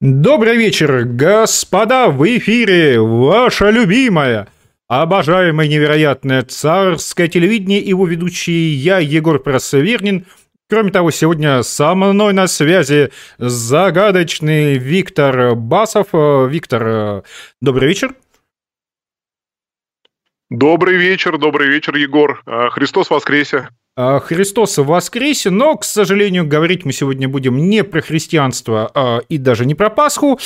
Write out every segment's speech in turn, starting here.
Добрый вечер, господа, в эфире ваша любимая, обожаемая невероятное царское телевидение, его ведущий я, Егор Просвернин. Кроме того, сегодня со мной на связи загадочный Виктор Басов. Виктор, добрый вечер. Добрый вечер, добрый вечер, Егор. Христос воскресе. А, Христос воскресе, но, к сожалению, говорить мы сегодня будем не про христианство а, и даже не про Пасху,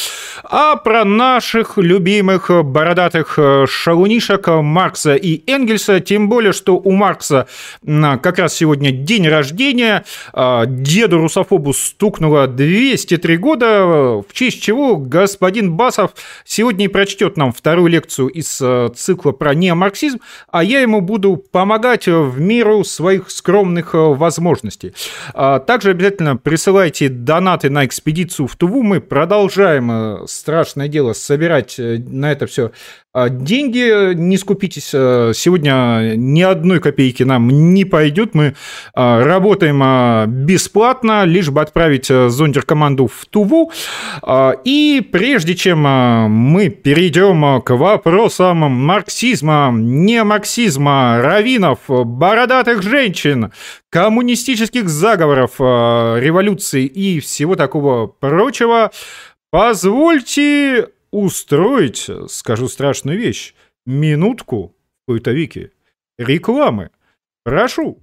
а про наших любимых бородатых э, шалунишек Маркса и Энгельса, тем более, что у Маркса как раз сегодня день рождения, а, деду русофобу стукнуло 203 года, в честь чего господин Басов сегодня и прочтет нам вторую лекцию из э, цикла про неомарксизм, а я ему буду помогать в меру своих скромных э, возможностей. А также обязательно присылайте донаты на экспедицию в Туву. Мы продолжаем э, страшное дело собирать э, на это все а деньги, не скупитесь, сегодня ни одной копейки нам не пойдет. Мы э, работаем бесплатно, лишь бы отправить зондеркоманду в Туву. И прежде чем мы перейдем к вопросам марксизма, не марксизма, раввинов, бородатых женщин, коммунистических заговоров, революции и всего такого прочего, позвольте устроить, скажу страшную вещь, минутку в Пуйтовике рекламы. Прошу.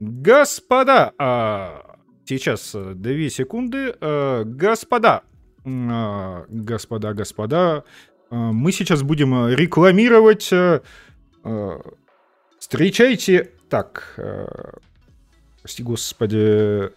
Господа, а, сейчас э, две секунды. А, господа, а, господа, господа, мы сейчас будем рекламировать. Встречайте, так, прости господи,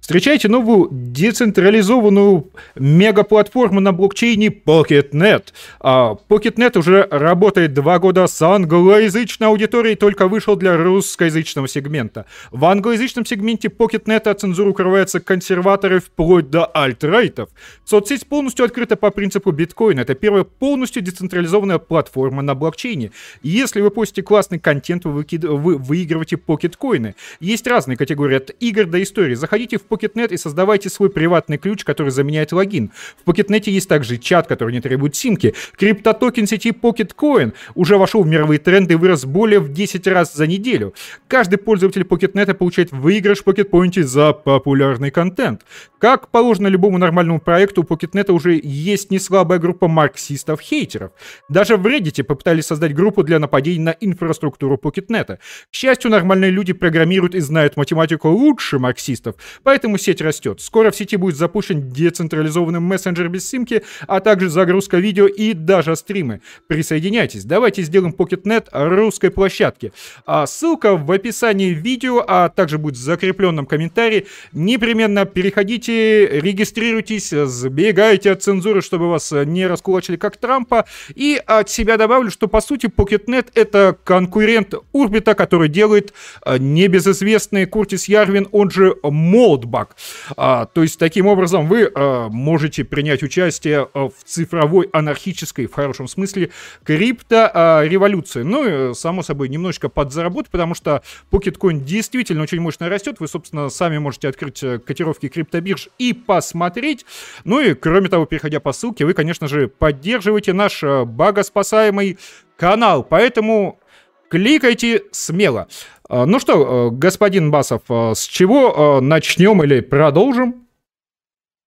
Встречайте новую децентрализованную мегаплатформу на блокчейне PocketNet. А PocketNet уже работает два года с англоязычной аудиторией, только вышел для русскоязычного сегмента. В англоязычном сегменте PocketNet от цензуры укрываются консерваторы вплоть до альтрайтов. Соцсеть полностью открыта по принципу биткоина. Это первая полностью децентрализованная платформа на блокчейне. Если вы постите классный контент, вы, выкид... вы выигрываете покеткоины. Есть разные категории от игр до истории. Заходите в Pocketnet и создавайте свой приватный ключ, который заменяет логин. В Pocketnet есть также чат, который не требует симки. Криптотокен сети PocketCoin уже вошел в мировые тренды и вырос более в 10 раз за неделю. Каждый пользователь PocketNet получает выигрыш в PocketPoint за популярный контент. Как положено любому нормальному проекту, у PocketNet уже есть не слабая группа марксистов-хейтеров. Даже в Reddit попытались создать группу для нападений на инфраструктуру PocketNet. К счастью, нормальные люди программируют и знают математику лучше марксистов, поэтому Поэтому сеть растет. Скоро в сети будет запущен децентрализованный мессенджер без симки, а также загрузка видео и даже стримы. Присоединяйтесь. Давайте сделаем PocketNet русской площадки. А ссылка в описании видео, а также будет в закрепленном комментарии. Непременно переходите, регистрируйтесь, сбегайте от цензуры, чтобы вас не раскулачили как Трампа. И от себя добавлю, что по сути PocketNet это конкурент Урбита, который делает а, небезызвестный Куртис Ярвин, он же Молд баг. А, то есть, таким образом, вы а, можете принять участие а, в цифровой анархической, в хорошем смысле, крипто-революции. Ну, и, само собой, немножечко подзаработать, потому что Pocketcoin действительно очень мощно растет. Вы, собственно, сами можете открыть э, котировки криптобирж и посмотреть. Ну и, кроме того, переходя по ссылке, вы, конечно же, поддерживаете наш э, багоспасаемый канал. Поэтому кликайте смело. А, ну что, э, господин Басов, э, с чего э, начнем или продолжим?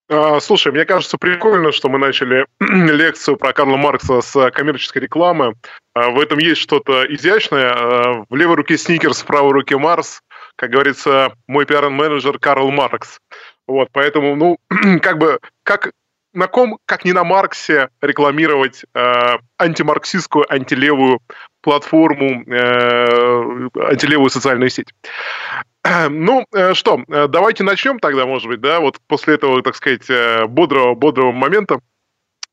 А, слушай, мне кажется прикольно, что мы начали лекцию про Карла Маркса с коммерческой рекламы. А, в этом есть что-то изящное. В левой руке Сникерс, в правой руке Марс. Как говорится, мой пиар-менеджер Карл Маркс. Вот, поэтому, ну, как бы, как на ком, как не на Марксе, рекламировать э, антимарксистскую, антилевую платформу, э, антилевую социальную сеть. Ну, э, что, э, давайте начнем тогда, может быть, да, вот после этого, так сказать, э, бодрого, бодрого момента.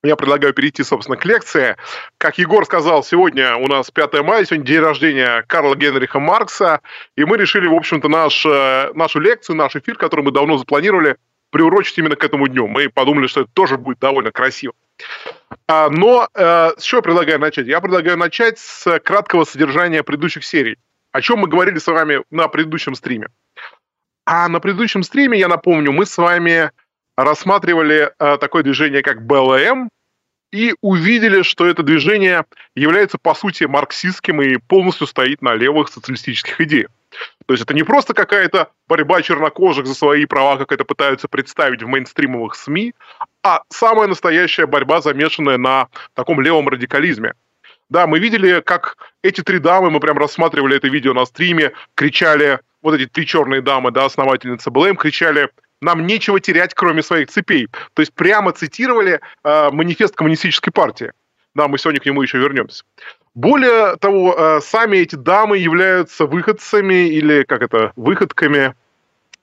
Я предлагаю перейти, собственно, к лекции. Как Егор сказал, сегодня у нас 5 мая, сегодня день рождения Карла Генриха Маркса, и мы решили, в общем-то, наш, нашу лекцию, наш эфир, который мы давно запланировали, приурочить именно к этому дню. Мы подумали, что это тоже будет довольно красиво. А, но э, с чего я предлагаю начать? Я предлагаю начать с краткого содержания предыдущих серий. О чем мы говорили с вами на предыдущем стриме. А на предыдущем стриме, я напомню, мы с вами рассматривали э, такое движение, как БЛМ, и увидели, что это движение является, по сути, марксистским и полностью стоит на левых социалистических идеях. То есть это не просто какая-то борьба чернокожих за свои права, как это пытаются представить в мейнстримовых СМИ, а самая настоящая борьба, замешанная на таком левом радикализме. Да, мы видели, как эти три дамы, мы прям рассматривали это видео на стриме, кричали, вот эти три черные дамы, да, основательницы БЛМ, кричали нам нечего терять, кроме своих цепей. То есть прямо цитировали э, манифест коммунистической партии. Да, мы сегодня к нему еще вернемся. Более того, э, сами эти дамы являются выходцами или, как это, выходками,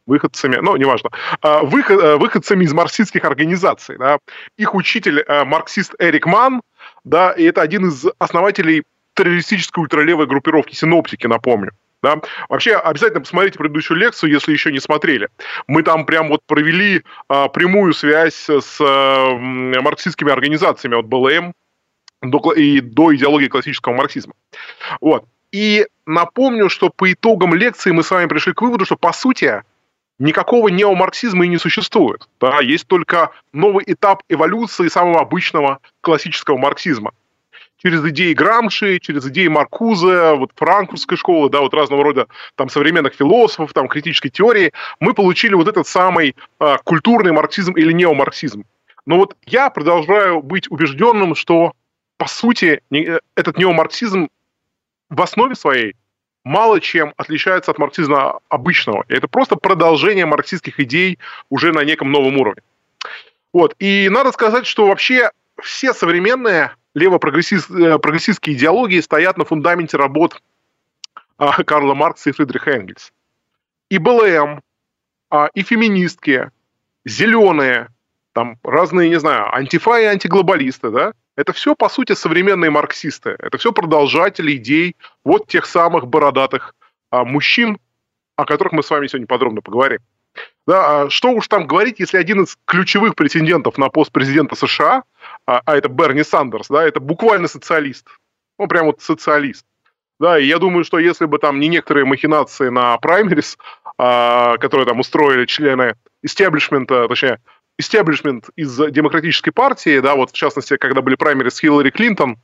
выходцами, ну, неважно, э, выход, э, выходцами из марксистских организаций. Да. Их учитель э, марксист Эрик Ман, да, и это один из основателей террористической ультралевой группировки «Синоптики», напомню. Да? Вообще, обязательно посмотрите предыдущую лекцию, если еще не смотрели. Мы там прям вот провели а, прямую связь с а, марксистскими организациями от БЛМ до, и до идеологии классического марксизма. Вот. И напомню, что по итогам лекции мы с вами пришли к выводу, что по сути никакого неомарксизма и не существует. Да? Есть только новый этап эволюции самого обычного классического марксизма – через идеи Грамши, через идеи Маркуза, вот франкфуртской школы, да, вот разного рода там современных философов, там критической теории, мы получили вот этот самый а, культурный марксизм или неомарксизм. Но вот я продолжаю быть убежденным, что по сути не, этот неомарксизм в основе своей мало чем отличается от марксизма обычного. Это просто продолжение марксистских идей уже на неком новом уровне. Вот. И надо сказать, что вообще все современные лево-прогрессистские э, идеологии стоят на фундаменте работ а, Карла Маркса и Фридриха Энгельса. И БЛМ, а, и феминистки, зеленые, там разные, не знаю, антифа и антиглобалисты, да, это все, по сути, современные марксисты. Это все продолжатели идей вот тех самых бородатых а, мужчин, о которых мы с вами сегодня подробно поговорим. Да, а что уж там говорить, если один из ключевых претендентов на пост президента США, а, а это Берни Сандерс, да, это буквально социалист. Он прям вот социалист. Да, и я думаю, что если бы там не некоторые махинации на праймерис, а, которые там устроили члены истеблишмента, точнее, истеблишмент из демократической партии, да, вот в частности, когда были праймерис Хиллари Клинтон,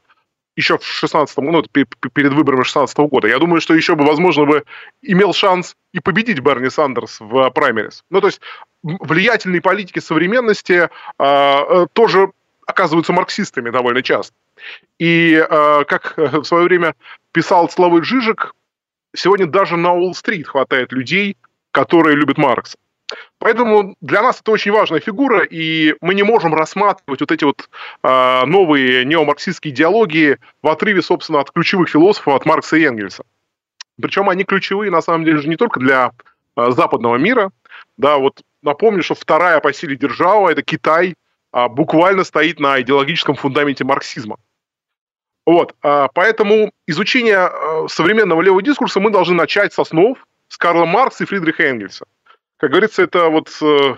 еще в 16 ну, перед выборами 16 года. Я думаю, что еще бы, возможно, бы имел шанс и победить Берни Сандерс в праймерис. Ну, то есть влиятельные политики современности э, тоже оказываются марксистами довольно часто. И э, как в свое время писал Славой Жижик, сегодня даже на Уолл-стрит хватает людей, которые любят Маркса. Поэтому для нас это очень важная фигура, и мы не можем рассматривать вот эти вот э, новые неомарксистские идеологии в отрыве, собственно, от ключевых философов, от Маркса и Энгельса. Причем они ключевые, на самом деле, же не только для э, западного мира. Да, вот напомню, что вторая по силе держава – это Китай, э, буквально стоит на идеологическом фундаменте марксизма. Вот, э, поэтому изучение э, современного левого дискурса мы должны начать с основ, с Карла Маркса и Фридриха Энгельса. Как говорится, это вот э,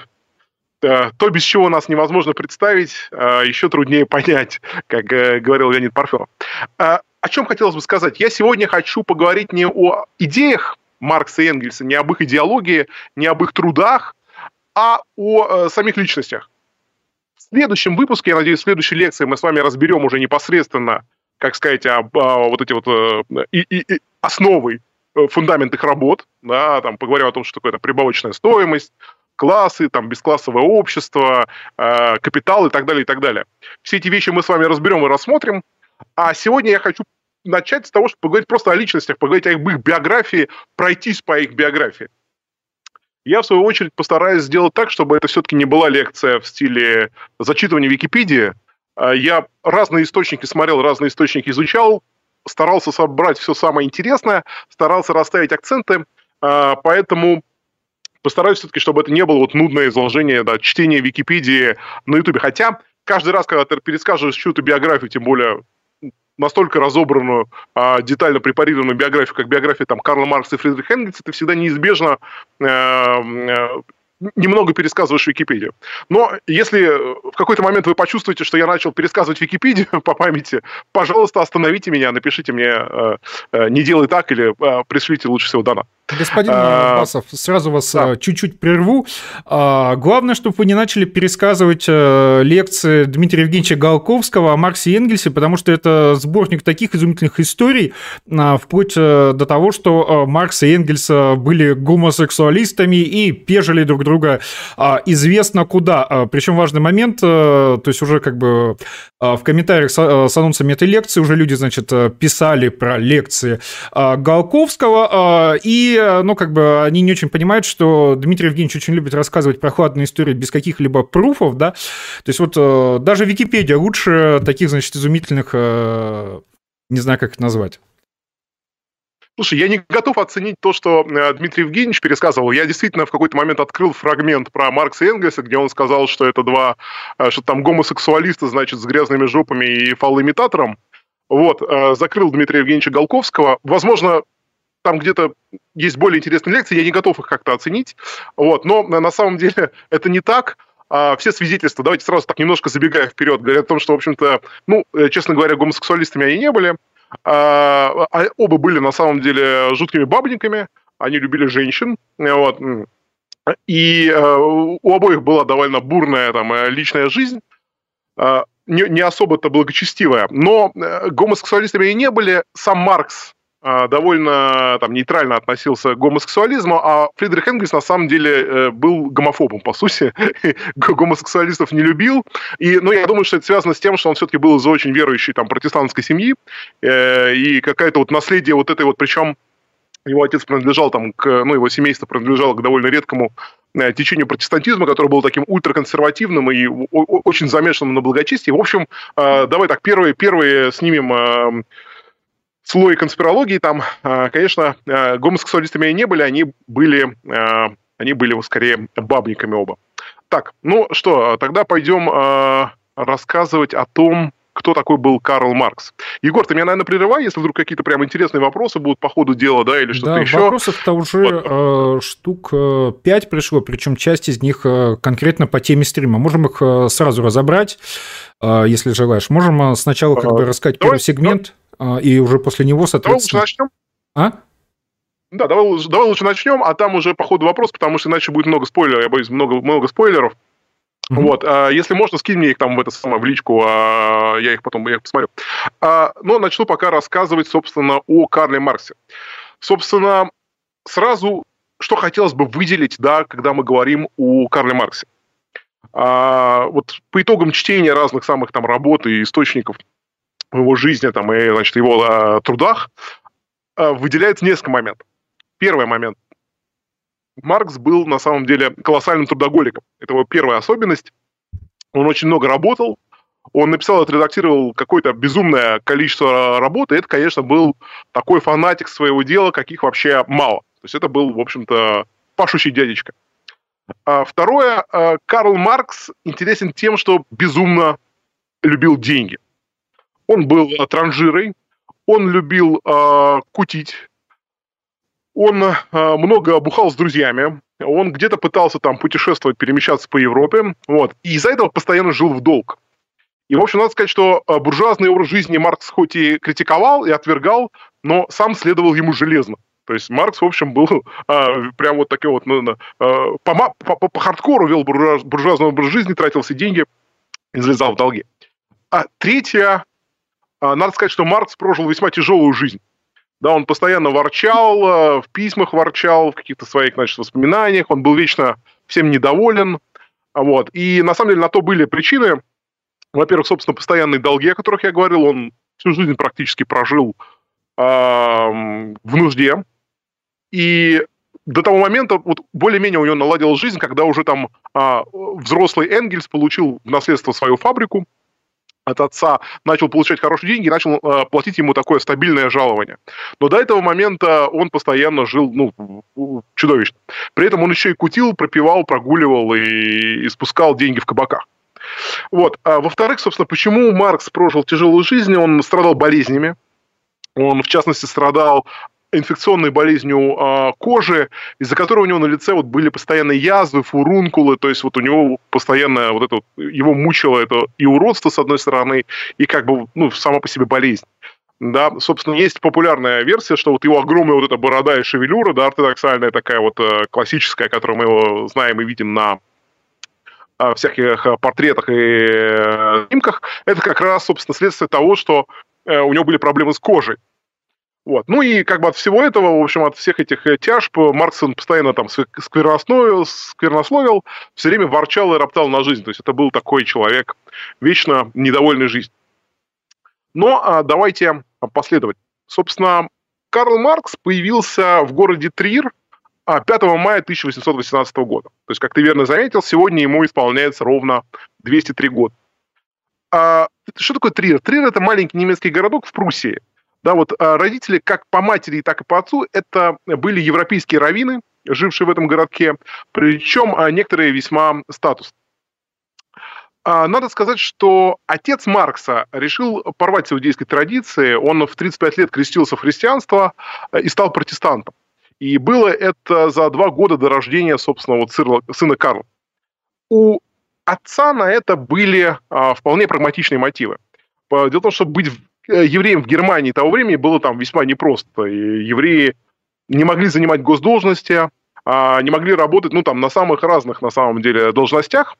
то, без чего нас невозможно представить, э, еще труднее понять, как э, говорил Леонид Парфенов. Э, о чем хотелось бы сказать? Я сегодня хочу поговорить не о идеях Маркса и Энгельса, не об их идеологии, не об их трудах, а о э, самих личностях. В следующем выпуске, я надеюсь, в следующей лекции мы с вами разберем уже непосредственно, как сказать, об, о, вот эти вот э, и, и, основы фундамент их работ, да, там поговорим о том, что такое это прибавочная стоимость, классы, там, бесклассовое общество, э, капитал и так далее, и так далее. Все эти вещи мы с вами разберем и рассмотрим. А сегодня я хочу начать с того, чтобы поговорить просто о личностях, поговорить о их биографии, пройтись по их биографии. Я, в свою очередь, постараюсь сделать так, чтобы это все-таки не была лекция в стиле зачитывания Википедии. Э, я разные источники смотрел, разные источники изучал, старался собрать все самое интересное, старался расставить акценты, а, поэтому постараюсь все-таки, чтобы это не было вот нудное изложение, да, чтение Википедии на Ютубе. Хотя каждый раз, когда ты пересказываешь чью-то биографию, тем более настолько разобранную, а, детально препарированную биографию, как биография там, Карла Маркса и Фридриха Энгельса, ты всегда неизбежно э, э, немного пересказываешь Википедию. Но если в какой-то момент вы почувствуете, что я начал пересказывать Википедию по памяти, пожалуйста, остановите меня, напишите мне, э, э, не делай так или э, пришлите лучше всего донат. Господин а, Басов, сразу вас да. Э, чуть-чуть прерву. А, главное, чтобы вы не начали пересказывать э, лекции Дмитрия Евгеньевича Голковского о Марксе и Энгельсе, потому что это сборник таких изумительных историй, а, вплоть э, до того, что Маркс и Энгельс были гомосексуалистами и пежили друг друга известно куда. Причем важный момент, то есть уже как бы в комментариях с анонсами этой лекции уже люди, значит, писали про лекции Голковского, и ну, как бы они не очень понимают, что Дмитрий Евгеньевич очень любит рассказывать прохладные истории без каких-либо пруфов, да, то есть вот э, даже Википедия лучше таких, значит, изумительных, э, не знаю, как это назвать. Слушай, я не готов оценить то, что э, Дмитрий Евгеньевич пересказывал. Я действительно в какой-то момент открыл фрагмент про Маркса и Энгельса, где он сказал, что это два, что там гомосексуалисты, значит, с грязными жопами и фалоимитатором. Вот, закрыл Дмитрия Евгеньевича Голковского. Возможно, там где-то есть более интересные лекции, я не готов их как-то оценить, вот, но на самом деле это не так, а все свидетельства, давайте сразу так немножко забегая вперед, говорят о том, что, в общем-то, ну, э, честно говоря, гомосексуалистами они не были, а, а оба были на самом деле жуткими бабниками, они любили женщин, вот, и а, у обоих была довольно бурная там э, личная жизнь, а, не, особо-то благочестивая, но э, гомосексуалистами они не были, сам Маркс а, довольно там, нейтрально относился к гомосексуализму, а Фридрих Энгельс на самом деле э, был гомофобом, по сути. Гомосексуалистов не любил. И, ну, я думаю, что это связано с тем, что он все-таки был из очень верующей там, протестантской семьи. Э, и какая-то вот наследие вот этой вот, причем его отец принадлежал там к, ну, его семейство принадлежало к довольно редкому э, течению протестантизма, который был таким ультраконсервативным и очень замешанным на благочестии. В общем, давай так, первые, первые снимем слой конспирологии там, а, конечно, а, гомосексуалистами они не были, они были, а, они были скорее бабниками оба. Так, ну что, тогда пойдем рассказывать о том, кто такой был Карл Маркс. Егор, ты меня, наверное, прерывай, если вдруг какие-то прям интересные вопросы будут по ходу дела, да, или что-то да, еще. вопросов-то уже вот. э, штук э, 5 пришло, причем часть из них э, конкретно по теме стрима. Можем их э, сразу разобрать, э, если желаешь. Можем э, сначала как бы рассказать Давай, первый сегмент. Да а, и уже после него, соответственно... Давай лучше начнем. А? Да, давай, давай лучше начнем, а там уже по ходу вопрос, потому что иначе будет много спойлеров, я боюсь, много, много спойлеров. Mm-hmm. Вот, а, если можно, скинь мне их там в это самое в личку, а, я их потом я их посмотрю. А, но начну пока рассказывать, собственно, о Карле Марксе. Собственно, сразу, что хотелось бы выделить, да, когда мы говорим о Карле Марксе. А, вот по итогам чтения разных самых там работ и источников в его жизни там, и значит, его э, трудах э, выделяется несколько моментов. Первый момент. Маркс был на самом деле колоссальным трудоголиком. Это его первая особенность. Он очень много работал, он написал, отредактировал какое-то безумное количество работы. Это, конечно, был такой фанатик своего дела, каких вообще мало. То есть это был, в общем-то, пашущий дядечка. А второе, Карл Маркс интересен тем, что безумно любил деньги. Он был э, транжирой, он любил э, кутить, он э, много бухал с друзьями, он где-то пытался там путешествовать, перемещаться по Европе, вот, и из-за этого постоянно жил в долг. И, в общем, надо сказать, что буржуазный образ жизни Маркс хоть и критиковал и отвергал, но сам следовал ему железно. То есть Маркс, в общем, был э, прям вот такой вот, ну, э, по, по, по, по хардкору вел буржуаз, буржуазный образ жизни, тратил все деньги и залезал в долги. А третья а, надо сказать, что Маркс прожил весьма тяжелую жизнь. Да, он постоянно ворчал, э, в письмах ворчал, в каких-то своих, значит, воспоминаниях. Он был вечно всем недоволен. Вот. И на самом деле на то были причины. Во-первых, собственно, постоянные долги, о которых я говорил. Он всю жизнь практически прожил в нужде. И до того момента вот более-менее у него наладилась жизнь, когда уже там э, взрослый Энгельс получил в наследство свою фабрику, от отца начал получать хорошие деньги и начал э, платить ему такое стабильное жалование. Но до этого момента он постоянно жил, ну, чудовищно. При этом он еще и кутил, пропивал, прогуливал и, и спускал деньги в кабаках. Вот. А во-вторых, собственно, почему Маркс прожил тяжелую жизнь? Он страдал болезнями. Он, в частности, страдал инфекционной болезнью э, кожи, из-за которой у него на лице вот были постоянные язвы, фурункулы, то есть вот у него постоянно вот это вот, его мучило это и уродство с одной стороны, и как бы, ну, сама по себе болезнь. да, собственно, есть популярная версия, что вот его огромная вот эта борода и шевелюра, да, ортодоксальная такая вот э, классическая, которую мы его знаем и видим на э, всяких портретах и э, снимках, это как раз, собственно, следствие того, что э, у него были проблемы с кожей. Вот. Ну и как бы от всего этого, в общем, от всех этих э, тяжб Маркс он постоянно там сквернословил, сквернословил, все время ворчал и роптал на жизнь. То есть это был такой человек, вечно недовольный жизнью. Но а, давайте последовать. Собственно, Карл Маркс появился в городе Трир 5 а, мая 1818 года. То есть, как ты верно заметил, сегодня ему исполняется ровно 203 года. А, что такое Трир? Трир – это маленький немецкий городок в Пруссии – да, вот а, родители как по матери, так и по отцу это были европейские раввины, жившие в этом городке, причем а, некоторые весьма статус. А, надо сказать, что отец Маркса решил порвать с иудейской традиции. Он в 35 лет крестился в христианство и стал протестантом. И было это за два года до рождения, собственно, вот сына Карла. У отца на это были вполне прагматичные мотивы. Дело в том, что быть Э, евреям в Германии того времени было там весьма непросто. И евреи не могли занимать госдолжности, а не могли работать, ну, там, на самых разных, на самом деле, должностях,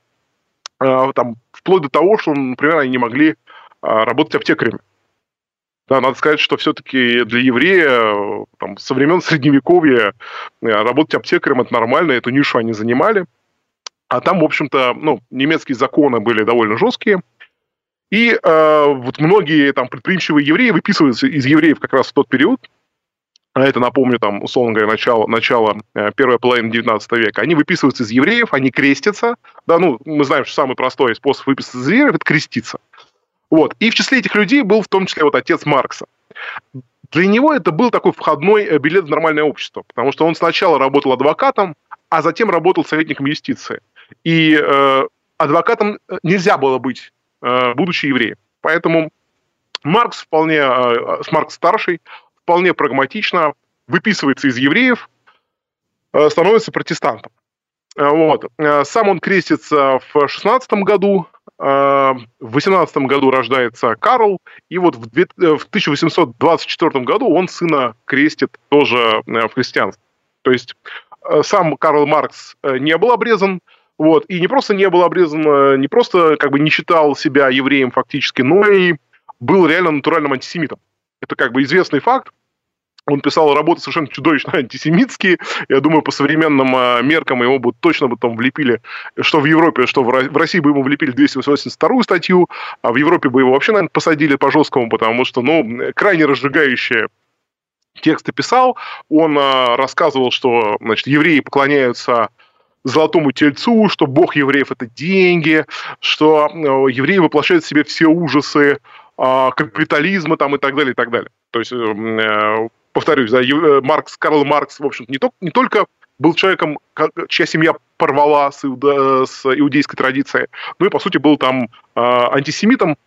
а, там, вплоть до того, что, например, они не могли а, работать аптекарями. Да, надо сказать, что все-таки для еврея там, со времен Средневековья э, работать аптекарем – это нормально, эту нишу они занимали. А там, в общем-то, ну, немецкие законы были довольно жесткие – и э, вот многие там предприимчивые евреи выписываются из евреев как раз в тот период, а это, напомню, там, условно говоря, начало, начало первой половины 19 века, они выписываются из евреев, они крестятся, да, ну, мы знаем, что самый простой способ выписаться из евреев – это креститься. Вот, и в числе этих людей был в том числе вот отец Маркса. Для него это был такой входной э, билет в нормальное общество, потому что он сначала работал адвокатом, а затем работал советником юстиции. И э, адвокатом э, нельзя было быть будучи евреем. Поэтому Маркс вполне, э, Маркс старший, вполне прагматично выписывается из евреев, э, становится протестантом. Вот. Сам он крестится в 16 году, в 18 году рождается Карл, и вот в 1824 году он сына крестит тоже в христианство. То есть сам Карл Маркс не был обрезан, вот. И не просто не был обрезан, не просто как бы не считал себя евреем фактически, но и был реально натуральным антисемитом. Это как бы известный факт. Он писал работы совершенно чудовищно антисемитские. Я думаю, по современным э, меркам его бы точно бы там влепили, что в Европе, что в России бы ему влепили 282 статью, а в Европе бы его вообще, наверное, посадили по жесткому, потому что, ну, крайне разжигающие тексты писал. Он э, рассказывал, что, значит, евреи поклоняются золотому тельцу, что бог евреев – это деньги, что э, евреи воплощают в себе все ужасы а, капитализма там, и так далее, и так далее. То есть, э, повторюсь, да, Маркс, Карл Маркс, в общем не, то, не только был человеком, чья семья порвала с, иуда, с иудейской традицией, но и, по сути, был там антисемитом,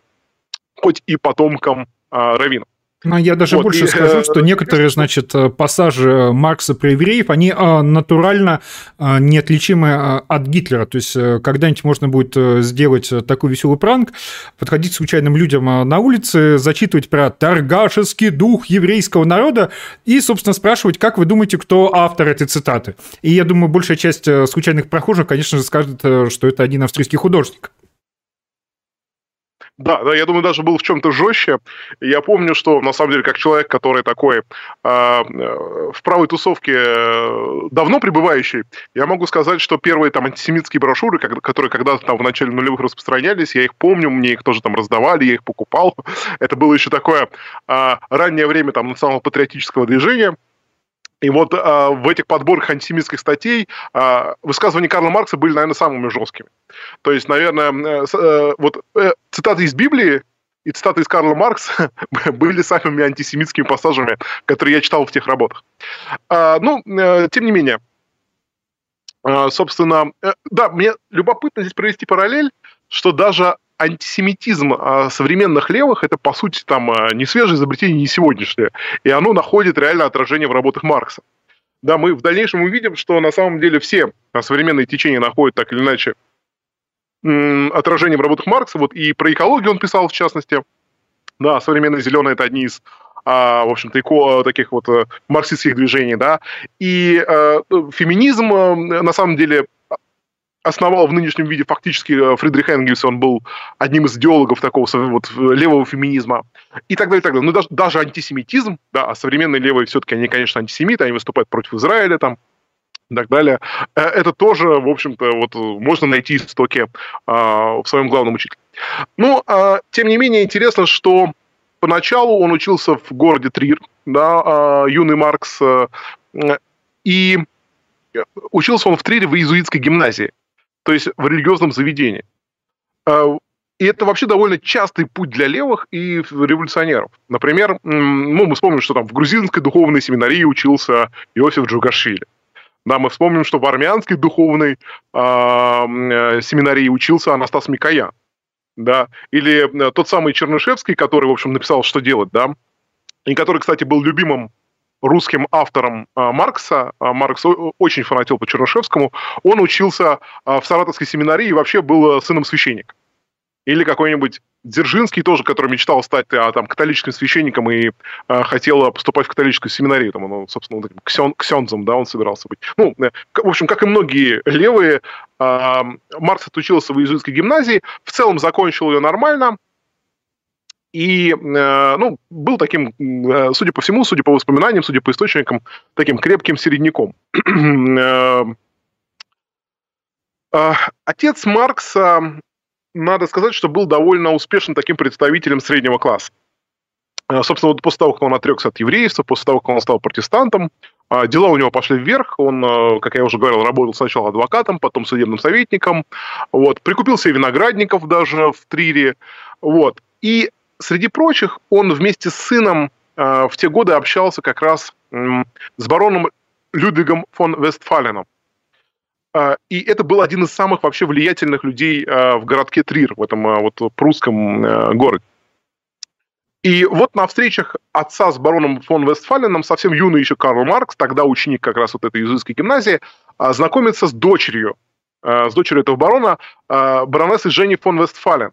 хоть и потомком раввинов. Ну, я даже вот, больше и, скажу, э, что некоторые, значит, пассажи Маркса про евреев, они натурально неотличимы от Гитлера. То есть когда-нибудь можно будет сделать такой веселый пранк, подходить случайным людям на улице, зачитывать про торгашеский дух еврейского народа и, собственно, спрашивать, как вы думаете, кто автор этой цитаты. И я думаю, большая часть случайных прохожих, конечно же, скажет, что это один австрийский художник. Да, да, я думаю, даже был в чем-то жестче. Я помню, что на самом деле, как человек, который такой а, э, в правой тусовке э, давно пребывающий, я могу сказать, что первые там антисемитские брошюры, которые когда-то там в начале нулевых распространялись, я их помню, мне их тоже там раздавали, я их покупал. Это было еще такое а, раннее время там национал-патриотического движения. И вот э, в этих подборах антисемитских статей э, высказывания Карла Маркса были, наверное, самыми жесткими. То есть, наверное, э, э, вот э, цитаты из Библии и цитаты из Карла Маркса были самыми антисемитскими пассажами, которые я читал в тех работах. Э, ну, э, тем не менее, э, собственно, э, да, мне любопытно здесь провести параллель, что даже антисемитизм а, современных левых это, по сути, там а, не свежее изобретение, не сегодняшнее. И оно находит реально отражение в работах Маркса. Да, мы в дальнейшем увидим, что на самом деле все современные течения находят так или иначе отражение в работах Маркса. Вот и про экологию он писал, в частности. Да, современные зеленые это одни из а, в общем-то, ико, таких вот э, марксистских движений, да, и э, феминизм, э, на самом деле, основал в нынешнем виде фактически э, Фридрих Энгельс, он был одним из идеологов такого вот левого феминизма и так далее, и так далее. Ну, даже, даже антисемитизм, да, а современные левые все-таки, они, конечно, антисемиты, они выступают против Израиля там, и так далее. Э, это тоже, в общем-то, вот можно найти истоки э, в своем главном учителе. Ну, э, тем не менее, интересно, что поначалу он учился в городе Трир, да, э, юный Маркс, э, и учился он в Трире в иезуитской гимназии то есть в религиозном заведении. А, и это вообще довольно частый путь для левых и революционеров. Например, ну, мы вспомним, что там в грузинской духовной семинарии учился Иосиф Джугашвили. Да, мы вспомним, что в армянской духовной э, семинарии учился Анастас Микоян. Да, или э, тот самый Чернышевский, который, в общем, написал «Что делать», да, и который, кстати, был любимым русским автором а, Маркса, а, Маркс очень фанател по Чернышевскому, он учился а, в Саратовской семинарии и вообще был сыном священника. Или какой-нибудь Дзержинский тоже, который мечтал стать а, там, католическим священником и а, хотел поступать в католическую семинарию. Там, он, собственно, вот ксен, ксензом, да, он собирался быть. Ну, э, в общем, как и многие левые, а, Маркс отучился в иезуитской гимназии, в целом закончил ее нормально, и, э, ну, был таким, э, судя по всему, судя по воспоминаниям, судя по источникам, таким крепким середняком. Э, отец Маркса, надо сказать, что был довольно успешным таким представителем среднего класса. Собственно, вот после того, как он отрекся от еврейства, после того, как он стал протестантом, дела у него пошли вверх. Он, как я уже говорил, работал сначала адвокатом, потом судебным советником. Вот, прикупил себе виноградников даже в Трире. Вот. И среди прочих, он вместе с сыном э, в те годы общался как раз с бароном Людвигом фон Вестфаленом. Э, и это был один из самых вообще влиятельных людей э, в городке Трир, в этом вот прусском городе. И вот на встречах отца с бароном фон Вестфаленом совсем юный еще Карл Маркс, тогда ученик как раз вот этой иезуитской гимназии, знакомится с дочерью, с дочерью этого барона, баронессы Жени фон Вестфален.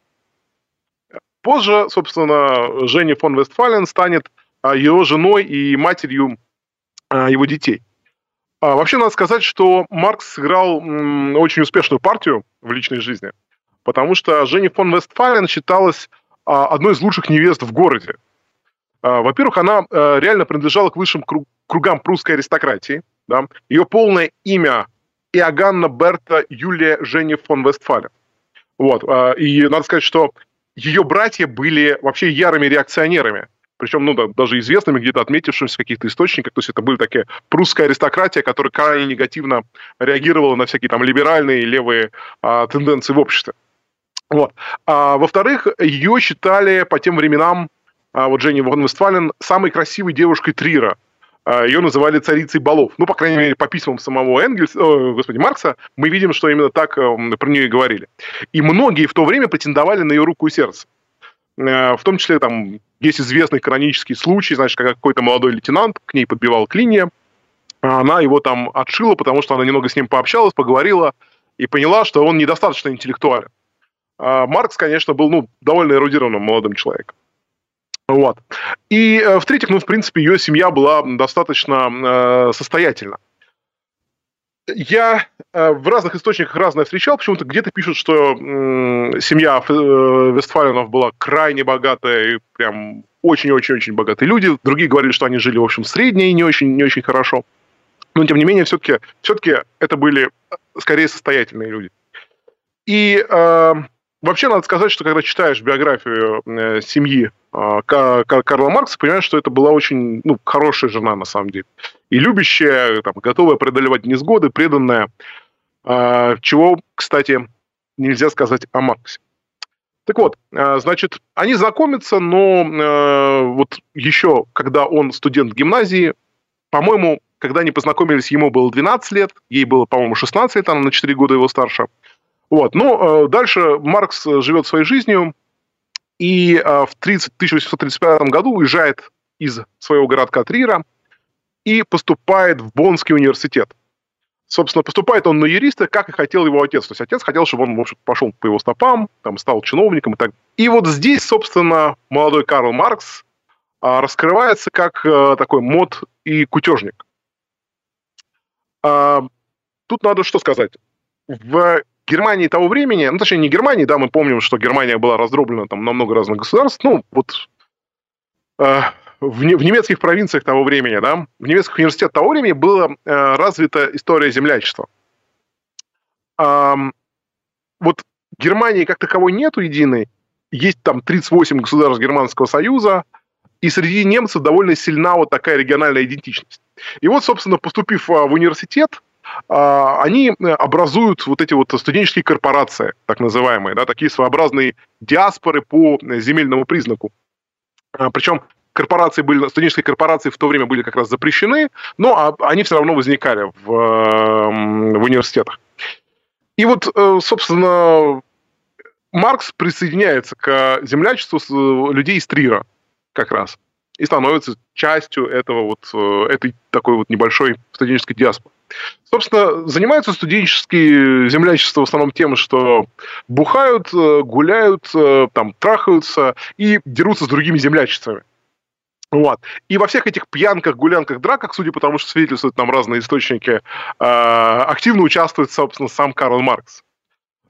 Позже, собственно, Женя фон Вестфален станет а, его женой и матерью а, его детей. А, вообще, надо сказать, что Маркс сыграл очень успешную партию в личной жизни, потому что Женя фон Вестфален считалась одной из лучших невест в городе. Во-первых, она реально принадлежала к высшим кругам прусской аристократии. Да? Ее полное имя Иоганна Берта Юлия Женя фон Вестфален. Вот. И надо сказать, что ее братья были вообще ярыми реакционерами. Причем, ну, да, даже известными, где-то отметившимися в каких-то источниках. То есть это были такие прусская аристократия, которая крайне негативно реагировала на всякие там либеральные и левые а, тенденции в обществе. Вот. А, во-вторых, ее считали по тем временам, а, вот Женя Вон Вестфален, самой красивой девушкой Трира. А, ее называли царицей балов. Ну, по крайней мере, по письмам самого Энгельса, о, господи, Маркса, мы видим, что именно так э, про нее и говорили. И многие в то время претендовали на ее руку и сердце. Э, в том числе, там, есть известный канонический случай, значит, как какой-то молодой лейтенант к ней подбивал клинья, а она его там отшила, потому что она немного с ним пообщалась, поговорила и поняла, что он недостаточно интеллектуален. А Маркс, конечно, был ну, довольно эрудированным молодым человеком. Вот. И э, в-третьих, ну, в принципе, ее семья была достаточно э, состоятельна. Я э, в разных источниках разное встречал, почему-то где-то пишут, что э, семья э, Вестфаленов была крайне богатая, и прям очень-очень-очень богатые люди. Другие говорили, что они жили, в общем, средние и не очень, не очень хорошо. Но, тем не менее, все-таки все это были э, скорее состоятельные люди. И э, Вообще, надо сказать, что когда читаешь биографию э, семьи э, Карла Маркса, понимаешь, что это была очень ну, хорошая жена, на самом деле. И любящая, там, готовая преодолевать несгоды, преданная. Э, чего, кстати, нельзя сказать о Марксе. Так вот, э, значит, они знакомятся, но э, вот еще, когда он студент гимназии, по-моему, когда они познакомились, ему было 12 лет, ей было, по-моему, 16 лет, она на 4 года его старше – вот. Но э, дальше Маркс э, живет своей жизнью и э, в 30, 1835 году уезжает из своего городка Трира и поступает в Боннский университет. Собственно, поступает он на юриста, как и хотел его отец. То есть отец хотел, чтобы он, в общем, пошел по его стопам, там, стал чиновником и так. И вот здесь, собственно, молодой Карл Маркс а, раскрывается как такой мод и кутежник. А, тут надо что сказать. В Германии того времени, ну, точнее, не Германии, да, мы помним, что Германия была раздроблена там на много разных государств, ну, вот э, в, не, в немецких провинциях того времени, да, в немецких университетах того времени была э, развита история землячества. Э, вот Германии как таковой нету единой, есть там 38 государств Германского Союза, и среди немцев довольно сильна вот такая региональная идентичность. И вот, собственно, поступив в университет, а, они э, образуют вот эти вот студенческие корпорации, так называемые, да, такие своеобразные диаспоры по земельному признаку. А, Причем корпорации были, студенческие корпорации в то время были как раз запрещены, но они все равно возникали в, в университетах. И вот, э, собственно, Маркс присоединяется к землячеству э, людей из Трира как раз и становится частью этого вот, этой такой вот небольшой студенческой диаспоры. Собственно, занимаются студенческие землячества в основном тем, что бухают, э, гуляют, э, там, трахаются и дерутся с другими землячествами. Вот. И во всех этих пьянках, гулянках, драках, судя по тому, что свидетельствуют нам разные источники, э, активно участвует, собственно, сам Карл Маркс.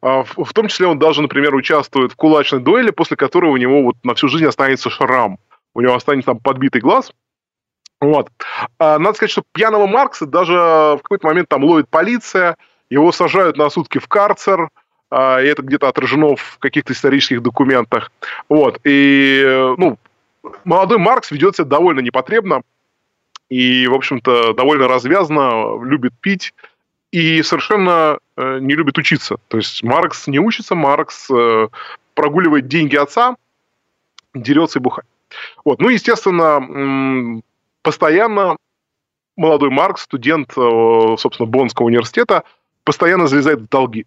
А в том числе он даже, например, участвует в кулачной дуэли, после которой у него вот на всю жизнь останется шрам. У него останется там подбитый глаз – вот. А, надо сказать, что пьяного Маркса даже в какой-то момент там ловит полиция, его сажают на сутки в карцер, а, и это где-то отражено в каких-то исторических документах. Вот. И, ну, молодой Маркс ведет себя довольно непотребно и, в общем-то, довольно развязно, любит пить и совершенно э, не любит учиться. То есть Маркс не учится, Маркс э, прогуливает деньги отца, дерется и бухает. Вот. Ну, естественно, постоянно молодой Марк, студент, э, собственно, Боннского университета, постоянно залезает в долги.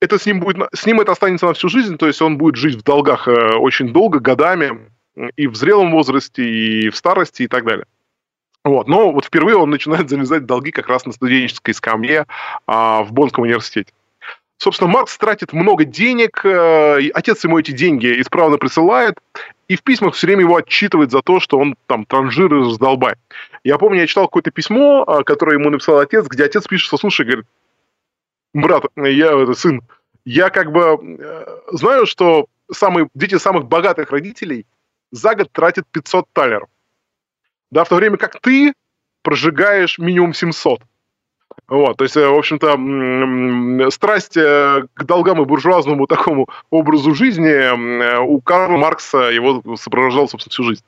Это с ним будет, с ним это останется на всю жизнь, то есть он будет жить в долгах э, очень долго, годами, и в зрелом возрасте, и в старости, и так далее. Вот. Но вот впервые он начинает залезать в долги как раз на студенческой скамье а, в Боннском университете. Собственно, Маркс тратит много денег, э, отец ему эти деньги исправно присылает, и в письмах все время его отчитывает за то, что он там транжир и раздолбай. Я помню, я читал какое-то письмо, э, которое ему написал отец, где отец пишет, что, слушай, говорит, брат, я, это, сын, я как бы э, знаю, что самые, дети самых богатых родителей за год тратят 500 талеров. Да, в то время как ты прожигаешь минимум 700. Вот, то есть, э, в общем-то, страсть э, к долгам и буржуазному такому образу жизни э, у Карла Маркса его сопровождал, собственно, всю жизнь.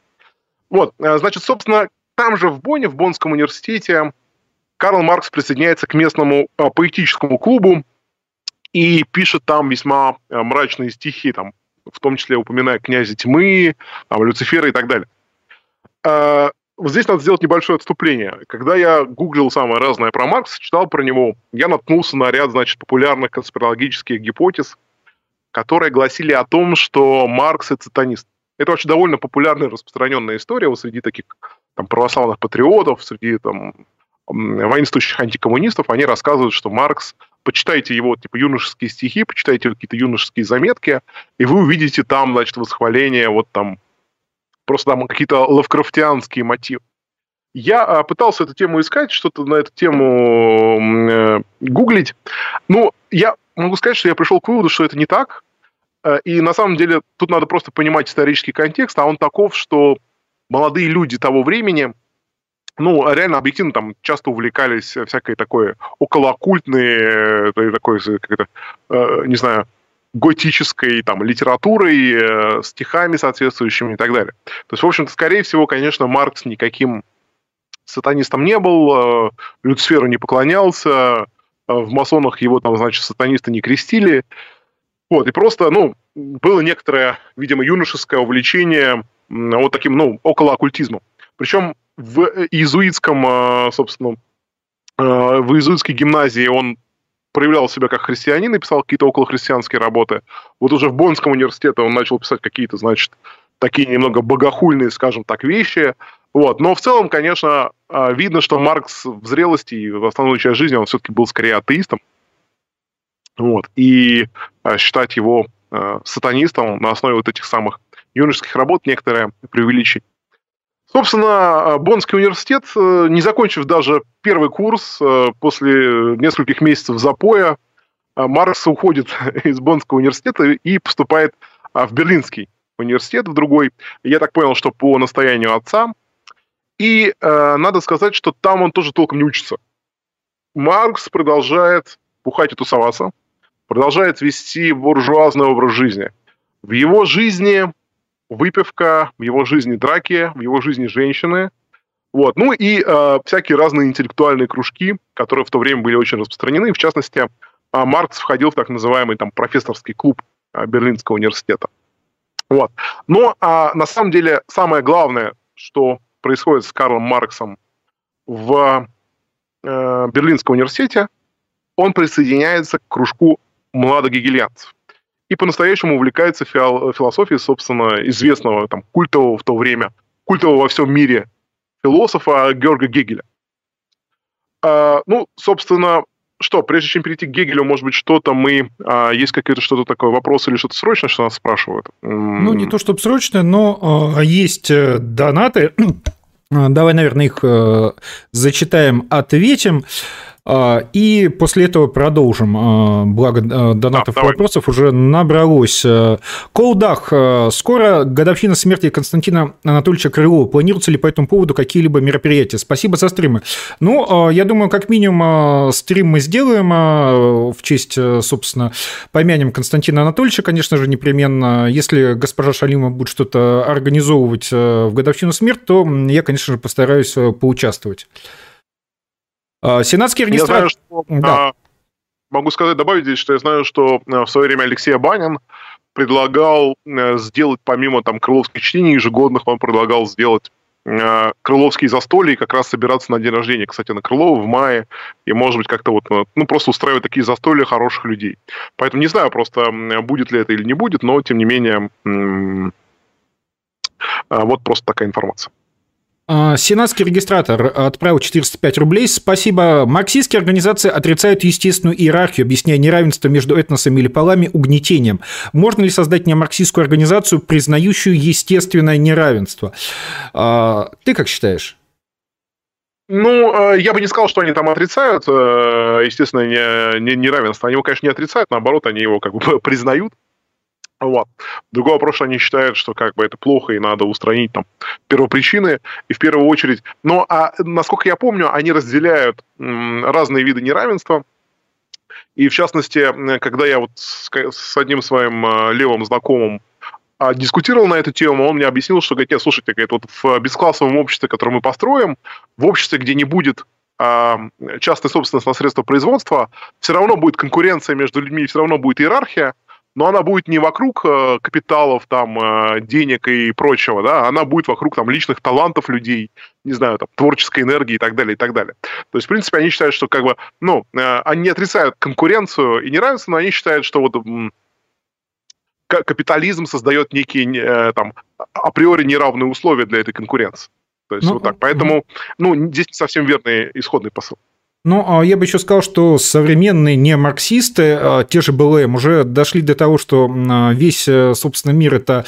Вот, значит, собственно, там же в Бонне, в Боннском университете, Карл Маркс присоединяется к местному поэтическому клубу и пишет там весьма мрачные стихи, там, в том числе упоминая князя тьмы, там, Люцифера и так далее вот здесь надо сделать небольшое отступление. Когда я гуглил самое разное про Маркса, читал про него, я наткнулся на ряд, значит, популярных конспирологических гипотез, которые гласили о том, что Маркс – это сатанист. Это очень довольно популярная, распространенная история вот среди таких там, православных патриотов, среди там, воинствующих антикоммунистов. Они рассказывают, что Маркс почитайте его типа юношеские стихи, почитайте какие-то юношеские заметки, и вы увидите там, значит, восхваление вот там просто там какие-то лавкрафтианские мотивы. Я а, пытался эту тему искать, что-то на эту тему э, гуглить. Ну, я могу сказать, что я пришел к выводу, что это не так. Э, и на самом деле тут надо просто понимать исторический контекст, а он таков, что молодые люди того времени, ну, реально объективно там часто увлекались всякой такой околооккультной, э, такой, как это, э, не знаю, готической там, литературой, э, стихами соответствующими и так далее. То есть, в общем-то, скорее всего, конечно, Маркс никаким сатанистом не был, э, Люциферу не поклонялся, э, в масонах его там, значит, сатанисты не крестили. Вот, и просто, ну, было некоторое, видимо, юношеское увлечение вот таким, ну, около оккультизмом. Причем в иезуитском, э, собственно, в иезуитской гимназии он проявлял себя как христианин и писал какие-то околохристианские работы. Вот уже в Боннском университете он начал писать какие-то, значит, такие немного богохульные, скажем так, вещи. Вот. Но в целом, конечно, а, видно, что Маркс в зрелости и в основную часть жизни он все-таки был скорее атеистом. Вот. И а, считать его а, сатанистом на основе вот этих самых юношеских работ некоторое преувеличение. Собственно, Боннский университет, э, не закончив даже первый курс, э, после нескольких месяцев запоя, Маркс уходит из Боннского университета и поступает в Берлинский университет, в другой. Я так понял, что по настоянию отца. И э, надо сказать, что там он тоже толком не учится. Маркс продолжает пухать и тусоваться, продолжает вести буржуазный образ жизни. В его жизни выпивка, в его жизни драки, в его жизни женщины. Вот. Ну и э, всякие разные интеллектуальные кружки, которые в то время были очень распространены. В частности, э, Маркс входил в так называемый там, профессорский клуб э, Берлинского университета. Вот. Но а, на самом деле самое главное, что происходит с Карлом Марксом в э, Берлинском университете, он присоединяется к кружку младогегельянцев. И по-настоящему увлекается фиол- философией, собственно, известного, там, культового в то время, культового во всем мире философа Георга Гегеля. А, ну, собственно, что, прежде чем перейти к Гегелю, может быть, что-то мы... А, есть какие-то что-то такое, вопрос или что-то срочное, что нас спрашивают? Ну, не то, чтобы срочное, но а, есть э, донаты. Давай, наверное, их э, зачитаем, ответим. А, и после этого продолжим. А, благо а, донатов да, и вопросов уже набралось. Колдах. Скоро годовщина смерти Константина Анатольевича Крылова. Планируются ли по этому поводу какие-либо мероприятия? Спасибо за стримы. Ну, я думаю, как минимум стрим мы сделаем в честь, собственно, помянем Константина Анатольевича, конечно же, непременно. Если госпожа Шалима будет что-то организовывать в годовщину смерти, то я, конечно же, постараюсь поучаствовать. А, сенатский регистратор... Я знаю, что, да. А, могу сказать, добавить здесь, что я знаю, что а, в свое время Алексей Абанин предлагал э, сделать, помимо там крыловских чтений ежегодных, он предлагал сделать э, крыловские застолья и как раз собираться на день рождения, кстати, на Крылова в мае, и, может быть, как-то вот, ну, ну, просто устраивать такие застолья хороших людей. Поэтому не знаю просто, будет ли это или не будет, но, тем не менее, вот просто такая информация. А, сенатский регистратор отправил 405 рублей. Спасибо. Марксистские организации отрицают естественную иерархию, объясняя неравенство между этносами или полами угнетением. Можно ли создать неомарксистскую организацию, признающую естественное неравенство? А, ты как считаешь? Ну, э, я бы не сказал, что они там отрицают, э, естественно, неравенство. Они его, конечно, не отрицают, наоборот, они его как бы признают. Вот. Другой вопрос, что они считают, что как бы это плохо и надо устранить там первопричины, и в первую очередь... Но, а, насколько я помню, они разделяют м, разные виды неравенства, и в частности, когда я вот с, одним своим э, левым знакомым а, дискутировал на эту тему, он мне объяснил, что, говорит, нет, слушайте, говорит, вот в бесклассовом обществе, которое мы построим, в обществе, где не будет а, частной собственности на средства производства, все равно будет конкуренция между людьми, все равно будет иерархия, но она будет не вокруг э, капиталов, там, э, денег и прочего, да, она будет вокруг там личных талантов людей, не знаю, там, творческой энергии и так далее, и так далее. То есть, в принципе, они считают, что как бы, ну, э, они не отрицают конкуренцию и неравенство, но они считают, что вот капитализм создает некие там априори неравные условия для этой конкуренции. То есть ну, вот так. Поэтому, ну, здесь не совсем верный исходный посыл. Ну, а я бы еще сказал, что современные не марксисты, а, те же БЛМ, уже дошли до того, что а, весь, э, собственно, мир – это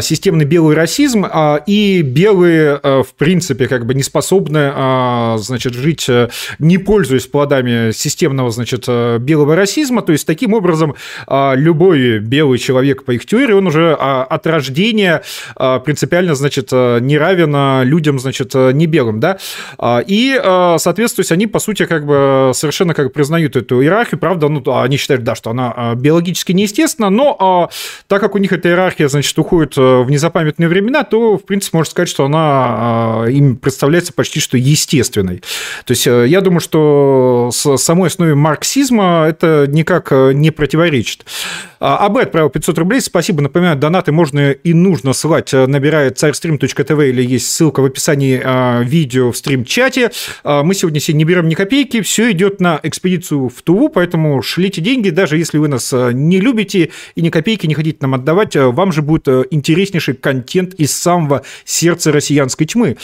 системный белый расизм, и белые, в принципе, как бы не способны, значит, жить, э, не пользуясь плодами системного, значит, э, белого расизма. То есть, таким образом, любой белый человек, по их теории, он уже от рождения принципиально, значит, не равен людям, значит, не белым, да, и, соответственно, они, по сути, сути, как бы совершенно как бы признают эту иерархию, правда, ну, они считают, да, что она а, биологически неестественна, но а, так как у них эта иерархия, значит, уходит э, в незапамятные времена, то, в принципе, можно сказать, что она а, им представляется почти что естественной. То есть э, я думаю, что с самой основе марксизма это никак э, не противоречит. АБ отправил 500 рублей. Спасибо. Напоминаю, донаты можно и нужно слать, набирая царьстрим.тв или есть ссылка в описании видео в стрим-чате. Мы сегодня себе не берем ни копейки. Все идет на экспедицию в Туву, поэтому шлите деньги, даже если вы нас не любите и ни копейки не хотите нам отдавать, вам же будет интереснейший контент из самого сердца россиянской тьмы.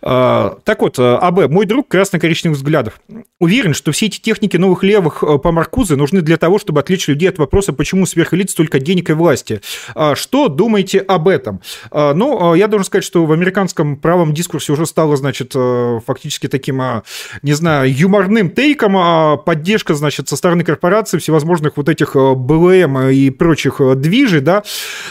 Так вот, АБ, мой друг красно-коричневых взглядов. Уверен, что все эти техники новых левых э, по Маркузе нужны для того, чтобы отвлечь людей от вопроса, почему сверхэлит столько денег и власти. А что думаете об этом? А, ну, а, я должен сказать, что в американском правом дискурсе уже стало, значит, э, фактически таким, не знаю, юморным тейком поддержка, значит, со стороны корпораций всевозможных вот этих э, БЛМ и прочих движей, да,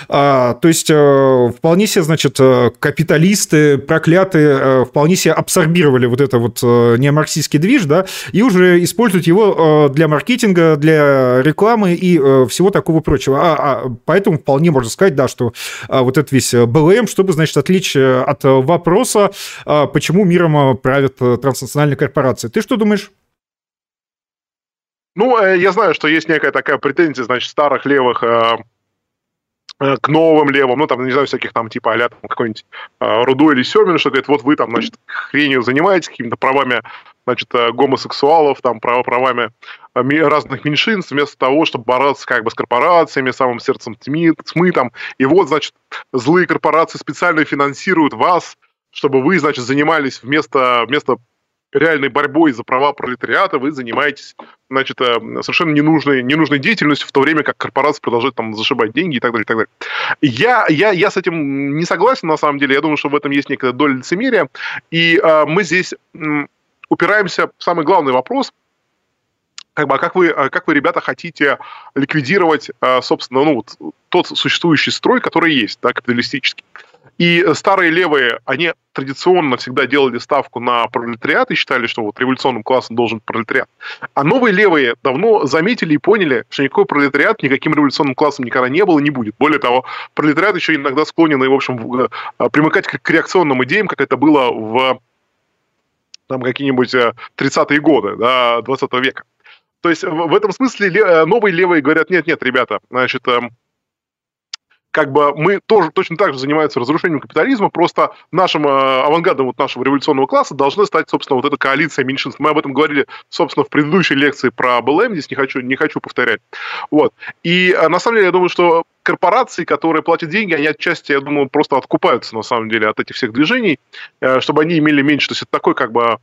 то есть вполне себе, значит, капиталисты проклятые вполне себе абсорбировали вот это вот неомарксистский движ, да, и уже используют его э, для маркетинга, для рекламы и э, всего такого прочего. А, а, поэтому вполне можно сказать, да, что а, вот этот весь БЛМ, чтобы, значит, отличить э, от вопроса, почему миром правят транснациональные корпорации. Ты что думаешь? Ну, я знаю, что есть некая такая претензия, значит, старых левых к новым левым, ну, там, не знаю, всяких там, типа, а там, какой-нибудь э, Руду или Семин, что говорит, вот вы там, значит, хренью занимаетесь, какими-то правами значит, э, гомосексуалов, там, прав, правами э, разных меньшинств, вместо того, чтобы бороться как бы с корпорациями, самым сердцем тьмы, тьмы там. И вот, значит, злые корпорации специально финансируют вас, чтобы вы, значит, занимались вместо, вместо реальной борьбой за права пролетариата, вы занимаетесь, значит, э, совершенно ненужной, ненужной деятельностью, в то время как корпорации продолжают там зашибать деньги и так далее, и так далее. Я, я, я с этим не согласен, на самом деле. Я думаю, что в этом есть некая доля лицемерия. И э, мы здесь упираемся в самый главный вопрос, как бы, а как вы, а как вы, ребята, хотите ликвидировать, а, собственно, ну, вот, тот существующий строй, который есть, да, капиталистический. И старые левые, они традиционно всегда делали ставку на пролетариат и считали, что вот революционным классом должен пролетариат. А новые левые давно заметили и поняли, что никакой пролетариат никаким революционным классом никогда не был и не будет. Более того, пролетариат еще иногда склонен, в общем, э, примыкать к реакционным идеям, как это было в там какие-нибудь 30-е э, годы да, 20 века. То есть в этом смысле э, новые левые говорят, нет-нет, ребята, значит, эм, как бы мы тоже точно так же занимаемся разрушением капитализма, просто нашим э, авангардом вот нашего революционного класса должна стать, собственно, вот эта коалиция меньшинств. Мы об этом говорили, собственно, в предыдущей лекции про БЛМ, здесь не хочу, не хочу повторять. Вот. И э, на самом деле я думаю, что корпорации, которые платят деньги, они отчасти, я думаю, просто откупаются, на самом деле, от этих всех движений, чтобы они имели меньше. То есть это такой, как бы,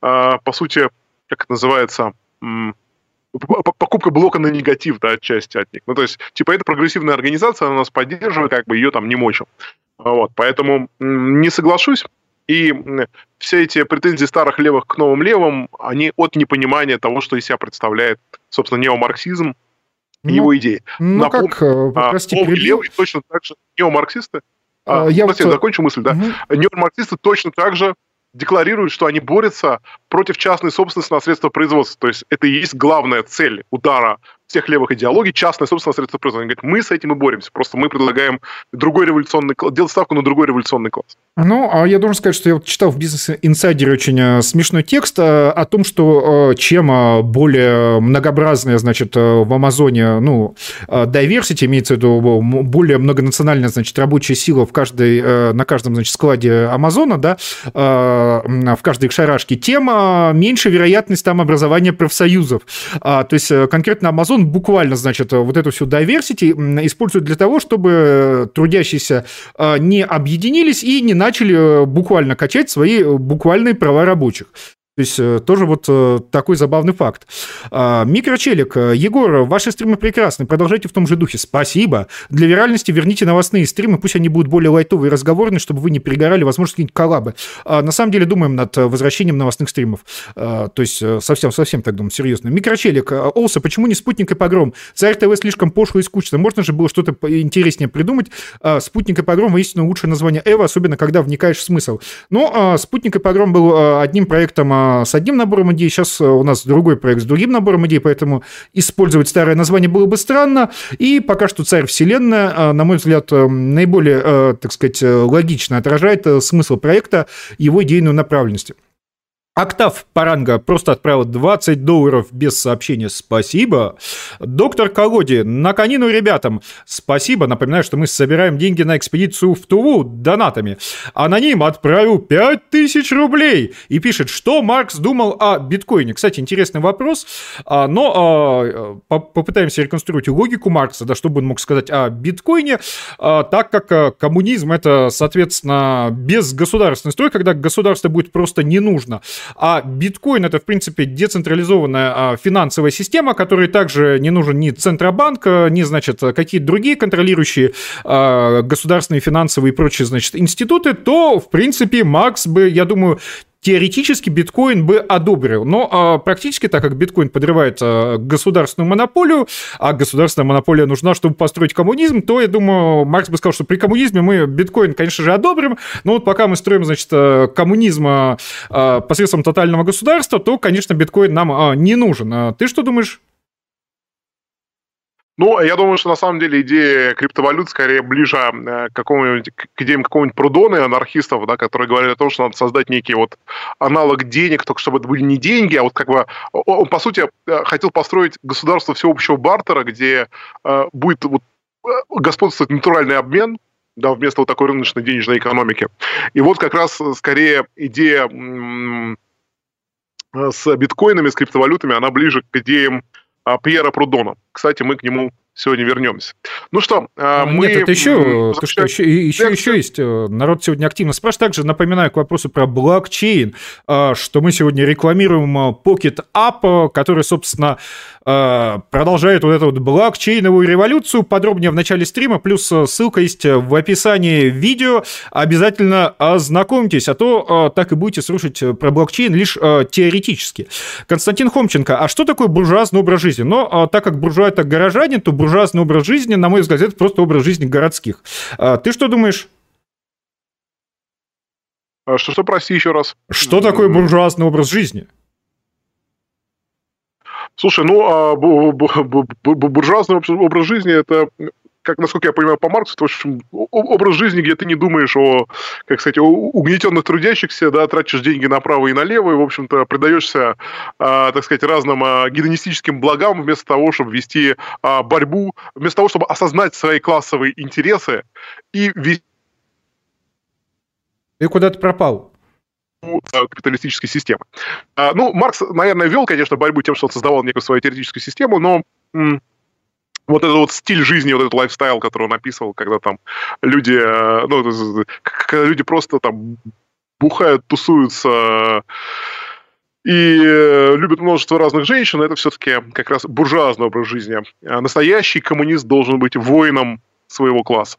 по сути, как это называется, покупка блока на негатив, да, отчасти от них. Ну, то есть, типа, это прогрессивная организация, она нас поддерживает, как бы ее там не мочим. Вот, поэтому не соглашусь. И все эти претензии старых левых к новым левым, они от непонимания того, что из себя представляет, собственно, неомарксизм и ну, его идеи. Ну, Напомню, как, э, а, прости, новые левые точно так же неомарксисты, а, я вот... закончу мысль, да, угу. неомарксисты точно так же декларируют, что они борются против частной собственности на средства производства. То есть это и есть главная цель удара всех левых идеологий, частная собственность на средства производства. Они говорят, мы с этим и боремся, просто мы предлагаем другой революционный класс, делать ставку на другой революционный класс. Ну, а я должен сказать, что я вот читал в Insider очень э, смешной текст э, о том, что э, чем более многообразная, значит, в Амазоне, ну, diversity, имеется в виду более многонациональная, значит, рабочая сила в каждой, на каждом, значит, складе Амазона, да, в каждой шарашке, тем меньше вероятность там образования профсоюзов. А, то есть конкретно Amazon буквально, значит, вот эту всю diversity использует для того, чтобы трудящиеся не объединились и не начали э, буквально качать свои э, буквальные права рабочих. То есть э, тоже вот э, такой забавный факт. А, микрочелик. Егор, ваши стримы прекрасны. Продолжайте в том же духе. Спасибо. Для виральности верните новостные стримы. Пусть они будут более лайтовые и разговорные, чтобы вы не перегорали. Возможно, какие-нибудь коллабы. А, на самом деле думаем над возвращением новостных стримов. А, то есть совсем-совсем так думаю, серьезно. Микрочелик. Олса, почему не спутник и погром? Царь ТВ слишком пошло и скучно. Можно же было что-то интереснее придумать. Спутник и погром воистину лучшее название Эва, особенно когда вникаешь в смысл. Но спутник и погром был одним проектом с одним набором идей, сейчас э, у нас другой проект с другим набором идей, поэтому использовать старое название было бы странно. И пока что «Царь Вселенная», э, на мой взгляд, э, наиболее, так сказать, логично отражает смысл проекта, его идейную направленность. Октав Паранга просто отправил 20 долларов без сообщения «Спасибо». Доктор Колоди, на конину ребятам спасибо. Напоминаю, что мы собираем деньги на экспедицию в Туву донатами. Аноним отправил 5000 рублей и пишет, что Маркс думал о биткоине. Кстати, интересный вопрос, а, но а, попытаемся реконструировать логику Маркса, да, чтобы он мог сказать о биткоине, а, так как коммунизм это, соответственно, безгосударственный строй, когда государство будет просто не нужно. А биткоин это, в принципе, децентрализованная а, финансовая система, которой также не нужен ни Центробанк, а, ни, значит, какие-то другие контролирующие а, государственные финансовые и прочие, значит, институты, то, в принципе, Макс бы, я думаю, теоретически биткоин бы одобрил. Но а, практически, так как биткоин подрывает а, государственную монополию, а государственная монополия нужна, чтобы построить коммунизм, то, я думаю, Маркс бы сказал, что при коммунизме мы биткоин, конечно же, одобрим, но вот пока мы строим, значит, э, коммунизм а, посредством тотального государства, то, конечно, биткоин нам а, не нужен. Ты что думаешь? Ну, я думаю, что на самом деле идея криптовалют скорее ближе э, к, какому-нибудь, к идеям какого-нибудь Прудона и анархистов, да, которые говорят о том, что надо создать некий вот аналог денег, только чтобы это были не деньги, а вот как бы он, по сути, э, хотел построить государство всеобщего бартера, где э, будет вот господствовать натуральный обмен, да, вместо вот такой рыночной денежной экономики. И вот как раз скорее идея с биткоинами, с криптовалютами, она ближе к идеям Пьера Прудона. Кстати, мы к нему сегодня вернемся. Ну что, а, мы... Нет, это еще, то, что, еще, еще, еще есть. Э, народ сегодня активно спрашивает. Также напоминаю к вопросу про блокчейн, а, что мы сегодня рекламируем Pocket App, который, собственно, продолжает вот эту вот блокчейновую революцию. Подробнее в начале стрима, плюс ссылка есть в описании видео. Обязательно ознакомьтесь, а то так и будете слушать про блокчейн лишь теоретически. Константин Хомченко, а что такое буржуазный образ жизни? Но так как буржуа это горожанин, то буржуазный образ жизни, на мой взгляд, это просто образ жизни городских. А ты что думаешь? А что, что, прости еще раз? Что такое буржуазный образ жизни? Слушай, ну, а буржуазный образ жизни это как, насколько я понимаю, по Марксу, это, в общем, образ жизни, где ты не думаешь о, как сказать, о угнетенных трудящихся, да, тратишь деньги направо и налево, и, в общем-то, предаешься, а, так сказать, разным а, гедонистическим благам вместо того, чтобы вести а, борьбу, вместо того, чтобы осознать свои классовые интересы и вести... Ты куда-то пропал капиталистической системы. Ну, Маркс, наверное, вел, конечно, борьбу тем, что он создавал некую свою теоретическую систему, но вот этот вот стиль жизни, вот этот лайфстайл, который он описывал, когда там люди, э, ну, когда люди просто там бухают, тусуются и э, любят множество разных женщин, это все-таки как раз буржуазный образ жизни. А настоящий коммунист должен быть воином своего класса.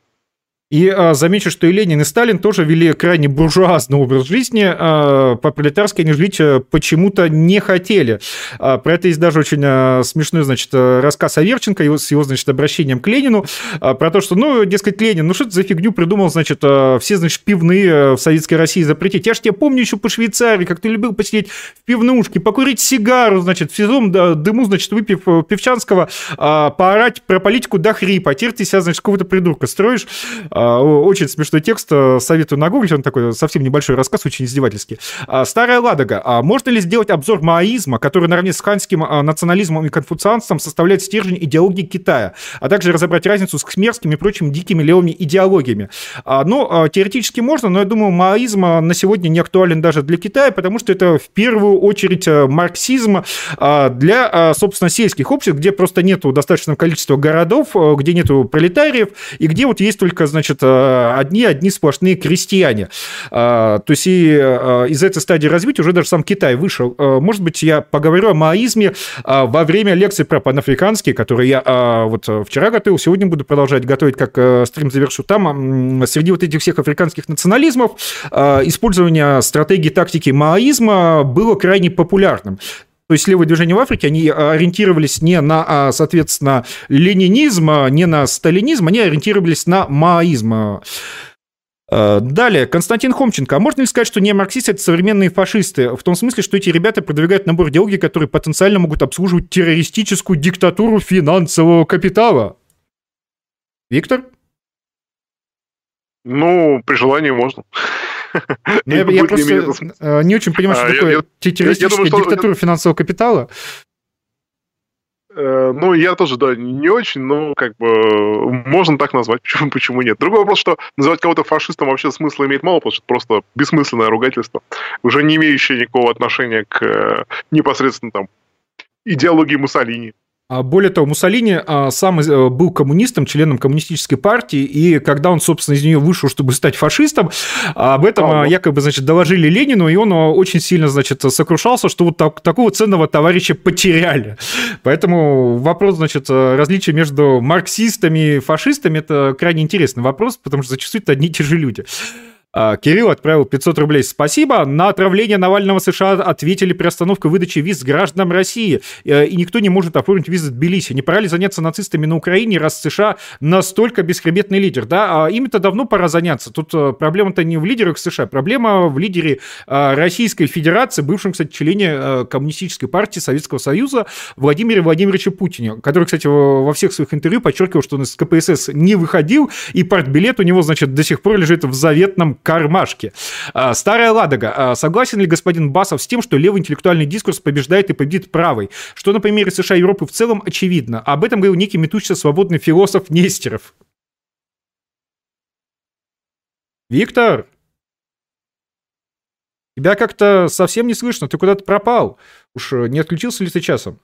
И а, замечу, что и Ленин, и Сталин тоже вели крайне буржуазный образ жизни, а, по-пролетарски они жить а, почему-то не хотели. А, про это есть даже очень а, смешной, значит, рассказ Аверченко его, с его, значит, обращением к Ленину, а, про то, что, ну, дескать, Ленин, ну что ты за фигню придумал, значит, а, все, значит, пивные в Советской России запретить. Я ж тебя помню еще по Швейцарии, как ты любил посидеть в пивнушке, покурить сигару, значит, в сезон дыму, значит, выпив э, певчанского, а, поорать про политику до хрипа, а теперь ты себя, значит, какого-то придурка строишь, а, очень смешной текст, э, советую нагуглить, он такой совсем небольшой рассказ, очень издевательский. А, Старая Ладога. А можно ли сделать обзор маоизма, который наравне с ханьским национализмом и конфуцианством составляет стержень идеологии Китая, а также разобрать разницу с кхмерскими и прочими дикими левыми идеологиями? Ну, теоретически можно, но я думаю, маоизм на сегодня не актуален даже для Китая, потому что это в первую очередь марксизм для, собственно, сельских обществ, где просто нету достаточного количества городов, где нету пролетариев, и где вот есть только, значит, значит, э, одни, одни сплошные крестьяне. А, то есть и э, из этой стадии развития уже даже сам Китай вышел. Э, может быть, я поговорю о маоизме во время лекции про панафриканский, который я вот вчера готовил, сегодня буду продолжать готовить, как стрим завершу. Там среди вот этих всех африканских национализмов использование стратегии тактики маоизма было крайне популярным. То есть левое движение в Африке, они ориентировались не на, а, соответственно, ленинизм, а не на сталинизм, они ориентировались на маоизм. А, далее, Константин Хомченко. А можно ли сказать, что не марксисты – это современные фашисты? В том смысле, что эти ребята продвигают набор идеологий, которые потенциально могут обслуживать террористическую диктатуру финансового капитала. Виктор? Ну, при желании можно. Ну, я, я просто э, не очень понимаю, что а, такое я, террористическая я, я диктатура что... финансового капитала. Э, ну, я тоже, да, не очень, но как бы можно так назвать, почему, почему нет. Другой вопрос, что называть кого-то фашистом вообще смысла имеет мало, потому что это просто бессмысленное ругательство, уже не имеющее никакого отношения к э, непосредственно там идеологии Муссолини. А более того, Муссолини а, сам э, был коммунистом, членом коммунистической партии, и когда он, собственно, из нее вышел, чтобы стать фашистом, об этом а, якобы, значит, доложили Ленину, и он очень сильно, значит, сокрушался, что вот так, такого ценного товарища потеряли. Поэтому вопрос, значит, различия между марксистами и фашистами – это крайне интересный вопрос, потому что зачастую это одни и те же люди. А, Кирилл отправил 500 рублей. Спасибо. На отравление Навального США ответили приостановкой выдачи виз гражданам России. Э, и никто не может оформить визы в Тбилиси. Не пора ли заняться нацистами на Украине, раз США настолько бесхребетный лидер? Да, а им-то давно пора заняться. Тут э, проблема-то не в лидерах США. Проблема в лидере э, Российской Федерации, бывшем, кстати, члене Коммунистической партии Советского Союза Владимире Владимировиче Путине, который, кстати, во всех своих интервью подчеркивал, что он из КПСС не выходил, и партбилет у него, значит, до сих пор лежит в заветном кармашке. А, Старая Ладога. А, согласен ли господин Басов с тем, что левый интеллектуальный дискурс побеждает и победит правый? Что на примере США и Европы в целом очевидно. Об этом говорил некий метущийся свободный философ Нестеров. Виктор, тебя как-то совсем не слышно, ты куда-то пропал. Уж не отключился ли ты часом?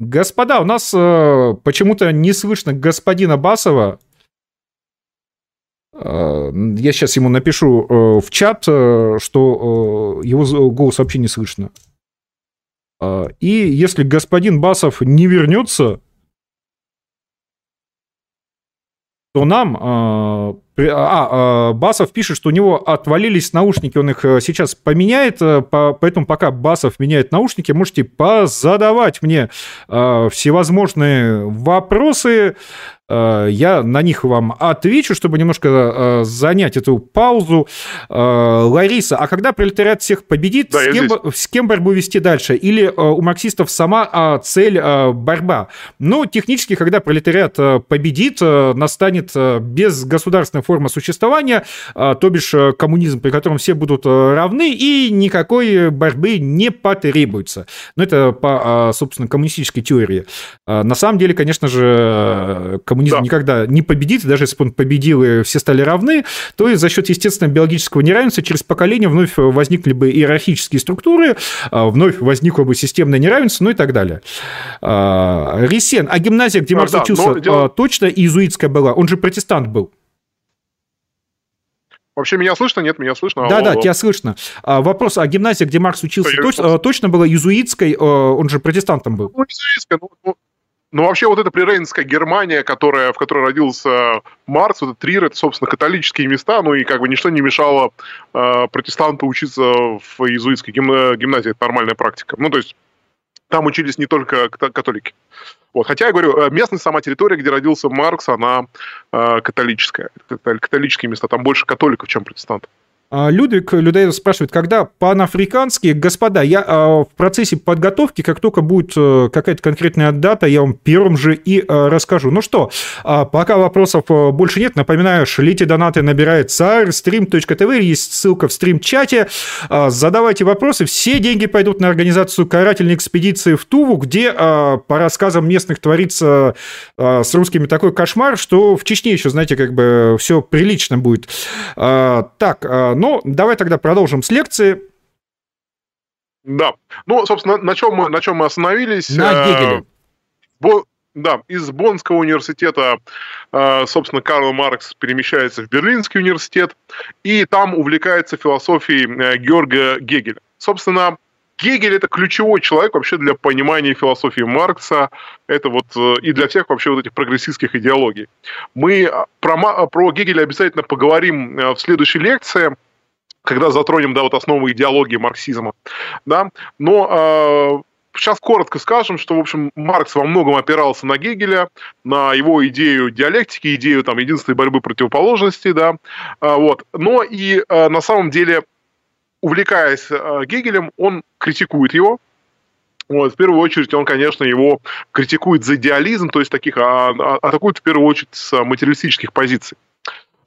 Господа, у нас э, почему-то не слышно господина Басова. Э, я сейчас ему напишу э, в чат, э, что его голос вообще не слышно. И если господин Басов не вернется, то нам... А, а, Басов пишет, что у него отвалились наушники, он их сейчас поменяет, поэтому пока Басов меняет наушники, можете позадавать мне всевозможные вопросы, я на них вам отвечу, чтобы немножко э, занять эту паузу. Э, Лариса, а когда пролетариат всех победит, да, с, кем, с кем борьбу вести дальше? Или у марксистов сама цель борьба? Ну, технически, когда пролетариат победит, настанет безгосударственная форма существования, то бишь коммунизм, при котором все будут равны, и никакой борьбы не потребуется. Но это по, собственно, коммунистической теории. На самом деле, конечно же, коммунизм да. никогда не победит, даже если бы он победил и все стали равны, то и за счет естественного биологического неравенства через поколение вновь возникли бы иерархические структуры, а, вновь возникло бы системное неравенство, ну и так далее. А, Ресен, а гимназия, где Маркс а, учился, дело... точно иезуитская была? Он же протестант был. Вообще меня слышно? Нет, меня слышно. Да, да, тебя слышно. А, вопрос, а гимназия, где Маркс учился, точ, точно была иезуитской? Он же протестантом был. Ну, иезуитская, ну, ну ну, вообще вот эта прирейнская Германия, которая, в которой родился Маркс, вот этот Трир, это, собственно, католические места, ну и как бы ничто не мешало э, протестанту учиться в иезуитской гимна- гимназии, это нормальная практика. Ну, то есть там учились не только католики. Вот. Хотя, я говорю, э, местная сама территория, где родился Маркс, она э, католическая. Католические места, там больше католиков, чем протестантов. А, Людвиг Людоедов спрашивает, когда панафриканские, господа, я а, в процессе подготовки, как только будет э, какая-то конкретная дата, я вам первым же и э, расскажу. Ну что, а, пока вопросов э, больше нет, напоминаю, шлите донаты, набирает царь, stream.tv, есть ссылка в стрим-чате, задавайте вопросы, все деньги пойдут на организацию карательной экспедиции в Туву, где, по рассказам местных, творится с русскими такой кошмар, что в Чечне еще, знаете, как бы все прилично будет. Так, ну, давай тогда продолжим с лекции. Да. Ну, собственно, на чем мы, на чем мы остановились? На э, Гегеле. Бо, да, из Боннского университета, э, собственно, Карл Маркс перемещается в Берлинский университет, и там увлекается философией э, Георга Гегеля. Собственно, Гегель это ключевой человек вообще для понимания философии Маркса, это вот и для всех вообще вот этих прогрессистских идеологий. Мы про, про Гегеля обязательно поговорим в следующей лекции когда затронем, да, вот основы идеологии марксизма, да, но сейчас коротко скажем, что, в общем, Маркс во многом опирался на Гегеля, на его идею диалектики, идею там единственной борьбы противоположностей, да, э, вот, но и э, на самом деле, увлекаясь Гегелем, он критикует его, вот, в первую очередь он, конечно, его критикует за идеализм, то есть таких, а, а, атакует в первую очередь с материалистических позиций.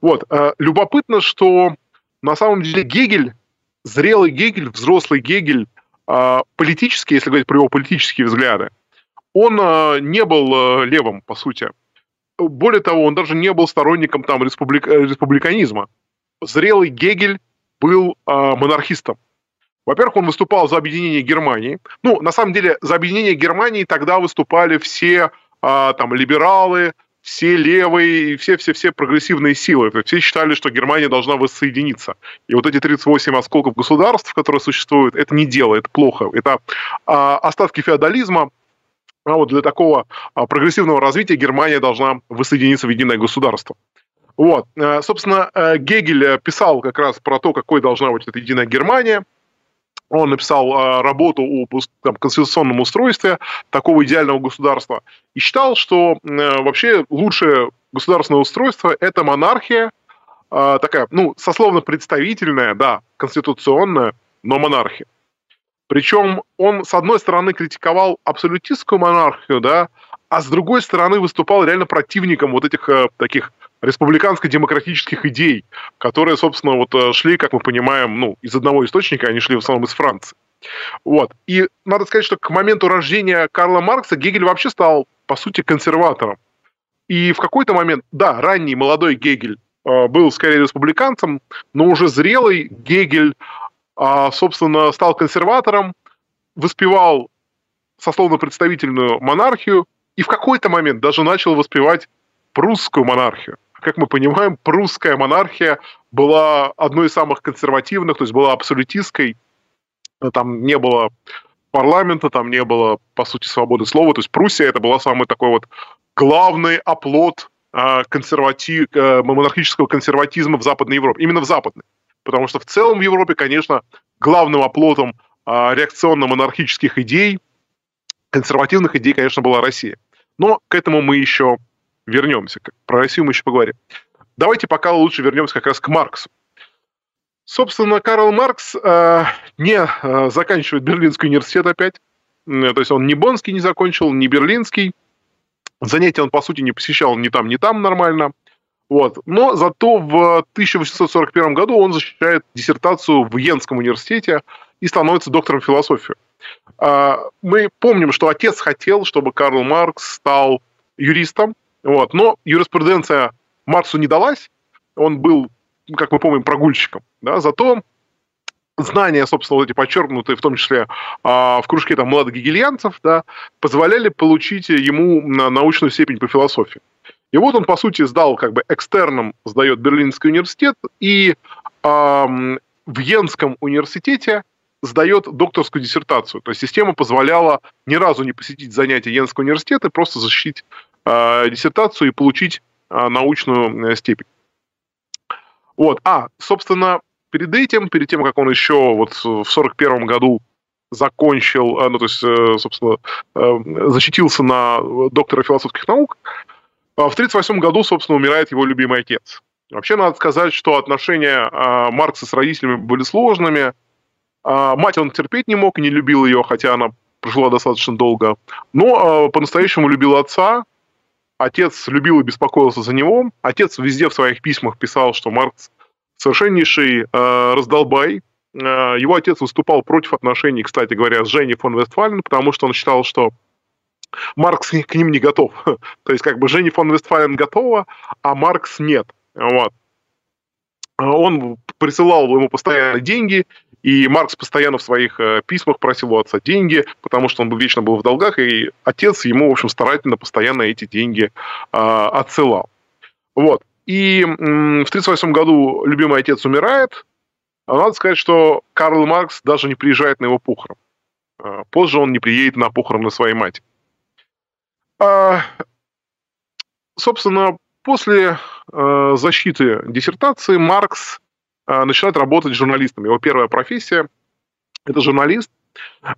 Вот. Любопытно, что на самом деле Гегель, зрелый Гегель, взрослый Гегель, э, политически, если говорить про его политические взгляды, он не был левым, по сути. Более того, он даже не был сторонником там республик... республиканизма. Зрелый Гегель был монархистом. Во-первых, он выступал за объединение Германии. Ну, на самом деле, за объединение Германии тогда выступали все а, там либералы, все левые, все-все-все прогрессивные силы. Все считали, что Германия должна воссоединиться. И вот эти 38 осколков государств, которые существуют, это не дело, это плохо. Это а, остатки феодализма, а вот для такого а, прогрессивного развития Германия должна воссоединиться в единое государство. Вот. Э, собственно, э, Гегель писал как раз про то, какой должна быть эта единая Германия – он написал э, работу о там, конституционном устройстве такого идеального государства и считал, что э, вообще лучшее государственное устройство – это монархия, э, такая, ну, сословно представительная, да, конституционная, но монархия. Причем он, с одной стороны, критиковал абсолютистскую монархию, да, а с другой стороны выступал реально противником вот этих э, таких республиканско-демократических идей, которые, собственно, вот э, шли, как мы понимаем, ну, из одного источника, они шли в основном из Франции. Вот. И надо сказать, что к моменту рождения Карла Маркса Гегель вообще стал, по сути, консерватором. И в какой-то момент, да, ранний молодой Гегель э, был скорее республиканцем, но уже зрелый Гегель, э, собственно, стал консерватором, воспевал сословно-представительную монархию и в какой-то момент даже начал воспевать прусскую монархию как мы понимаем, прусская монархия была одной из самых консервативных, то есть была абсолютистской. Там не было парламента, там не было, по сути, свободы слова. То есть Пруссия это была самый такой вот главный оплот а, консерватив, э, монархического консерватизма в Западной Европе. Именно в Западной. Потому что в целом в Европе, конечно, главным оплотом реакционно-монархических идей, консервативных идей, конечно, была Россия. Но к этому мы еще вернемся. Про Россию мы еще поговорим. Давайте пока лучше вернемся как раз к Марксу. Собственно, Карл Маркс э, не э, заканчивает Берлинский университет опять. Э, то есть он ни Бонский не закончил, ни Берлинский. Занятия он, по сути, не посещал ни там, ни там нормально. Вот. Но зато в 1841 году он защищает диссертацию в Йенском университете и становится доктором философии. Э, мы помним, что отец хотел, чтобы Карл Маркс стал юристом, вот. Но юриспруденция Марксу не далась. Он был, как мы помним, прогульщиком. Да? Зато знания, собственно, вот эти подчеркнутые, в том числе а, в кружке там, молодых гегельянцев, да, позволяли получить ему научную степень по философии. И вот он, по сути, сдал как бы экстерном, сдает Берлинский университет, и а, в Йенском университете сдает докторскую диссертацию. То есть система позволяла ни разу не посетить занятия Йенского университета, просто защитить диссертацию и получить э, научную э, степень. Вот. А, собственно, перед этим, перед тем, как он еще вот в 41 году закончил, э, ну, то есть, э, собственно, защитился на доктора философских наук, в 1938 году, собственно, умирает его любимый отец. Вообще, надо сказать, что отношения Маркса с родителями были сложными. Мать он терпеть не мог не любил ее, хотя она прожила достаточно долго. Но по-настоящему любил отца, Отец любил и беспокоился за него. Отец везде в своих письмах писал, что Маркс совершеннейший э, раздолбай. Э, его отец выступал против отношений, кстати говоря, с Женей фон Вестфален, потому что он считал, что Маркс к ним не готов. То есть как бы Женя фон Вестфален готова, а Маркс нет. Вот. Он присылал ему постоянно деньги, и Маркс постоянно в своих э, письмах просил у отца деньги, потому что он вечно был в долгах, и отец ему, в общем, старательно постоянно эти деньги э, отсылал. Вот. И в 1938 году любимый отец умирает. А надо сказать, что Карл Маркс даже не приезжает на его похорон. Э, позже он не приедет на похороны своей матери. А, собственно, после э, защиты диссертации Маркс а, начинает работать журналистом. Его первая профессия – это журналист.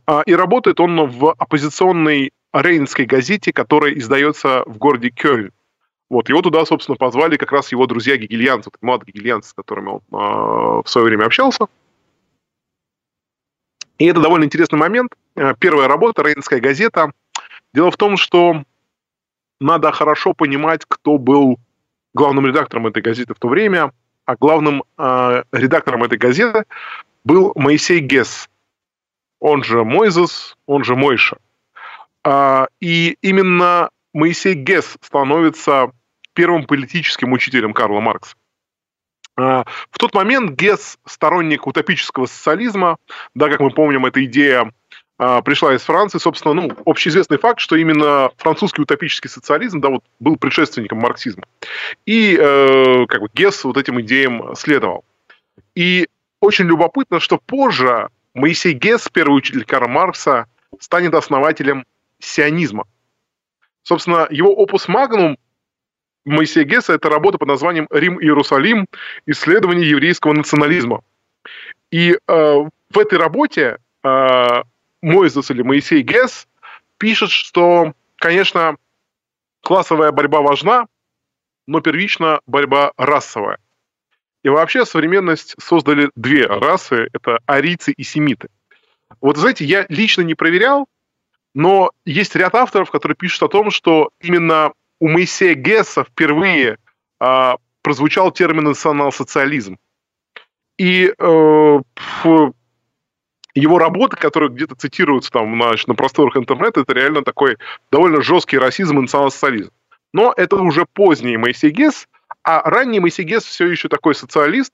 А, и работает он в оппозиционной рейнской газете, которая издается в городе Кёльн. Вот, его туда, собственно, позвали как раз его друзья гигельянцы, молодые гигельянцы, с которыми он э, в свое время общался. И это довольно интересный момент. Первая работа, Рейнская газета. Дело в том, что надо хорошо понимать, кто был главным редактором этой газеты в то время, а главным э, редактором этой газеты был Моисей Гесс, он же Мойзес, он же Мойша. А, и именно Моисей Гесс становится первым политическим учителем Карла Маркса. А, в тот момент Гесс сторонник утопического социализма, да, как мы помним, эта идея пришла из Франции, собственно, ну, общеизвестный факт, что именно французский утопический социализм, да, вот был предшественником марксизма. И э, как бы Гесс вот этим идеям следовал. И очень любопытно, что позже Моисей Гесс, первый учитель Карла Маркса, станет основателем сионизма. Собственно, его опус магнум Моисея Гесса – это работа под названием «Рим и Иерусалим. Исследование еврейского национализма». И э, в этой работе э, Мойзес или Моисей Гесс пишет, что, конечно, классовая борьба важна, но первично борьба расовая. И вообще современность создали две расы – это арийцы и семиты. Вот, знаете, я лично не проверял, но есть ряд авторов, которые пишут о том, что именно у Моисея Гесса впервые а, прозвучал термин национал-социализм. И э, его работы, которые где-то цитируются там на, на просторах интернета, это реально такой довольно жесткий расизм и национал-социализм. Но это уже поздний Моисей Гесс, а ранний Моисей Гесс все еще такой социалист,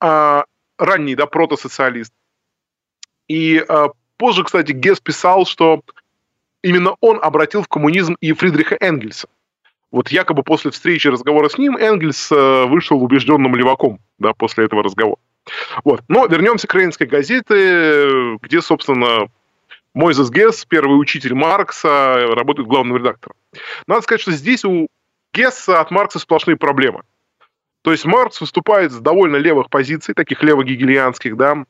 а, ранний, да, протосоциалист. И а, позже, кстати, Гесс писал, что именно он обратил в коммунизм и Фридриха Энгельса. Вот якобы после встречи разговора с ним Энгельс э, вышел убежденным леваком да, после этого разговора. Вот. Но вернемся к Рейнской газете, где, собственно, Мойзес Гесс, первый учитель Маркса, работает главным редактором. Надо сказать, что здесь у Гесса от Маркса сплошные проблемы. То есть Маркс выступает с довольно левых позиций, таких лево-гегельянских, да,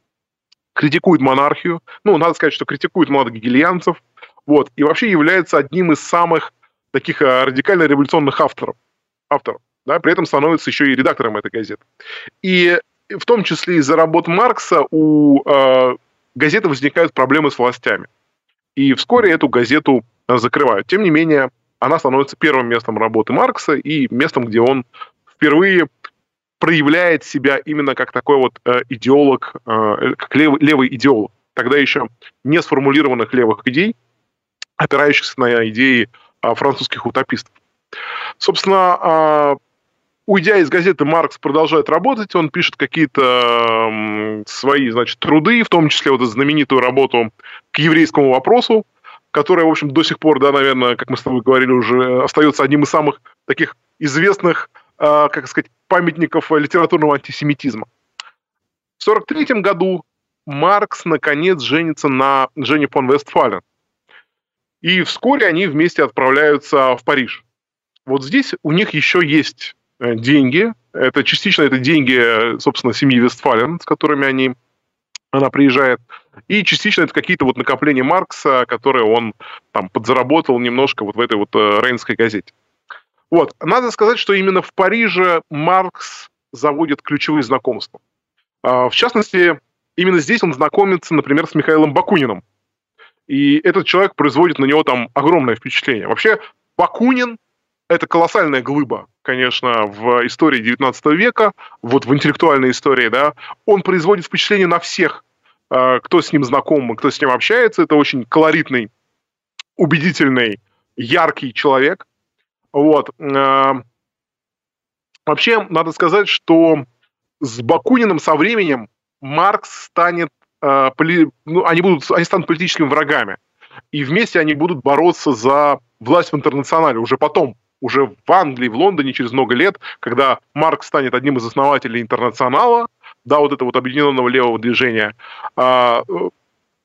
критикует монархию. Ну, надо сказать, что критикует молодых гегельянцев. Вот. И вообще является одним из самых таких э, радикально революционных авторов. авторов да, при этом становится еще и редактором этой газеты. И в том числе из-за работ Маркса у э, газеты возникают проблемы с властями. И вскоре эту газету э, закрывают. Тем не менее, она становится первым местом работы Маркса и местом, где он впервые проявляет себя именно как такой вот э, идеолог, э, как левый, левый идеолог. Тогда еще не сформулированных левых идей, опирающихся на идеи э, французских утопистов. Собственно, э, уйдя из газеты, Маркс продолжает работать, он пишет какие-то свои, значит, труды, в том числе вот эту знаменитую работу к еврейскому вопросу, которая, в общем, до сих пор, да, наверное, как мы с тобой говорили, уже остается одним из самых таких известных, э, как сказать, памятников литературного антисемитизма. В 1943 году Маркс, наконец, женится на Жене фон Вестфален. И вскоре они вместе отправляются в Париж. Вот здесь у них еще есть деньги. Это частично это деньги, собственно, семьи Вестфален, с которыми они, она приезжает. И частично это какие-то вот накопления Маркса, которые он там подзаработал немножко вот в этой вот э, Рейнской газете. Вот. Надо сказать, что именно в Париже Маркс заводит ключевые знакомства. А, в частности, именно здесь он знакомится, например, с Михаилом Бакуниным. И этот человек производит на него там огромное впечатление. Вообще, Бакунин – это колоссальная глыба конечно, в истории 19 века, вот в интеллектуальной истории, да, он производит впечатление на всех, э, кто с ним знаком, кто с ним общается. Это очень колоритный, убедительный, яркий человек. Вот. Э, вообще, надо сказать, что с Бакуниным со временем Маркс станет, э, ну, они, будут, они станут политическими врагами. И вместе они будут бороться за власть в интернационале уже потом, уже в Англии, в Лондоне через много лет, когда Маркс станет одним из основателей интернационала, да, вот этого вот объединенного левого движения, а,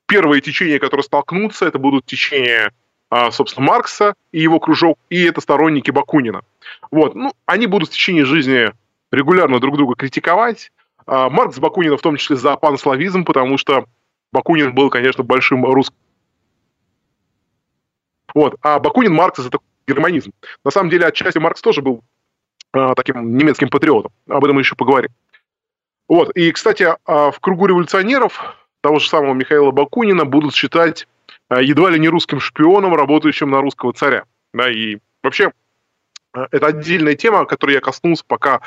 первые течения, которые столкнутся, это будут течения, а, собственно, Маркса и его кружок, и это сторонники Бакунина. Вот, ну, они будут в течение жизни регулярно друг друга критиковать. А, Маркс Бакунина в том числе за панславизм, потому что Бакунин был, конечно, большим русским. Вот. А Бакунин Маркс это германизм. На самом деле, отчасти Маркс тоже был э, таким немецким патриотом. Об этом мы еще поговорим. Вот. И, кстати, э, в кругу революционеров того же самого Михаила Бакунина будут считать э, едва ли не русским шпионом, работающим на русского царя. Да, и вообще это отдельная тема, которой я коснулся, пока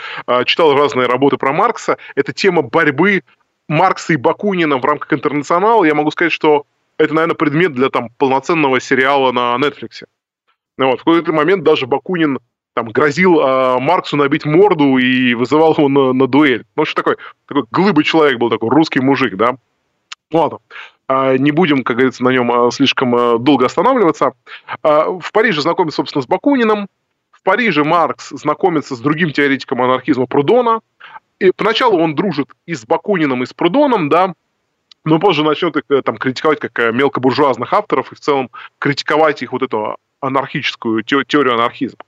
читал разные работы про Маркса. Это тема борьбы Маркса и Бакунина в рамках интернационала. Я могу сказать, что это, наверное, предмет для там, полноценного сериала на Netflix. Вот, в какой-то момент даже Бакунин там, грозил э, Марксу набить морду и вызывал его на, на дуэль. Ну, что такой, такой глыбый человек был, такой русский мужик, да. Ладно. Не будем, как говорится, на нем а, слишком а, долго останавливаться. В Париже знакомится, собственно, с Бакуниным. В Париже Маркс знакомится с другим теоретиком анархизма Прудона. И поначалу он дружит и с Бакуниным, и с Прудоном, да, но позже начнет их э, там, критиковать как э, мелкобуржуазных авторов и в целом критиковать их вот эту анархическую теорию анархизма.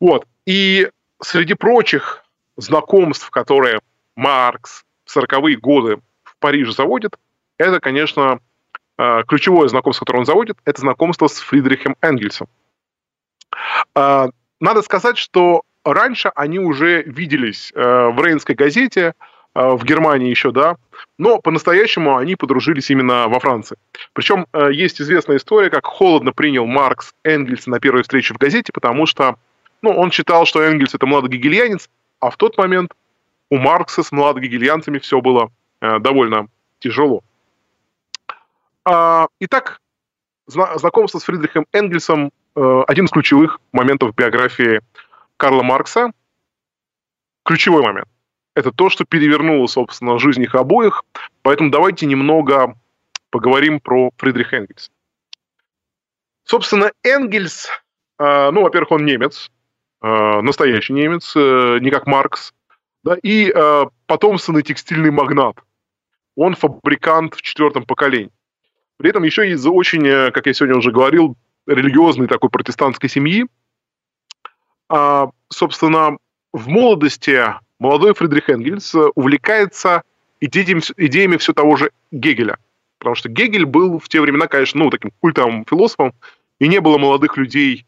Вот. И среди прочих знакомств, которые Маркс в 40-е годы в Париже заводит, это, конечно, э, ключевое знакомство, которое он заводит, это знакомство с Фридрихом Энгельсом. Э, надо сказать, что раньше они уже виделись э, в Рейнской газете, в Германии еще, да, но по-настоящему они подружились именно во Франции. Причем есть известная история, как холодно принял Маркс Энгельса на первой встрече в газете, потому что ну, он считал, что Энгельс это младогегельянец, а в тот момент у Маркса с младогегельянцами все было довольно тяжело. А, итак, знакомство с Фридрихом Энгельсом э, один из ключевых моментов биографии Карла Маркса. Ключевой момент. Это то, что перевернуло, собственно, жизнь их обоих. Поэтому давайте немного поговорим про Фридриха Энгельса. Собственно, Энгельс, э, ну, во-первых, он немец, э, настоящий немец, не как Маркс, да, и потомственный текстильный магнат. Он фабрикант в четвертом поколении. При этом еще из очень, э, как я сегодня уже говорил, религиозной такой протестантской семьи. А, собственно, в молодости молодой Фридрих Энгельс увлекается идеями, идеями все того же Гегеля. Потому что Гегель был в те времена, конечно, ну, таким культовым философом, и не было молодых людей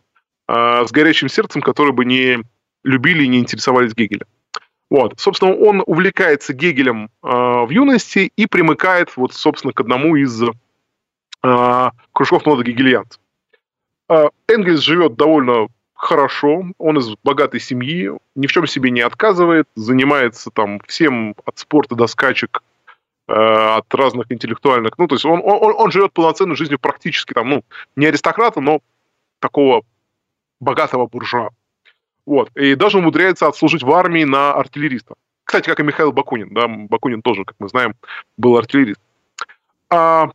э, с горячим сердцем, которые бы не любили и не интересовались Гегелем. Вот. Собственно, он увлекается Гегелем э, в юности и примыкает, вот, собственно, к одному из э, кружков молодых гегельянцев. Э, Энгельс живет довольно хорошо, он из богатой семьи, ни в чем себе не отказывает, занимается там всем от спорта до скачек, э, от разных интеллектуальных, ну, то есть он, он, он живет полноценной жизнью практически там, ну, не аристократа, но такого богатого буржуа. Вот. И даже умудряется отслужить в армии на артиллериста. Кстати, как и Михаил Бакунин. Да? Бакунин тоже, как мы знаем, был артиллерист. А,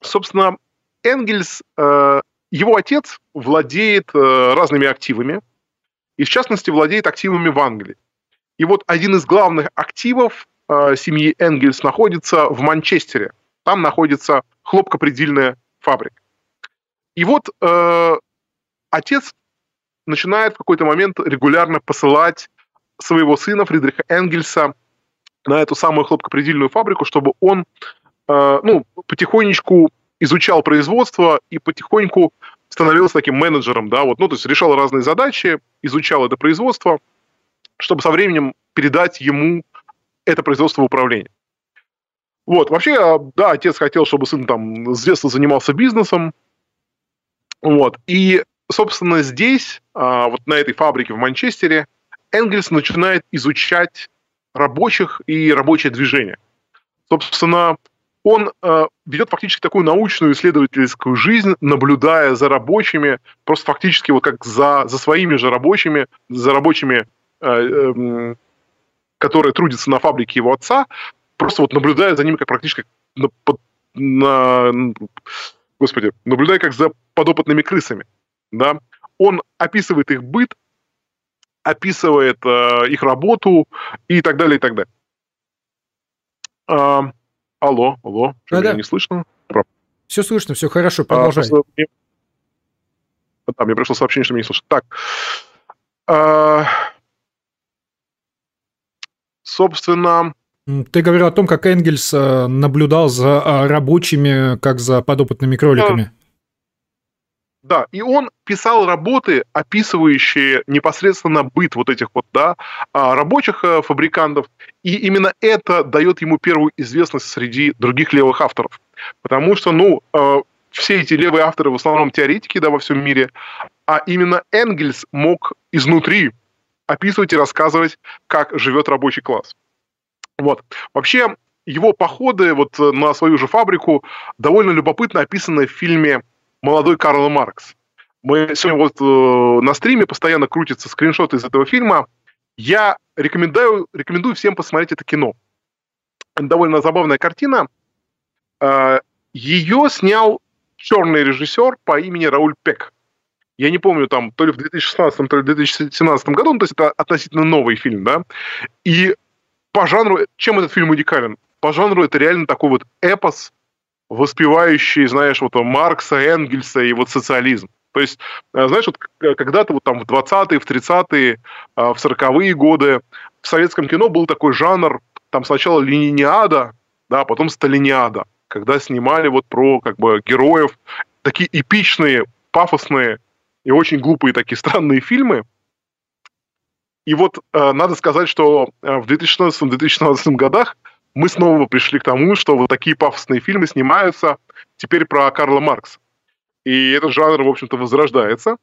собственно, Энгельс, э, его отец владеет э, разными активами, и в частности владеет активами в Англии. И вот один из главных активов э, семьи Энгельс находится в Манчестере. Там находится хлопкопредельная фабрика. И вот э, отец начинает в какой-то момент регулярно посылать своего сына Фридриха Энгельса на эту самую хлопкопредельную фабрику, чтобы он Э, ну, потихонечку изучал производство и потихоньку становился таким менеджером, да, вот, ну, то есть решал разные задачи, изучал это производство, чтобы со временем передать ему это производство в управление. Вот, вообще, а, да, отец хотел, чтобы сын там с детства занимался бизнесом, вот, и, собственно, здесь, а, вот на этой фабрике в Манчестере, Энгельс начинает изучать рабочих и рабочее движение. Собственно, он э, ведет фактически такую научную исследовательскую жизнь, наблюдая за рабочими, просто фактически вот как за, за своими же рабочими, за рабочими, э, э, которые трудятся на фабрике его отца, просто вот наблюдая за ними как практически на, на, господи, наблюдая как за подопытными крысами, да, он описывает их быт, описывает э, их работу и так далее, и так далее. Алло, алло, что, да, меня да. не слышно? Все слышно, все хорошо, продолжай. А. Да, мне пришло сообщение, что меня не слышно. Так, а... собственно... Ты говорил о том, как Энгельс э, наблюдал за а, рабочими, как за подопытными кроликами. Да, и он писал работы, описывающие непосредственно быт вот этих вот, да, а, рабочих э, фабрикантов, и именно это дает ему первую известность среди других левых авторов. Потому что, ну, э, все эти левые авторы в основном теоретики, да, во всем мире, а именно Энгельс мог изнутри описывать и рассказывать, как живет рабочий класс. Вот. Вообще, его походы вот на свою же фабрику довольно любопытно описаны в фильме «Молодой Карл Маркс». Мы сегодня вот э, на стриме постоянно крутятся скриншоты из этого фильма. Я рекомендую, рекомендую всем посмотреть это кино. Довольно забавная картина. Э, ее снял черный режиссер по имени Рауль Пек. Я не помню, там, то ли в 2016, то ли в 2017 году, ну, то есть это относительно новый фильм, да. И по жанру, чем этот фильм уникален? По жанру это реально такой вот эпос, воспевающий, знаешь, вот Маркса, Энгельса и вот социализм. То есть, э, знаешь, вот когда-то вот там в 20-е, в 30-е, а, в 40-е годы в советском кино был такой жанр, там сначала линиада, да, а потом сталиниада, когда снимали вот про как бы героев, такие эпичные, пафосные и очень глупые такие странные фильмы. И вот э, надо сказать, что э, в 2016-2017 годах мы снова пришли к тому, что вот такие пафосные фильмы снимаются теперь про Карла Маркса. И этот жанр, в общем-то, возрождается.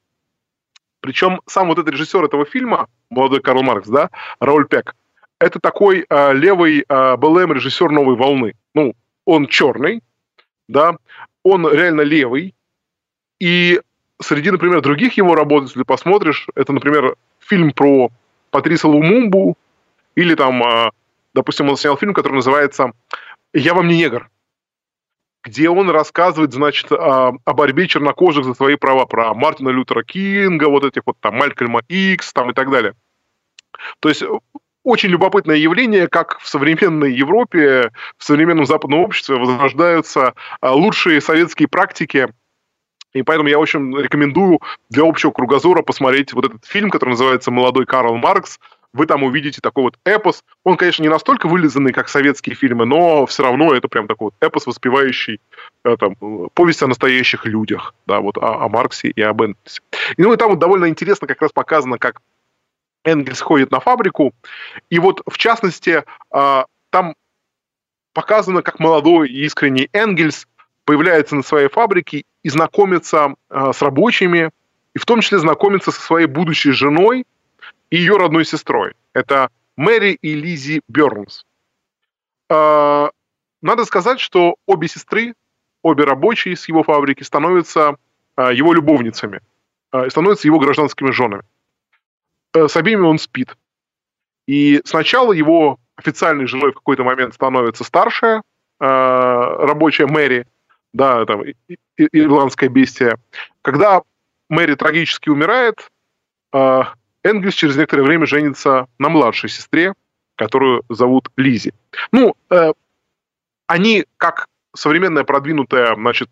Причем сам вот этот режиссер этого фильма, молодой Карл Маркс, да, Рауль Пек, это такой э, левый э, БЛМ режиссер новой волны. Ну, он черный, да, он реально левый. И среди, например, других его работ, если посмотришь, это, например, фильм про Патриса Лумумбу, или там, э, допустим, он снял фильм, который называется «Я вам не негр», где он рассказывает, значит, о, о борьбе чернокожих за свои права, про Мартина Лютера Кинга, вот этих вот там Малькольма Икс там и так далее. То есть очень любопытное явление, как в современной Европе, в современном западном обществе возрождаются а, лучшие советские практики. И поэтому я очень рекомендую для общего кругозора посмотреть вот этот фильм, который называется «Молодой Карл Маркс», вы там увидите такой вот эпос. Он, конечно, не настолько вылизанный, как советские фильмы, но все равно это прям такой вот эпос, воспевающий э, там, повесть о настоящих людях, да, вот о, о Марксе и об Энгельсе. И, ну и там вот довольно интересно как раз показано, как Энгельс ходит на фабрику, и вот в частности э, там показано, как молодой и искренний Энгельс появляется на своей фабрике и знакомится э, с рабочими, и в том числе знакомится со своей будущей женой, и ее родной сестрой. Это Мэри и Лизи Бернс. А, надо сказать, что обе сестры, обе рабочие с его фабрики становятся а, его любовницами, а, становятся его гражданскими женами. Э, с обеими он спит. И сначала его официальной женой в какой-то момент становится старшая рабочая Мэри, да, там, ирландская бестия. Когда Мэри трагически умирает, Энгельс через некоторое время женится на младшей сестре, которую зовут Лизи. Ну, э, они, как современная продвинутая, значит,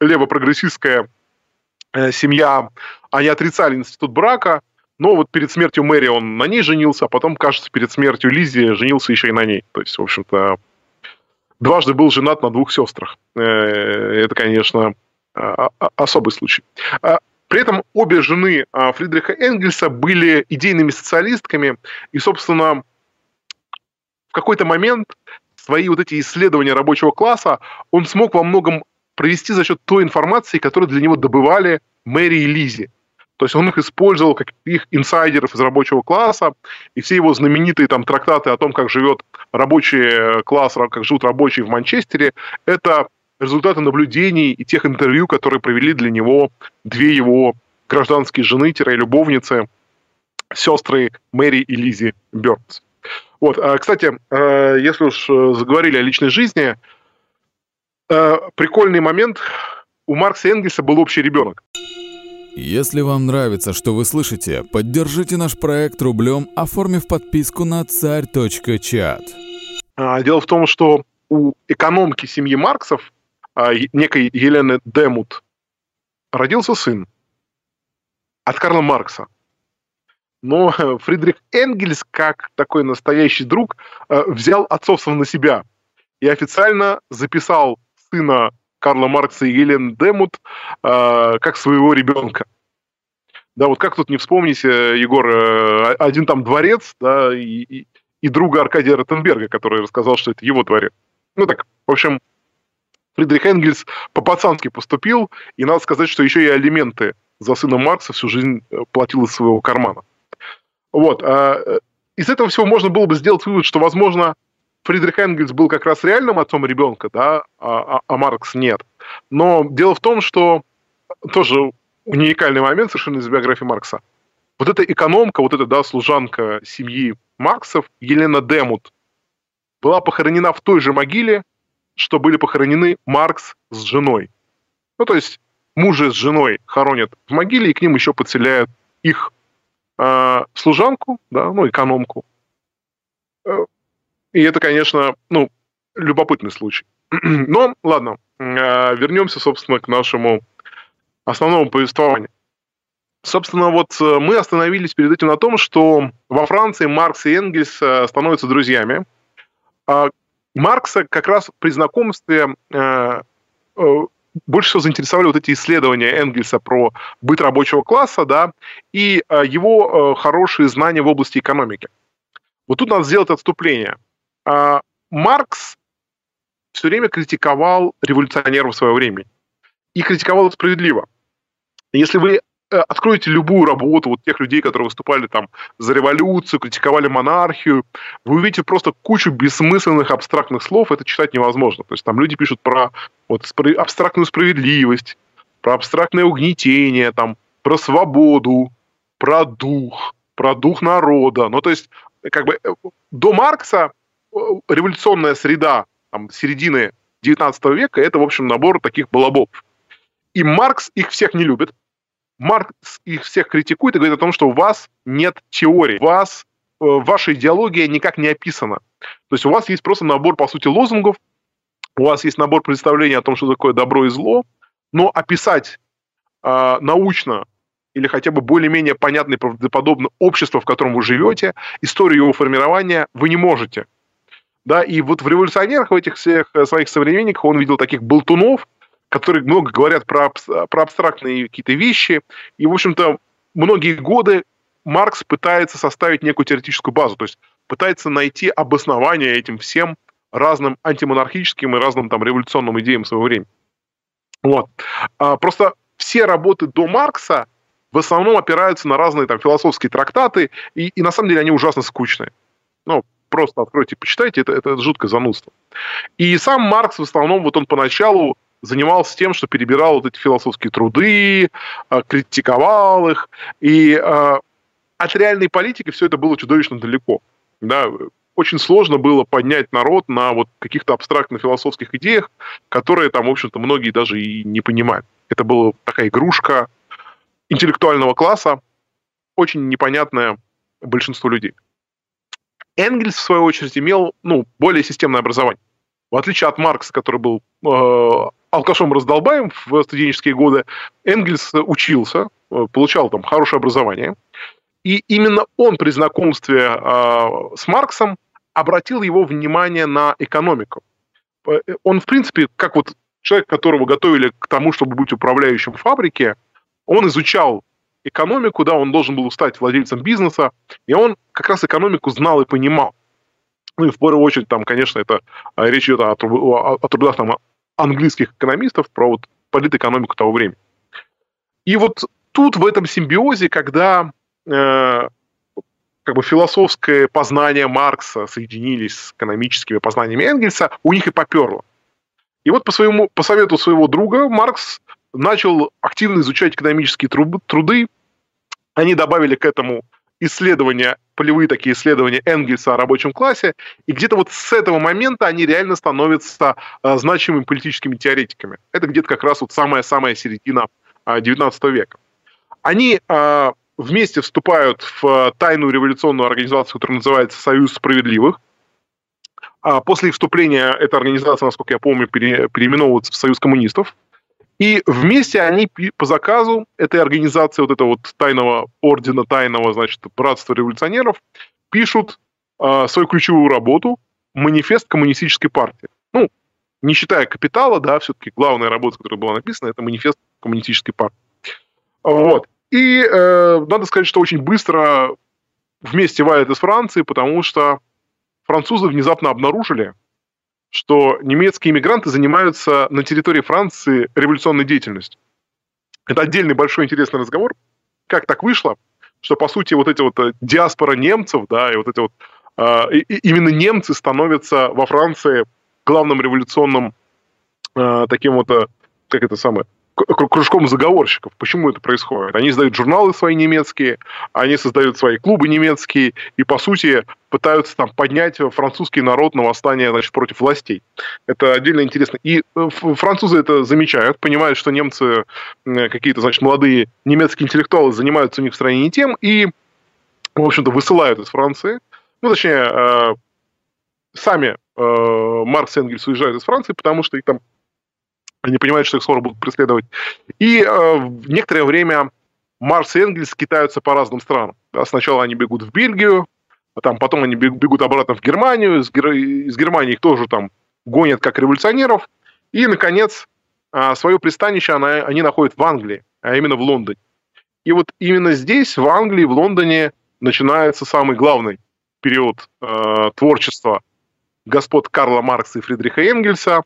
левопрогрессистская э, семья, они отрицали институт брака, но вот перед смертью Мэри он на ней женился, а потом, кажется, перед смертью Лизи женился еще и на ней. То есть, в общем-то, дважды был женат на двух сестрах. Э, это, конечно, а, а, особый случай. При этом обе жены а, Фридриха Энгельса были идейными социалистками, и, собственно, в какой-то момент свои вот эти исследования рабочего класса он смог во многом провести за счет той информации, которую для него добывали Мэри и Лизи. То есть он их использовал как их инсайдеров из рабочего класса, и все его знаменитые там трактаты о том, как живет рабочий класс, как живут рабочие в Манчестере, это результаты наблюдений и тех интервью, которые провели для него две его гражданские жены-любовницы, сестры Мэри и Лизи Бёрнс. Вот, а, кстати, э, если уж э, заговорили о личной жизни, э, прикольный момент. У Маркса Энгельса был общий ребенок. Если вам нравится, что вы слышите, поддержите наш проект рублем, оформив подписку на царь.чат. А, дело в том, что у экономки семьи Марксов некой Елены Демут родился сын от Карла Маркса. Но Фридрих Энгельс, как такой настоящий друг, э, взял отцовство на себя и официально записал сына Карла Маркса и Елены Демут э, как своего ребенка. Да, вот как тут не вспомнить, э, Егор, один там дворец, да, и, и, и друга Аркадия Ротенберга, который рассказал, что это его дворец. Ну так, в общем, Фридрих Энгельс по-пацански поступил, и надо сказать, что еще и алименты за сына Маркса всю жизнь э, платил из своего кармана. Вот. А э, из этого всего можно было бы сделать вывод, что, возможно, Фридрих Энгельс был как раз реальным отцом ребенка, да, а, а, а Маркс нет. Но дело в том, что тоже уникальный момент совершенно из биографии Маркса. Вот эта экономка, вот эта, да, служанка семьи Марксов, Елена Демут, была похоронена в той же могиле, что были похоронены Маркс с женой. Ну, то есть мужа с женой хоронят в могиле, и к ним еще подселяют их э, служанку, да, ну, экономку. Э, и это, конечно, ну, любопытный случай. Но, ладно, э, вернемся, собственно, к нашему основному повествованию. Собственно, вот э, мы остановились перед этим на том, что во Франции Маркс и Энгельс э, становятся друзьями. Маркса как раз при знакомстве больше всего заинтересовали вот эти исследования Энгельса про быт рабочего класса, да, и э, его э, хорошие знания в области экономики. Вот тут надо сделать отступление. Э, Маркс все время критиковал революционеров своего времени. И критиковал справедливо. Если вы Э, откроете любую работу вот тех людей, которые выступали там за революцию, критиковали монархию, вы увидите просто кучу бессмысленных абстрактных слов, это читать невозможно. То есть там люди пишут про вот, абстрактную справедливость, про абстрактное угнетение, там, про свободу, про дух, про дух народа. Ну, то есть, как бы э, до Маркса э, революционная среда там, середины 19 века – это, в общем, набор таких балабов. И Маркс их всех не любит, Маркс их всех критикует и говорит о том, что у вас нет теории, у вас э, ваша идеология никак не описана. То есть у вас есть просто набор, по сути, лозунгов, у вас есть набор представлений о том, что такое добро и зло, но описать э, научно или хотя бы более-менее понятно и правдоподобно общество, в котором вы живете, историю его формирования вы не можете. Да, и вот в революционерах, в этих всех э, своих современниках он видел таких болтунов, которые много говорят про, про абстрактные какие-то вещи. И, в общем-то, многие годы Маркс пытается составить некую теоретическую базу, то есть пытается найти обоснование этим всем разным антимонархическим и разным там революционным идеям своего времени. Вот. А, просто все работы до Маркса в основном опираются на разные там философские трактаты, и, и на самом деле они ужасно скучные. Ну, просто откройте, почитайте, это, это жуткое занудство. И сам Маркс в основном, вот он поначалу занимался тем, что перебирал вот эти философские труды, а, критиковал их, и а, от реальной политики все это было чудовищно далеко. Да, очень сложно было поднять народ на вот каких-то абстрактно-философских идеях, которые там, в общем-то, многие даже и не понимают. Это была такая игрушка интеллектуального класса, очень непонятная большинству людей. Энгельс, в свою очередь, имел ну, более системное образование. В отличие от Маркса, который был э, алкашом раздолбаем в студенческие годы, Энгельс учился, э, получал там хорошее образование. И именно он при знакомстве э, с Марксом обратил его внимание на экономику. Э, он, в принципе, как вот человек, которого готовили к тому, чтобы быть управляющим фабрики, он изучал экономику, да, он должен был стать владельцем бизнеса, и он как раз экономику знал и понимал. Ну и в первую очередь, там, конечно, это речь идет о, о, о трудах там, английских экономистов про вот политэкономику того времени. И вот тут, в этом симбиозе, когда э, как бы философское познание Маркса соединились с экономическими познаниями Энгельса, у них и поперло. И вот по, своему, по совету своего друга Маркс начал активно изучать экономические труды. Они добавили к этому исследования, полевые такие исследования Энгельса о рабочем классе, и где-то вот с этого момента они реально становятся э, значимыми политическими теоретиками. Это где-то как раз вот самая-самая середина э, 19 века. Они э, вместе вступают в тайную революционную организацию, которая называется «Союз справедливых». А после их вступления эта организация, насколько я помню, пере, переименовывается в Союз коммунистов. И вместе они по заказу этой организации, вот этого вот тайного ордена, тайного, значит, братства революционеров, пишут э, свою ключевую работу «Манифест коммунистической партии». Ну, не считая «Капитала», да, все-таки главная работа, которая была написана, это «Манифест коммунистической партии». Вот. И э, надо сказать, что очень быстро вместе валят из Франции, потому что французы внезапно обнаружили, что немецкие иммигранты занимаются на территории Франции революционной деятельностью. Это отдельный большой интересный разговор. Как так вышло, что, по сути, вот эти вот э, диаспора немцев, да, и вот эти вот э, именно немцы становятся во Франции главным революционным э, таким вот, э, как это самое, кружком заговорщиков. Почему это происходит? Они создают журналы свои немецкие, они создают свои клубы немецкие и, по сути, пытаются там поднять французский народ на восстание значит, против властей. Это отдельно интересно. И э, французы это замечают, понимают, что немцы, какие-то, значит, молодые немецкие интеллектуалы занимаются у них в стране не тем, и, в общем-то, высылают из Франции. Ну, точнее, э, сами э, Маркс и Энгельс уезжают из Франции, потому что их там они понимают, что их скоро будут преследовать. И э, некоторое время Марс и Энгельс китаются по разным странам. Да, сначала они бегут в Бельгию, а там потом они бегут обратно в Германию. Из, из Германии их тоже там гонят как революционеров. И, наконец, э, свое пристанище она, они находят в Англии, а именно в Лондоне. И вот именно здесь, в Англии, в Лондоне, начинается самый главный период э, творчества господ Карла Маркса и Фридриха Энгельса.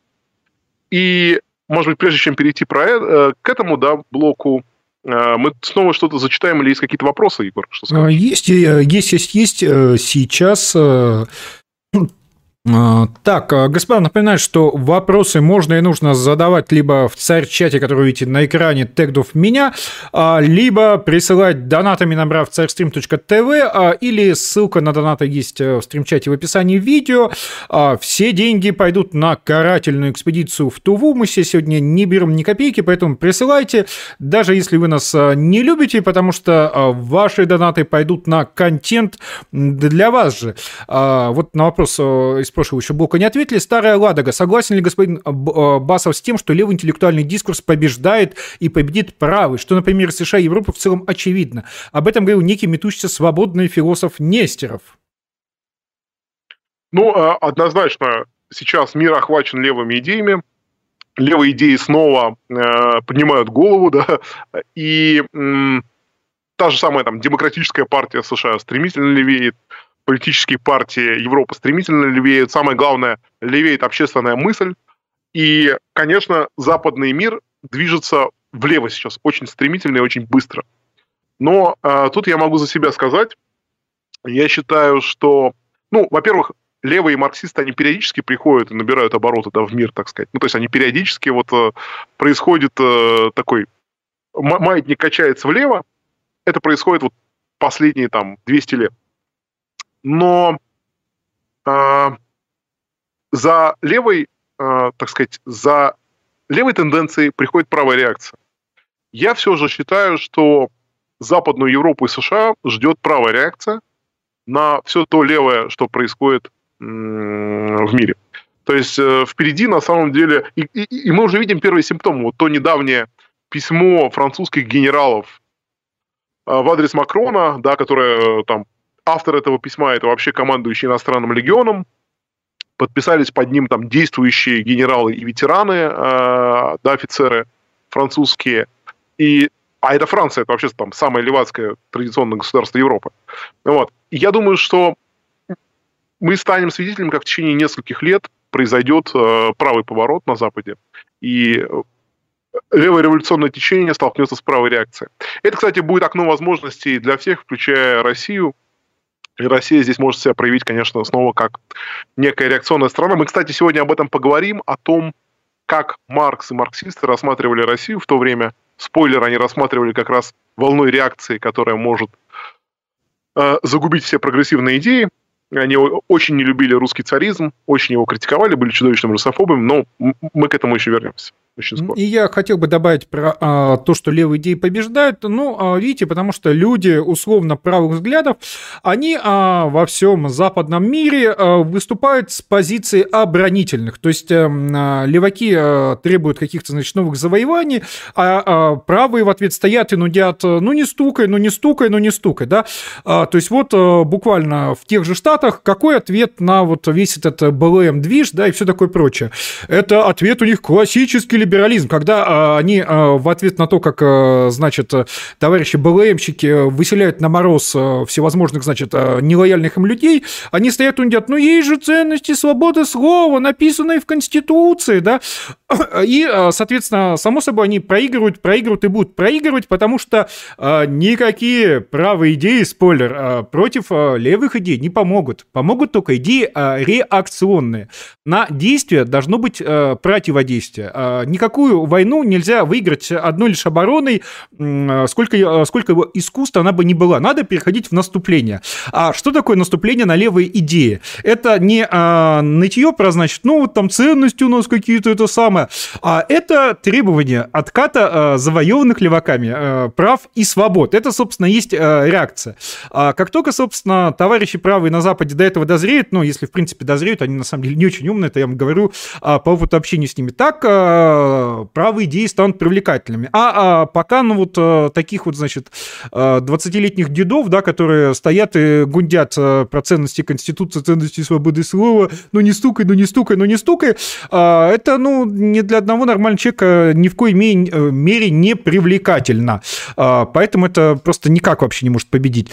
И может быть, прежде чем перейти про, э, к этому да, блоку, э, мы снова что-то зачитаем или есть какие-то вопросы, Егор? Что скажешь? Есть, есть, есть, есть. Сейчас а, так, а, господа, напоминаю, что вопросы можно и нужно задавать либо в царь-чате, который видите на экране, тегдов меня, а, либо присылать донатами, набрав царьстрим.тв, или ссылка на донаты есть э, в стрим-чате в описании видео. Все деньги пойдут на карательную экспедицию в Туву. Мы сегодня не берем ни копейки, поэтому присылайте, даже если вы нас не любите, потому что ваши донаты пойдут на контент для вас же. Вот на вопрос из из прошлого еще блока не ответили. Старая Ладога. Согласен ли господин э, Басов с тем, что левый интеллектуальный дискурс побеждает и победит правый, что, например, США и Европа в целом очевидно? Об этом говорил некий метущийся свободный философ Нестеров. Ну, э, однозначно, сейчас мир охвачен левыми идеями. Левые идеи снова э, поднимают голову, да, и э, та же самая там демократическая партия США стремительно левеет, политические партии Европы стремительно левеют. Самое главное, левеет общественная мысль. И, конечно, западный мир движется влево сейчас очень стремительно и очень быстро. Но э, тут я могу за себя сказать, я считаю, что, ну, во-первых, левые марксисты, они периодически приходят и набирают обороты да, в мир, так сказать. Ну, то есть они периодически вот э, происходит э, такой, маятник качается влево, это происходит вот последние там 200 лет но э, за левой, э, так сказать, за левой тенденцией приходит правая реакция. Я все же считаю, что Западную Европу и США ждет правая реакция на все то левое, что происходит в мире. То есть э, впереди на самом деле, и, и, и мы уже видим первые симптомы. Вот то недавнее письмо французских генералов э, в адрес Макрона, да, которое э, там автор этого письма это вообще командующий иностранным легионом. Подписались под ним там действующие генералы и ветераны, э, да, офицеры французские. И, а это Франция, это вообще там самое левацкое традиционное государство Европы. Вот. И я думаю, что мы станем свидетелями, как в течение нескольких лет произойдет э, правый поворот на Западе. И левое революционное течение столкнется с правой реакцией. Это, кстати, будет окно возможностей для всех, включая Россию, и Россия здесь может себя проявить, конечно, снова как некая реакционная страна. Мы, кстати, сегодня об этом поговорим, о том, как Маркс и марксисты рассматривали Россию в то время. Спойлер, они рассматривали как раз волной реакции, которая может э, загубить все прогрессивные идеи. Они очень не любили русский царизм, очень его критиковали, были чудовищным русофобами, но мы к этому еще вернемся очень скоро. И я хотел бы добавить про а, то, что левые идеи побеждают. Ну, а, видите, потому что люди условно правых взглядов, они а, во всем западном мире а, выступают с позиции оборонительных. То есть а, леваки а, требуют каких-то, значит, новых завоеваний, а, а правые в ответ стоят и нудят, ну не стукай, ну не стукай, ну не стукай, да. А, то есть вот а, буквально в тех же штатах какой ответ на вот весь этот БЛМ-движ, да, и все такое прочее. Это ответ у них классический либерализм, когда а, они а, в ответ на то, как, а, значит, товарищи БЛМщики выселяют на мороз а, всевозможных, значит, а, нелояльных им людей, они стоят и говорят, ну, есть же ценности свободы слова, написанные в Конституции, да, и, соответственно, само собой, они проигрывают, проигрывают и будут проигрывать, потому что никакие правые идеи, спойлер, против левых идей не помогут. Помогут только идеи реакционные. На действие должно быть противодействие. Никакую войну нельзя выиграть одной лишь обороной, сколько, сколько искусства она бы ни была. Надо переходить в наступление. А что такое наступление на левые идеи? Это не а, нытье про, значит, ну, вот там ценности у нас какие-то, это самое, а это требование отката а, завоеванных леваками а, прав и свобод. Это, собственно, есть а, реакция. А как только, собственно, товарищи правые на Западе до этого дозреют, ну, если, в принципе, дозреют, они, на самом деле, не очень умные, это я вам говорю а, по опыту общения с ними, так а, правые идеи станут привлекательными. А, а пока, ну, вот а, таких вот, значит, 20-летних дедов, да, которые стоят и гундят про ценности Конституции, ценности свободы слова, ну, не стукай, ну, не стукай, ну, не стукай, это, ну, не для одного нормального человека ни в коей мере не привлекательно. Поэтому это просто никак вообще не может победить.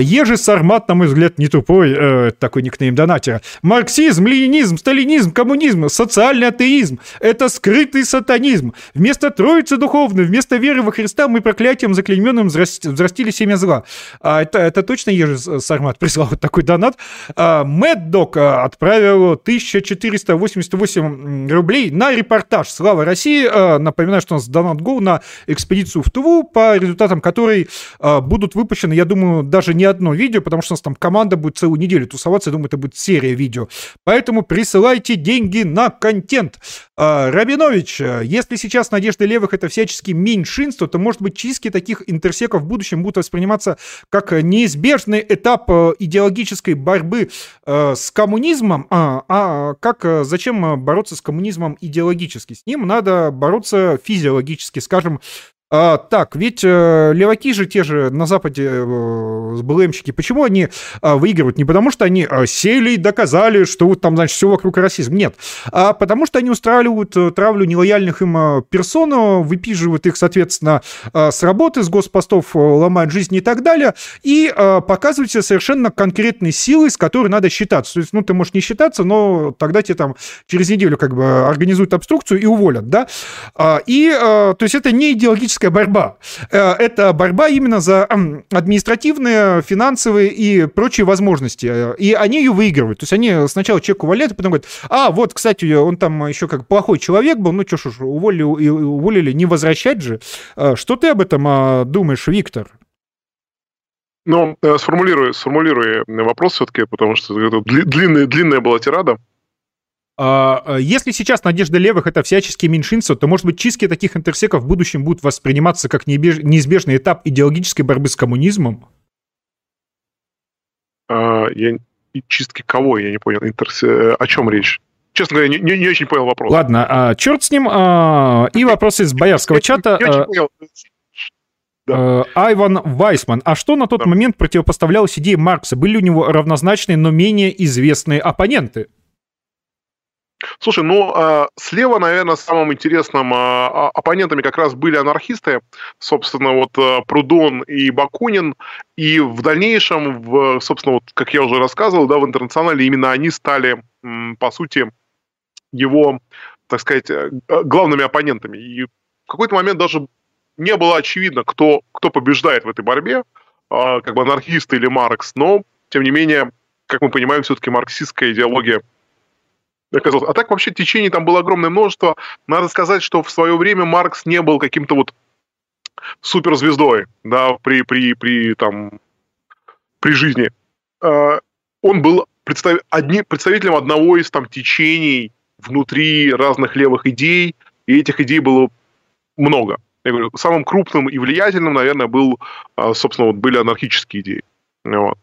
Ежи Сармат, на мой взгляд, не тупой, э, такой никнейм донатера. Марксизм, ленинизм, сталинизм, коммунизм, социальный атеизм – это скрытый сатанизм. Вместо Троицы Духовной, вместо веры во Христа мы проклятием заклейменным взрастили семя зла. Это, это точно Ежи Сармат прислал вот такой донат. Мэддок отправил 1488 рублей на репортаж «Слава России». А, напоминаю, что у нас донат гол на экспедицию в Туву, по результатам которой а, будут выпущены, я думаю, даже не одно видео, потому что у нас там команда будет целую неделю тусоваться, я думаю, это будет серия видео. Поэтому присылайте деньги на контент. А, Рабинович, если сейчас надежды левых это всячески меньшинство, то, может быть, чистки таких интерсеков в будущем будут восприниматься как неизбежный этап идеологической борьбы с коммунизмом, а, а как зачем бороться с коммунизмом идеологически? С ним надо бороться физиологически, скажем, а, так, ведь э, леваки же те же на Западе э, БЛМщики, почему они э, выигрывают? Не потому, что они э, сели и доказали, что вот там, значит, все вокруг расизм. Нет. А потому что они устраивают э, травлю нелояльных им э, персон, выпиживают их, соответственно, э, с работы, с госпостов, э, ломают жизнь и так далее, и э, показывают себе совершенно конкретные силы, с которой надо считаться. То есть, ну, ты можешь не считаться, но тогда тебе там через неделю как бы организуют обструкцию и уволят, да? А, и, э, то есть, это не идеологическая политическая борьба. Э, это борьба именно за административные, финансовые и прочие возможности. И они ее выигрывают. То есть они сначала человек увольняют, а потом говорят, а, вот, кстати, он там еще как плохой человек был, ну что ж, уволили, уволили, не возвращать же. Э, что ты об этом а, думаешь, Виктор? Ну, э, сформулирую, сформулирую вопрос все-таки, потому что это длинная, длинная была тирада. А, а, если сейчас надежда левых это всяческие меньшинства, то, может быть, чистки таких интерсеков в будущем будут восприниматься как неизбежный этап идеологической борьбы с коммунизмом? А, я... Чистки кого? Я не понял. Интерсе... Э, о чем речь? Честно говоря, не, не, не очень понял вопрос. Ладно, а, черт с ним. А, и вопрос из боярского чата. Не, не очень понял. Да. Айван Вайсман. А что на тот да. момент противопоставлялось идее Маркса? Были у него равнозначные, но менее известные оппоненты? Слушай, ну, э, слева, наверное, самым интересным э, оппонентами как раз были анархисты, собственно, вот э, Прудон и Бакунин, и в дальнейшем, в, собственно, вот, как я уже рассказывал, да, в интернационале именно они стали, по сути, его, так сказать, главными оппонентами. И в какой-то момент даже не было очевидно, кто, кто побеждает в этой борьбе, э, как бы анархисты или Маркс, но, тем не менее, как мы понимаем, все-таки марксистская идеология – оказалось. А так вообще течений там было огромное множество. Надо сказать, что в свое время Маркс не был каким-то вот суперзвездой, да, при, при, при, там, при жизни. А, он был представ... одни... представителем одного из там течений внутри разных левых идей, и этих идей было много. Я говорю, самым крупным и влиятельным, наверное, был, а, собственно, вот были анархические идеи. Вот.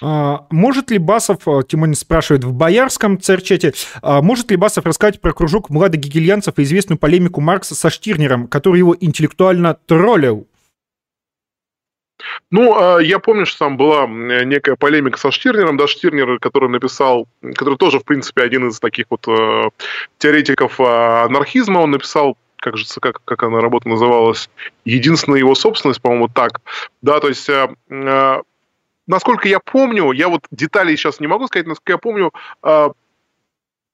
А, может ли Басов, а, Тимонин спрашивает в боярском церчете, а, может ли Басов рассказать про кружок младогегельянцев и известную полемику Маркса со Штирнером, который его интеллектуально троллил? Ну, я помню, что там была некая полемика со Штирнером, да, Штирнер, который написал, который тоже, в принципе, один из таких вот теоретиков анархизма, он написал как же, как, как она работа называлась, единственная его собственность, по-моему, так. Да, то есть, насколько я помню, я вот деталей сейчас не могу сказать, насколько я помню, э,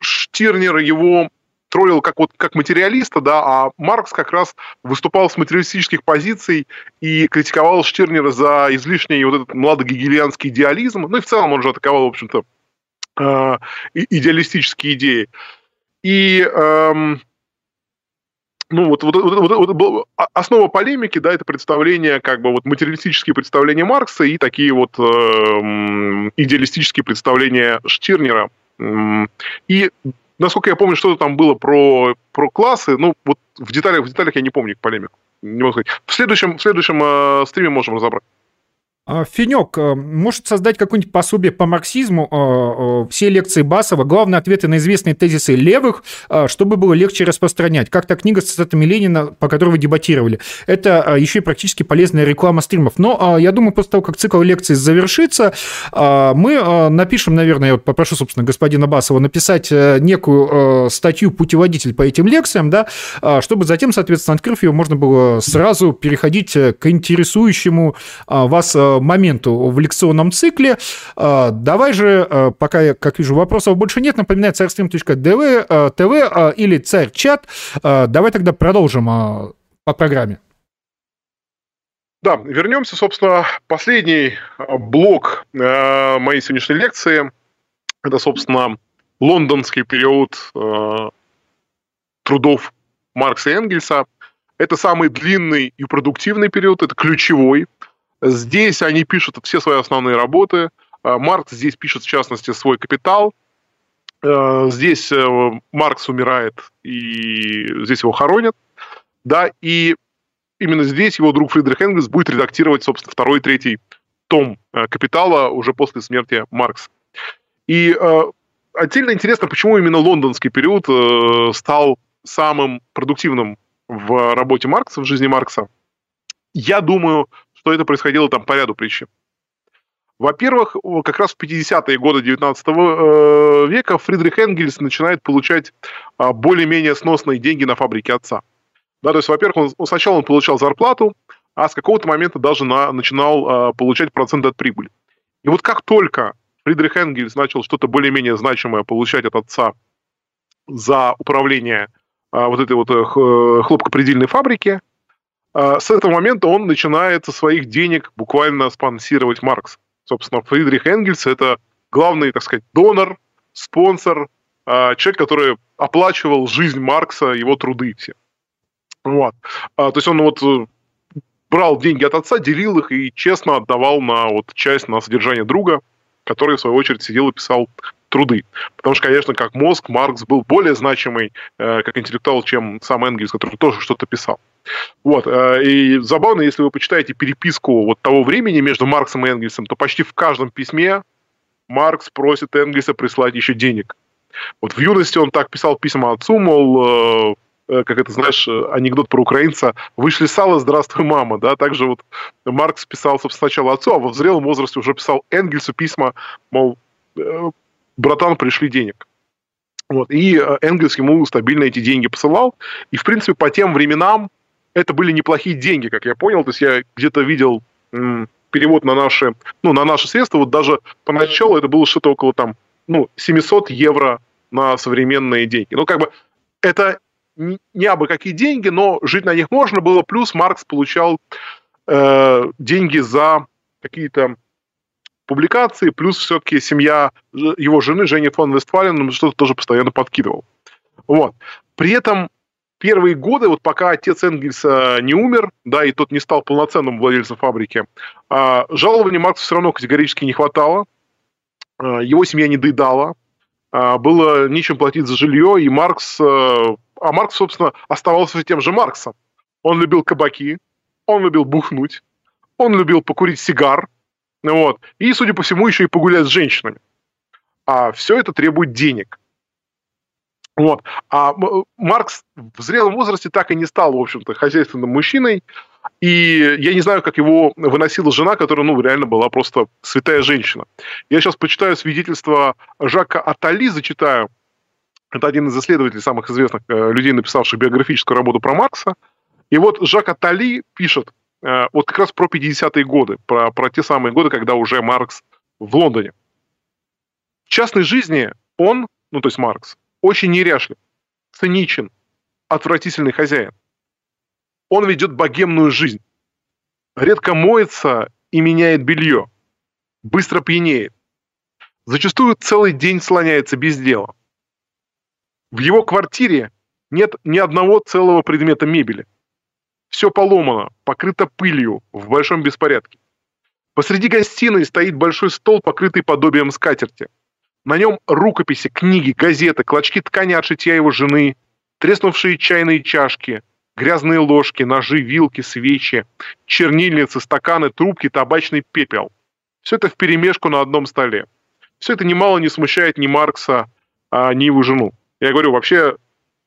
Штирнер его троллил как, вот, как материалиста, да, а Маркс как раз выступал с материалистических позиций и критиковал Штирнера за излишний вот этот младогегелианский идеализм. Ну и в целом он же атаковал, в общем-то, э, идеалистические идеи. И эм, ну, вот, вот, вот, вот, а, основа полемики, да, это представление, как бы вот материалистические представления Маркса и такие вот э, идеалистические представления Штирнера. И насколько я помню, что-то там было про, про классы, ну, вот в деталях, в деталях я не помню полемику. Не могу сказать. В следующем, в следующем э, стриме можем разобрать. А, Финек э, может создать какое-нибудь пособие по марксизму, э, э, все лекции Басова, главные ответы на известные тезисы левых, чтобы было легче распространять. Как то книга с цитатами Ленина, по которой вы дебатировали. Это еще и практически полезная реклама стримов. Но я думаю, после того, как цикл лекций завершится, мы напишем, наверное, я вот попрошу, собственно, господина Басова написать некую статью «Путеводитель» по этим лекциям, да, чтобы затем, соответственно, открыв ее, можно было сразу переходить к интересующему вас моменту в лекционном цикле. А, давай же, а, пока, как вижу, вопросов больше нет, напоминаю, царьстрим.дв, а, ТВ или царь-чат. Давай тогда продолжим по программе. Да, вернемся, собственно, последний блок моей сегодняшней лекции. Это, собственно, лондонский период трудов Маркса и Энгельса. Это самый длинный и продуктивный период, это ключевой. Здесь они пишут все свои основные работы. А, Маркс здесь пишет, в частности, свой «Капитал». А, здесь э, Маркс умирает, и здесь его хоронят. Да, и именно здесь его друг Фридрих Энгельс будет редактировать, собственно, второй и третий том э, «Капитала» уже после смерти Маркса. И э, отдельно интересно, почему именно лондонский период стал самым продуктивным в работе Маркса, в жизни Маркса. Я думаю, что это происходило там по ряду причин. Во-первых, как раз в 50-е годы 19 э, века Фридрих Энгельс начинает получать а, более-менее сносные деньги на фабрике отца. Да, то есть, во-первых, он, сначала он получал зарплату, а с какого-то момента даже на, начинал а, получать проценты от прибыли. И вот как только Фридрих Энгельс начал что-то более-менее значимое получать от отца за управление а, вот этой вот э, хлопкопредельной фабрики, с этого момента он начинает со своих денег буквально спонсировать Маркс. Собственно, Фридрих Энгельс – это главный, так сказать, донор, спонсор, а, человек, который оплачивал жизнь Маркса, его труды все. Вот. А, то есть он вот э, брал деньги от отца, делил их и честно отдавал на вот часть на содержание друга, который, в свою очередь, сидел и писал труды. Потому что, конечно, как мозг, Маркс был более значимый э, как интеллектуал, чем сам Энгельс, который тоже что-то писал. Вот. Э, и забавно, если вы почитаете переписку вот того времени между Марксом и Энгельсом, то почти в каждом письме Маркс просит Энгельса прислать еще денег. Вот в юности он так писал письма отцу, мол, э, э, как это, знаешь, анекдот про украинца, вышли сало, здравствуй, мама, да, также вот Маркс писал, сначала отцу, а во взрелом возрасте уже писал Энгельсу письма, мол, братан, пришли денег. Вот, и Энгельс ему стабильно эти деньги посылал, и, в принципе, по тем временам это были неплохие деньги, как я понял. То есть я где-то видел м, перевод на наши, ну, на наши средства. Вот даже поначалу это было что-то около там, ну, 700 евро на современные деньги. Ну, как бы это не абы какие деньги, но жить на них можно было. Плюс Маркс получал э, деньги за какие-то публикации, плюс все-таки семья его жены, Жени фон Вестфален, что-то тоже постоянно подкидывал. Вот. При этом первые годы, вот пока отец Энгельса не умер, да, и тот не стал полноценным владельцем фабрики, а, жалований Марксу все равно категорически не хватало, а, его семья не доедала, а, было нечем платить за жилье, и Маркс, а Маркс, собственно, оставался тем же Марксом. Он любил кабаки, он любил бухнуть, он любил покурить сигар, вот, и, судя по всему, еще и погулять с женщинами. А все это требует денег. Вот. А Маркс в зрелом возрасте так и не стал, в общем-то, хозяйственным мужчиной. И я не знаю, как его выносила жена, которая, ну, реально была просто святая женщина. Я сейчас почитаю свидетельство Жака Атали, зачитаю. Это один из исследователей самых известных э, людей, написавших биографическую работу про Маркса. И вот Жак Атали пишет, э, вот как раз про 50-е годы, про, про те самые годы, когда уже Маркс в Лондоне. В частной жизни он, ну, то есть Маркс, очень неряшлив, циничен, отвратительный хозяин он ведет богемную жизнь. Редко моется и меняет белье. Быстро пьянеет. Зачастую целый день слоняется без дела. В его квартире нет ни одного целого предмета мебели. Все поломано, покрыто пылью, в большом беспорядке. Посреди гостиной стоит большой стол, покрытый подобием скатерти. На нем рукописи, книги, газеты, клочки ткани от шитья его жены, треснувшие чайные чашки, грязные ложки, ножи, вилки, свечи, чернильницы, стаканы, трубки, табачный пепел. Все это вперемешку на одном столе. Все это немало не смущает ни Маркса, а, ни его жену. Я говорю, вообще,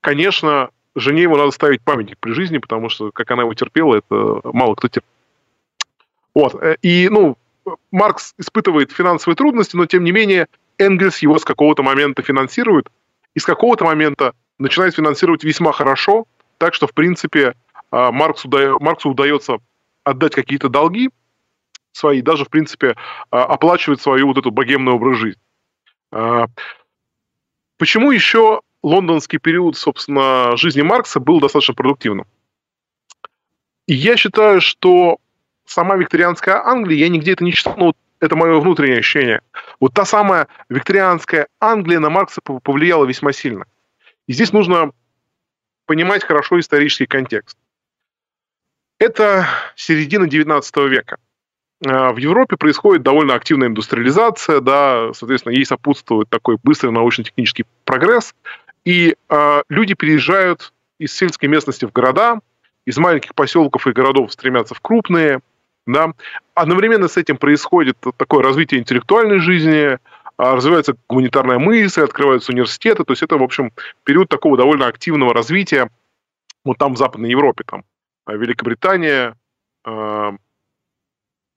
конечно, жене его надо ставить памятник при жизни, потому что, как она его терпела, это мало кто терпел. Вот. Э, и, ну, Маркс испытывает финансовые трудности, но, тем не менее, Энгельс его с какого-то момента финансирует, и с какого-то момента начинает финансировать весьма хорошо, так что, в принципе, а, Марксу, Марксу удается отдать какие-то долги свои, даже, в принципе, а, оплачивать свою вот эту богемную образ жизни. А, почему еще лондонский период, собственно, жизни Маркса был достаточно продуктивным? Я считаю, что сама викторианская Англия, я нигде это не читал, но это мое внутреннее ощущение. Вот та самая викторианская Англия на Маркса повлияла весьма сильно. И здесь нужно понимать хорошо исторический контекст. Это середина XIX века. А, в Европе происходит довольно активная индустриализация, да, соответственно, ей сопутствует такой быстрый научно-технический прогресс, и э, люди переезжают из сельской местности в города, из маленьких поселков и городов стремятся в крупные, да. Одновременно с этим происходит такое развитие интеллектуальной жизни, а, развивается гуманитарная мысль, открываются университеты. То есть это, в общем, период такого довольно активного развития вот там в Западной Европе, там а, Великобритания, а,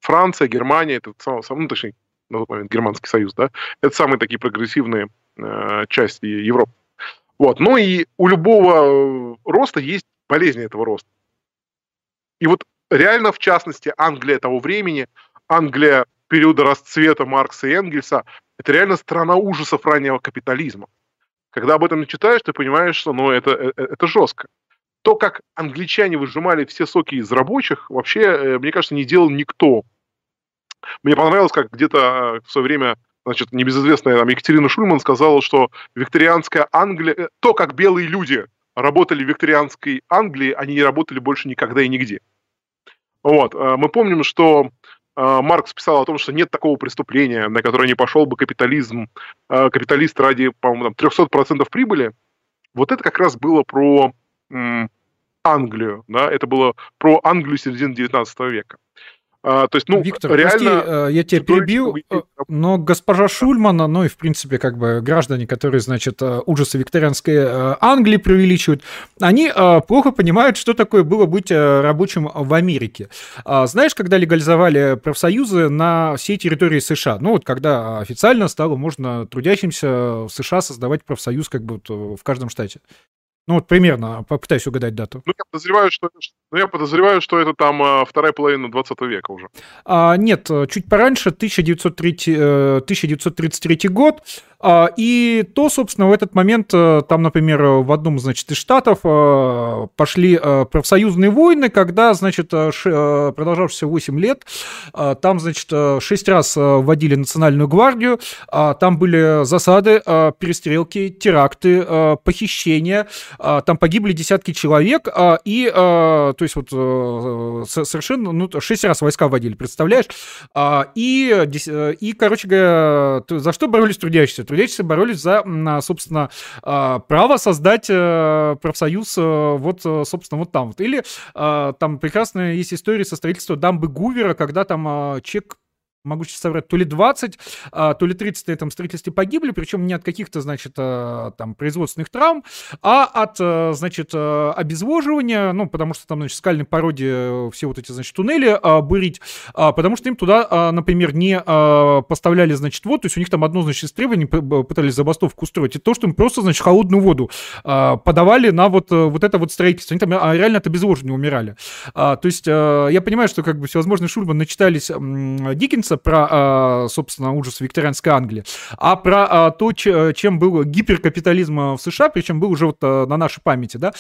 Франция, Германия, это сам, ну, точнее, на тот момент Германский Союз, да, это самые такие прогрессивные части Европы. Вот. Ну и у любого роста есть болезни этого роста. И вот реально, в частности, Англия того времени, Англия периода расцвета Маркса и Энгельса, это реально страна ужасов раннего капитализма. Когда об этом читаешь, ты понимаешь, что ну, это, это, это жестко. То, как англичане выжимали все соки из рабочих, вообще, э, мне кажется, не делал никто. Мне понравилось, как где-то в свое время значит, небезызвестная там, Екатерина Шульман сказала, что викторианская Англия, э, то, как белые люди работали в викторианской Англии, они не работали больше никогда и нигде. Вот. Э, мы помним, что а, Маркс писал о том, что нет такого преступления, на которое не пошел бы капитализм, а, капиталист ради, по-моему, 300% прибыли. Вот это как раз было про Англию, да, это было про Англию середины 19 века. А, то есть, ну, Виктор, реально... прости, э, я тебя перебью, э, но госпожа Шульмана, ну и, в принципе, как бы граждане, которые, значит, э, ужасы викторианской Англии преувеличивают, они плохо понимают, что такое было быть рабочим в Америке. А, знаешь, когда легализовали профсоюзы на всей территории США, ну вот когда официально стало можно трудящимся в США создавать профсоюз как бы в каждом штате. Ну вот примерно, попытаюсь угадать дату. Ну, я подозреваю, что, ну, я подозреваю, что это там а, вторая половина 20 века уже. А, нет, чуть пораньше, 1903, 1933 э, год. А, и то, собственно, в этот момент, э, там, например, в одном, значит, из штатов э, пошли э, профсоюзные войны, когда, значит, продолжавшиеся 8 лет, там, значит, 6 раз вводили национальную гвардию, там были засады, перестрелки, теракты, похищения, там погибли десятки человек, и, то есть, вот совершенно, ну, 6 раз войска вводили, представляешь? И, и короче говоря, за что боролись трудящиеся? трудящиеся боролись за, собственно, а, право создать э, профсоюз э, вот, э, собственно, вот там вот. Или там прекрасная есть история со строительством дамбы Гувера, когда там чек могу сейчас соврать, то ли 20, а, то ли 30 на этом строительстве погибли, причем не от каких-то, значит, а, там, производственных травм, а от, а, значит, обезвоживания, ну, потому что там, значит, скальной породе все вот эти, значит, туннели бурить, потому что им туда, например, не поставляли, значит, воду, то есть у них там одно, значит, из требований пытались забастовку устроить, и то, что им просто, значит, холодную воду подавали на вот, вот это вот строительство, они там реально от обезвоживания умирали. То есть я понимаю, что как бы всевозможные Шульман начитались Диккенса, рассказывается про, а, собственно, ужас викторианской Англии, а про а, то, чем был гиперкапитализм в США, причем был уже вот а, на нашей памяти, да,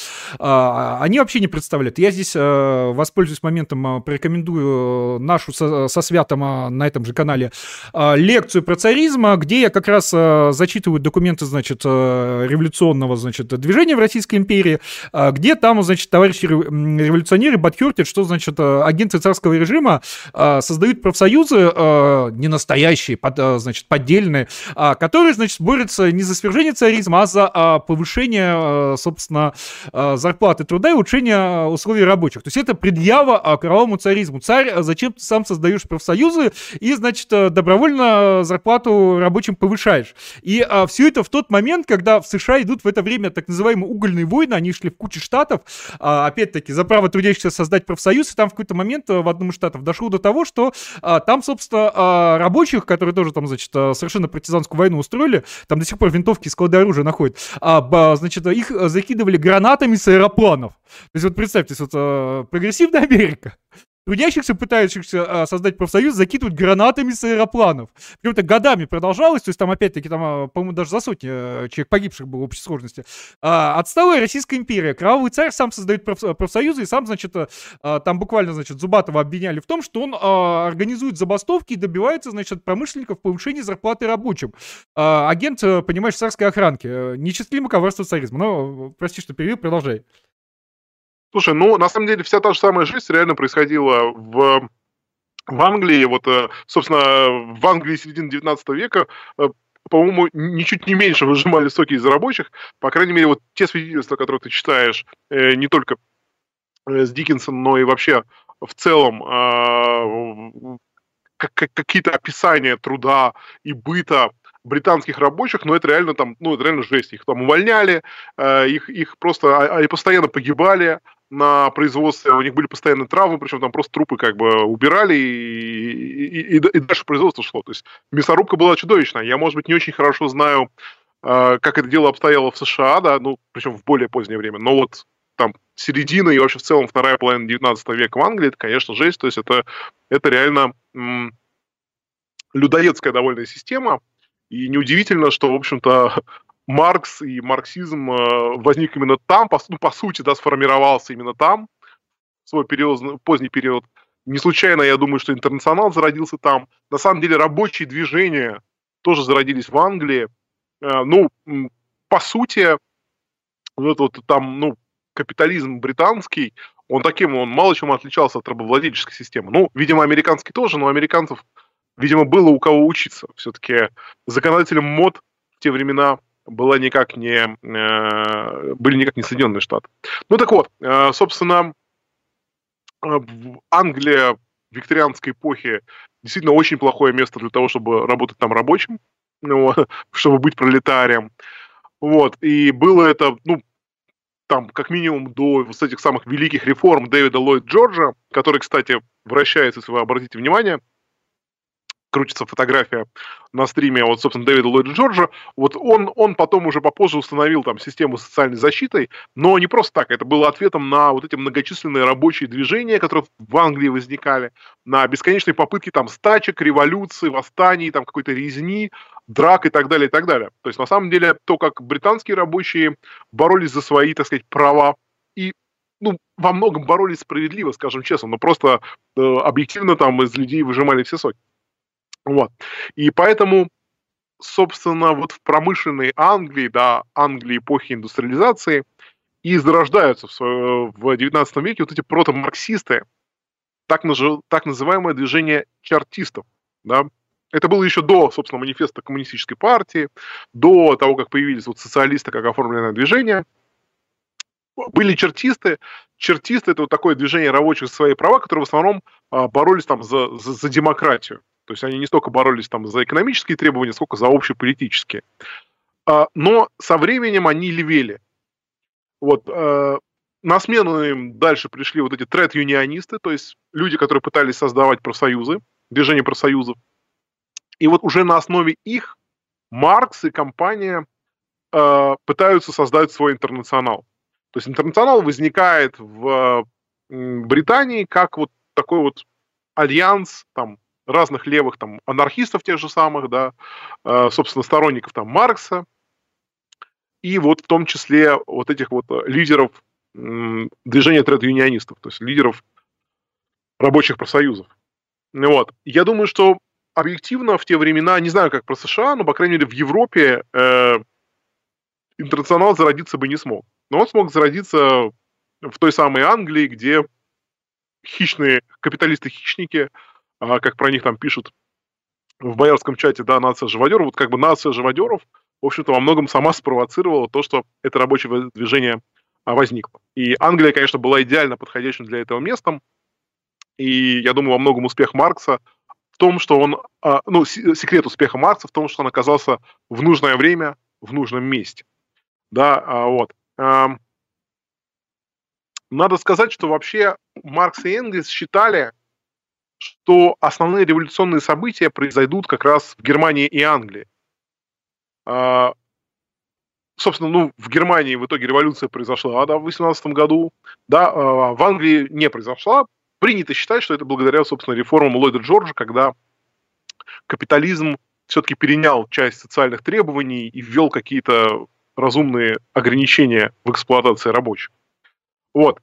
они вообще не представляют. Я здесь воспользуюсь моментом, порекомендую нашу со, со Святом на этом же канале лекцию про царизм, где я как раз зачитываю документы, значит, революционного, значит, движения в Российской империи, где там, значит, товарищи революционеры подхертят, что, значит, агенты царского режима создают профсоюзы, э, не настоящие, под, э, значит, поддельные, э, которые, значит, борются не за свержение царизма, а за э, повышение, э, собственно, э, зарплаты труда и улучшение условий рабочих. То есть это предъява э, кровавому царизму. Царь, э, зачем ты сам создаешь профсоюзы и, значит, э, добровольно зарплату рабочим повышаешь. И э, все это в тот момент, когда в США идут в это время так называемые угольные войны, они шли в куче штатов, э, опять-таки, за право трудящихся создать профсоюз, и там в какой-то момент в одном из штатов дошло до того, что э, там, собственно, количество а, рабочих, которые тоже там, значит, а, совершенно партизанскую войну устроили, там до сих пор винтовки и склады оружия находят, а, значит, их закидывали гранатами с аэропланов. То есть вот представьте, вот а, прогрессивная Америка, Трудящихся, пытающихся а, создать профсоюз, закидывают гранатами с аэропланов. Причем это годами продолжалось, то есть там опять-таки, там, а, по-моему, даже за сотни а, человек погибших было в общей сложности. Отсталая Российская империя. Кровавый царь сам создает проф, профсоюзы, и сам, значит, там буквально, значит, Зубатова обвиняли в том, что он организует забастовки и добивается, значит, промышленников повышения зарплаты рабочим. Агент, понимаешь, царской охранки. Нечистлимо коварство царизма. Но, прости, что перевел, продолжай. Слушай, ну, на самом деле, вся та же самая жизнь реально происходила в, в Англии. Вот, э, собственно, в Англии середины 19 века э, по-моему, ничуть не меньше выжимали соки из рабочих. По крайней мере, вот те свидетельства, которые ты читаешь, э, не только с Диккенсом, но и вообще в целом какие-то описания труда и быта британских рабочих, но это реально там, ну, это реально жесть. Их там увольняли, их, их просто, а, они постоянно погибали, на производстве, у них были постоянные травмы, причем там просто трупы как бы убирали, и, и, и, и дальше производство шло. То есть мясорубка была чудовищная. Я, может быть, не очень хорошо знаю, э, как это дело обстояло в США, да, ну, причем в более позднее время, но вот там середина и вообще в целом вторая половина 19 века в Англии, это, конечно, жесть, то есть это, это реально м- людоедская довольно система, и неудивительно, что, в общем-то, Маркс и марксизм э, возник именно там, по, ну, по сути, да, сформировался именно там, в свой период, поздний период. Не случайно, я думаю, что интернационал зародился там. На самом деле рабочие движения тоже зародились в Англии. Э, ну, по сути, вот, вот там, ну, капитализм британский, он таким, он мало чем отличался от рабовладельческой системы. Ну, видимо, американский тоже, но американцев, видимо, было у кого учиться. Все-таки законодателем мод в те времена была никак не, э, были никак не Соединенные Штаты. Ну так вот, э, собственно, э, Англия в викторианской эпохе действительно очень плохое место для того, чтобы работать там рабочим, ну, чтобы быть пролетарием. Вот, и было это, ну, там, как минимум, до вот этих самых великих реформ Дэвида Ллойд Джорджа, который, кстати, вращается, если вы обратите внимание, крутится фотография на стриме вот, собственно, Дэвида Ллойда Джорджа, вот он, он потом уже попозже установил там систему социальной защиты, но не просто так, это было ответом на вот эти многочисленные рабочие движения, которые в Англии возникали, на бесконечные попытки там стачек, революции, восстаний, там какой-то резни, драк и так далее, и так далее. То есть, на самом деле, то, как британские рабочие боролись за свои, так сказать, права, и ну, во многом боролись справедливо, скажем честно, но просто э, объективно там из людей выжимали все соки. Вот. И поэтому, собственно, вот в промышленной Англии, да, Англии эпохи индустриализации, и зарождаются в, в 19 веке вот эти протомарксисты, так, так называемое движение чартистов. Да? Это было еще до, собственно, манифеста коммунистической партии, до того, как появились вот социалисты как оформленное движение. Были чертисты. Чертисты – это вот такое движение рабочих за свои права, которые в основном а, боролись там за, за, за демократию То есть они не столько боролись там за экономические требования, сколько за общеполитические. А, но со временем они левели. Вот, э, на смену им дальше пришли вот эти тред-юнионисты, то есть люди, которые пытались создавать профсоюзы, движение профсоюзов. И вот уже на основе их Маркс и компания э, пытаются создать свой интернационал. То есть интернационал возникает в Британии как вот такой вот альянс там разных левых там анархистов тех же самых, да, э, собственно, сторонников там Маркса, и вот в том числе вот этих вот лидеров движения тред-юнионистов, то есть лидеров рабочих профсоюзов. Вот. Я думаю, что объективно в те времена, не знаю, как про США, но, по крайней мере, в Европе э, интернационал зародиться бы не смог. Но он смог зародиться в той самой Англии, где хищные капиталисты-хищники, а, как про них там пишут в боярском чате, да, нация живодеров, вот как бы нация живодеров, в общем-то, во многом сама спровоцировала то, что это рабочее движение а, возникло. И Англия, конечно, была идеально подходящим для этого местом, и я думаю, во многом успех Маркса в том, что он, а, ну, секрет успеха Маркса в том, что он оказался в нужное время в нужном месте. Да, а, вот. Надо сказать, что вообще Маркс и Энгельс считали, что основные революционные события произойдут как раз в Германии и Англии. А, собственно, ну, в Германии в итоге революция произошла, да, в 18 году, да, в Англии не произошла, принято считать, что это благодаря, собственно, реформам Ллойда Джорджа, когда капитализм все-таки перенял часть социальных требований и ввел какие-то разумные ограничения в эксплуатации рабочих. Вот.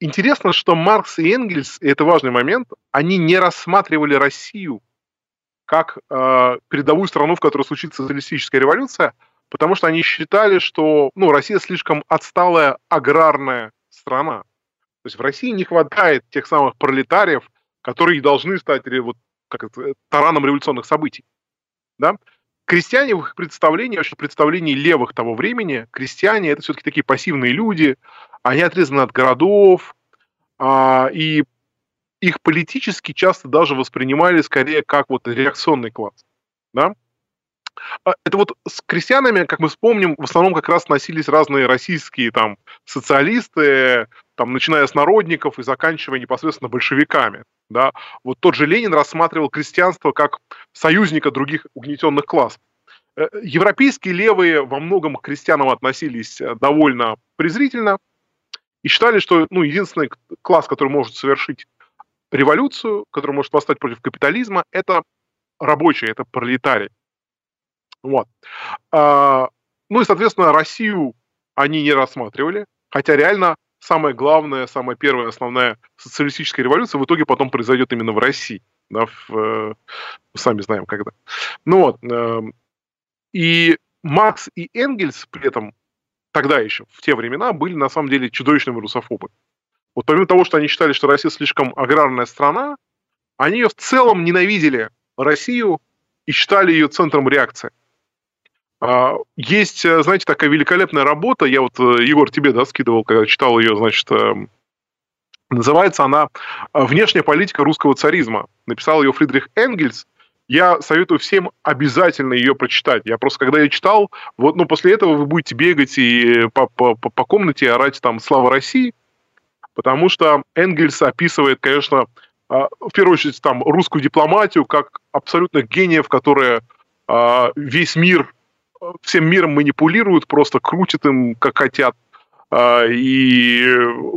Интересно, что Маркс и Энгельс, и это важный момент, они не рассматривали Россию как э, передовую страну, в которой случится социалистическая революция, потому что они считали, что ну, Россия слишком отсталая аграрная страна. То есть в России не хватает тех самых пролетариев, которые должны стать вот, как это, тараном революционных событий. Да? Крестьяне в их представлении, вообще в представлении левых того времени, крестьяне это все-таки такие пассивные люди, они отрезаны от городов, а, и их политически часто даже воспринимали скорее как вот реакционный класс. Да? А, это вот с крестьянами, как мы вспомним, в основном как раз носились разные российские там социалисты, там, начиная с народников и заканчивая непосредственно большевиками. Да? Вот тот же Ленин рассматривал крестьянство как союзника других угнетенных классов. Э, европейские левые во многом к крестьянам относились э, довольно презрительно и считали, что ну, единственный класс, который может совершить революцию, который может восстать против капитализма, это рабочие, это пролетарии. Вот. А, ну и, соответственно, Россию они не рассматривали, хотя реально самая главная, самая первая, основная социалистическая революция в итоге потом произойдет именно в России. Да, в, э, сами знаем когда. Ну вот. Э, и Маркс и Энгельс при этом тогда еще, в те времена, были на самом деле чудовищными русофобами. Вот помимо того, что они считали, что Россия слишком аграрная страна, они ее в целом ненавидели Россию и считали ее центром реакции. А, есть, э, знаете, такая великолепная работа, я вот, э, Егор, тебе, да, скидывал, когда читал ее, значит, эм, называется она э, «Внешняя политика русского царизма». Написал ее Фридрих Энгельс. Я советую всем обязательно ее прочитать. Я просто, когда ее читал, вот, ну, после этого вы будете бегать и по, по, по комнате орать там «Слава России», потому что Энгельс описывает, конечно, в первую очередь, там, русскую дипломатию как абсолютно гениев, которые весь мир всем миром манипулируют, просто крутят им, как хотят. А, и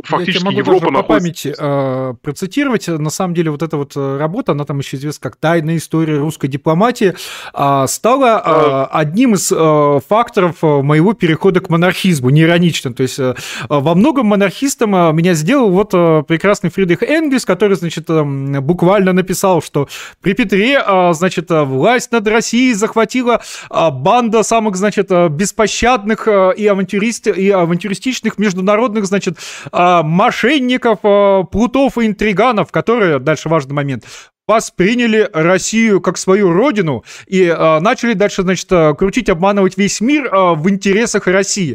фактически Я могу Европа даже по памяти э, процитировать. На самом деле вот эта вот э, работа, она там еще известна как «Тайная история русской дипломатии», э, стала э, одним из э, факторов моего перехода к монархизму, не иронично. То есть э, во многом монархистом э, меня сделал вот э, прекрасный Фридрих Энгельс, который, значит, э, буквально написал, что при Петре, э, значит, власть над Россией захватила э, банда самых, значит, беспощадных э, и, авантюрист, и авантюристичных различных международных, значит, а, мошенников, а, плутов и интриганов, которые, дальше важный момент, восприняли Россию как свою родину и э, начали дальше, значит, крутить, обманывать весь мир э, в интересах России.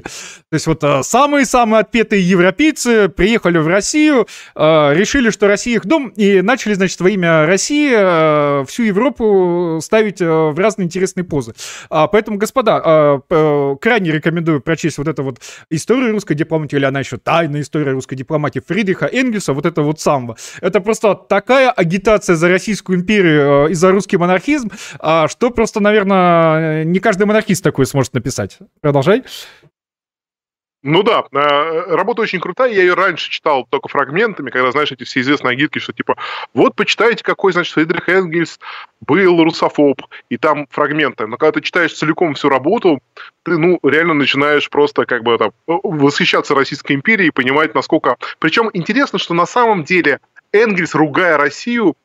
То есть вот самые-самые отпетые европейцы приехали в Россию, э, решили, что Россия их дом, и начали, значит, во имя России э, всю Европу ставить э, в разные интересные позы. А, поэтому, господа, э, крайне рекомендую прочесть вот эту вот историю русской дипломатии, или она еще тайная история русской дипломатии Фридриха Энгельса, вот это вот самого. Это просто такая агитация за Российскую империю и за русский монархизм, а, что просто, наверное, не каждый монархист такой сможет написать. Продолжай. Ну да, э, работа очень крутая, я ее раньше читал только фрагментами, когда, знаешь, эти все известные агитки, что типа, вот почитайте, какой, значит, Фридрих Энгельс был русофоб, и там фрагменты. Но когда ты читаешь целиком всю работу, ты, ну, реально начинаешь просто как бы там восхищаться Российской империей и понимать, насколько... Причем интересно, что на самом деле Энгельс, ругая Россию,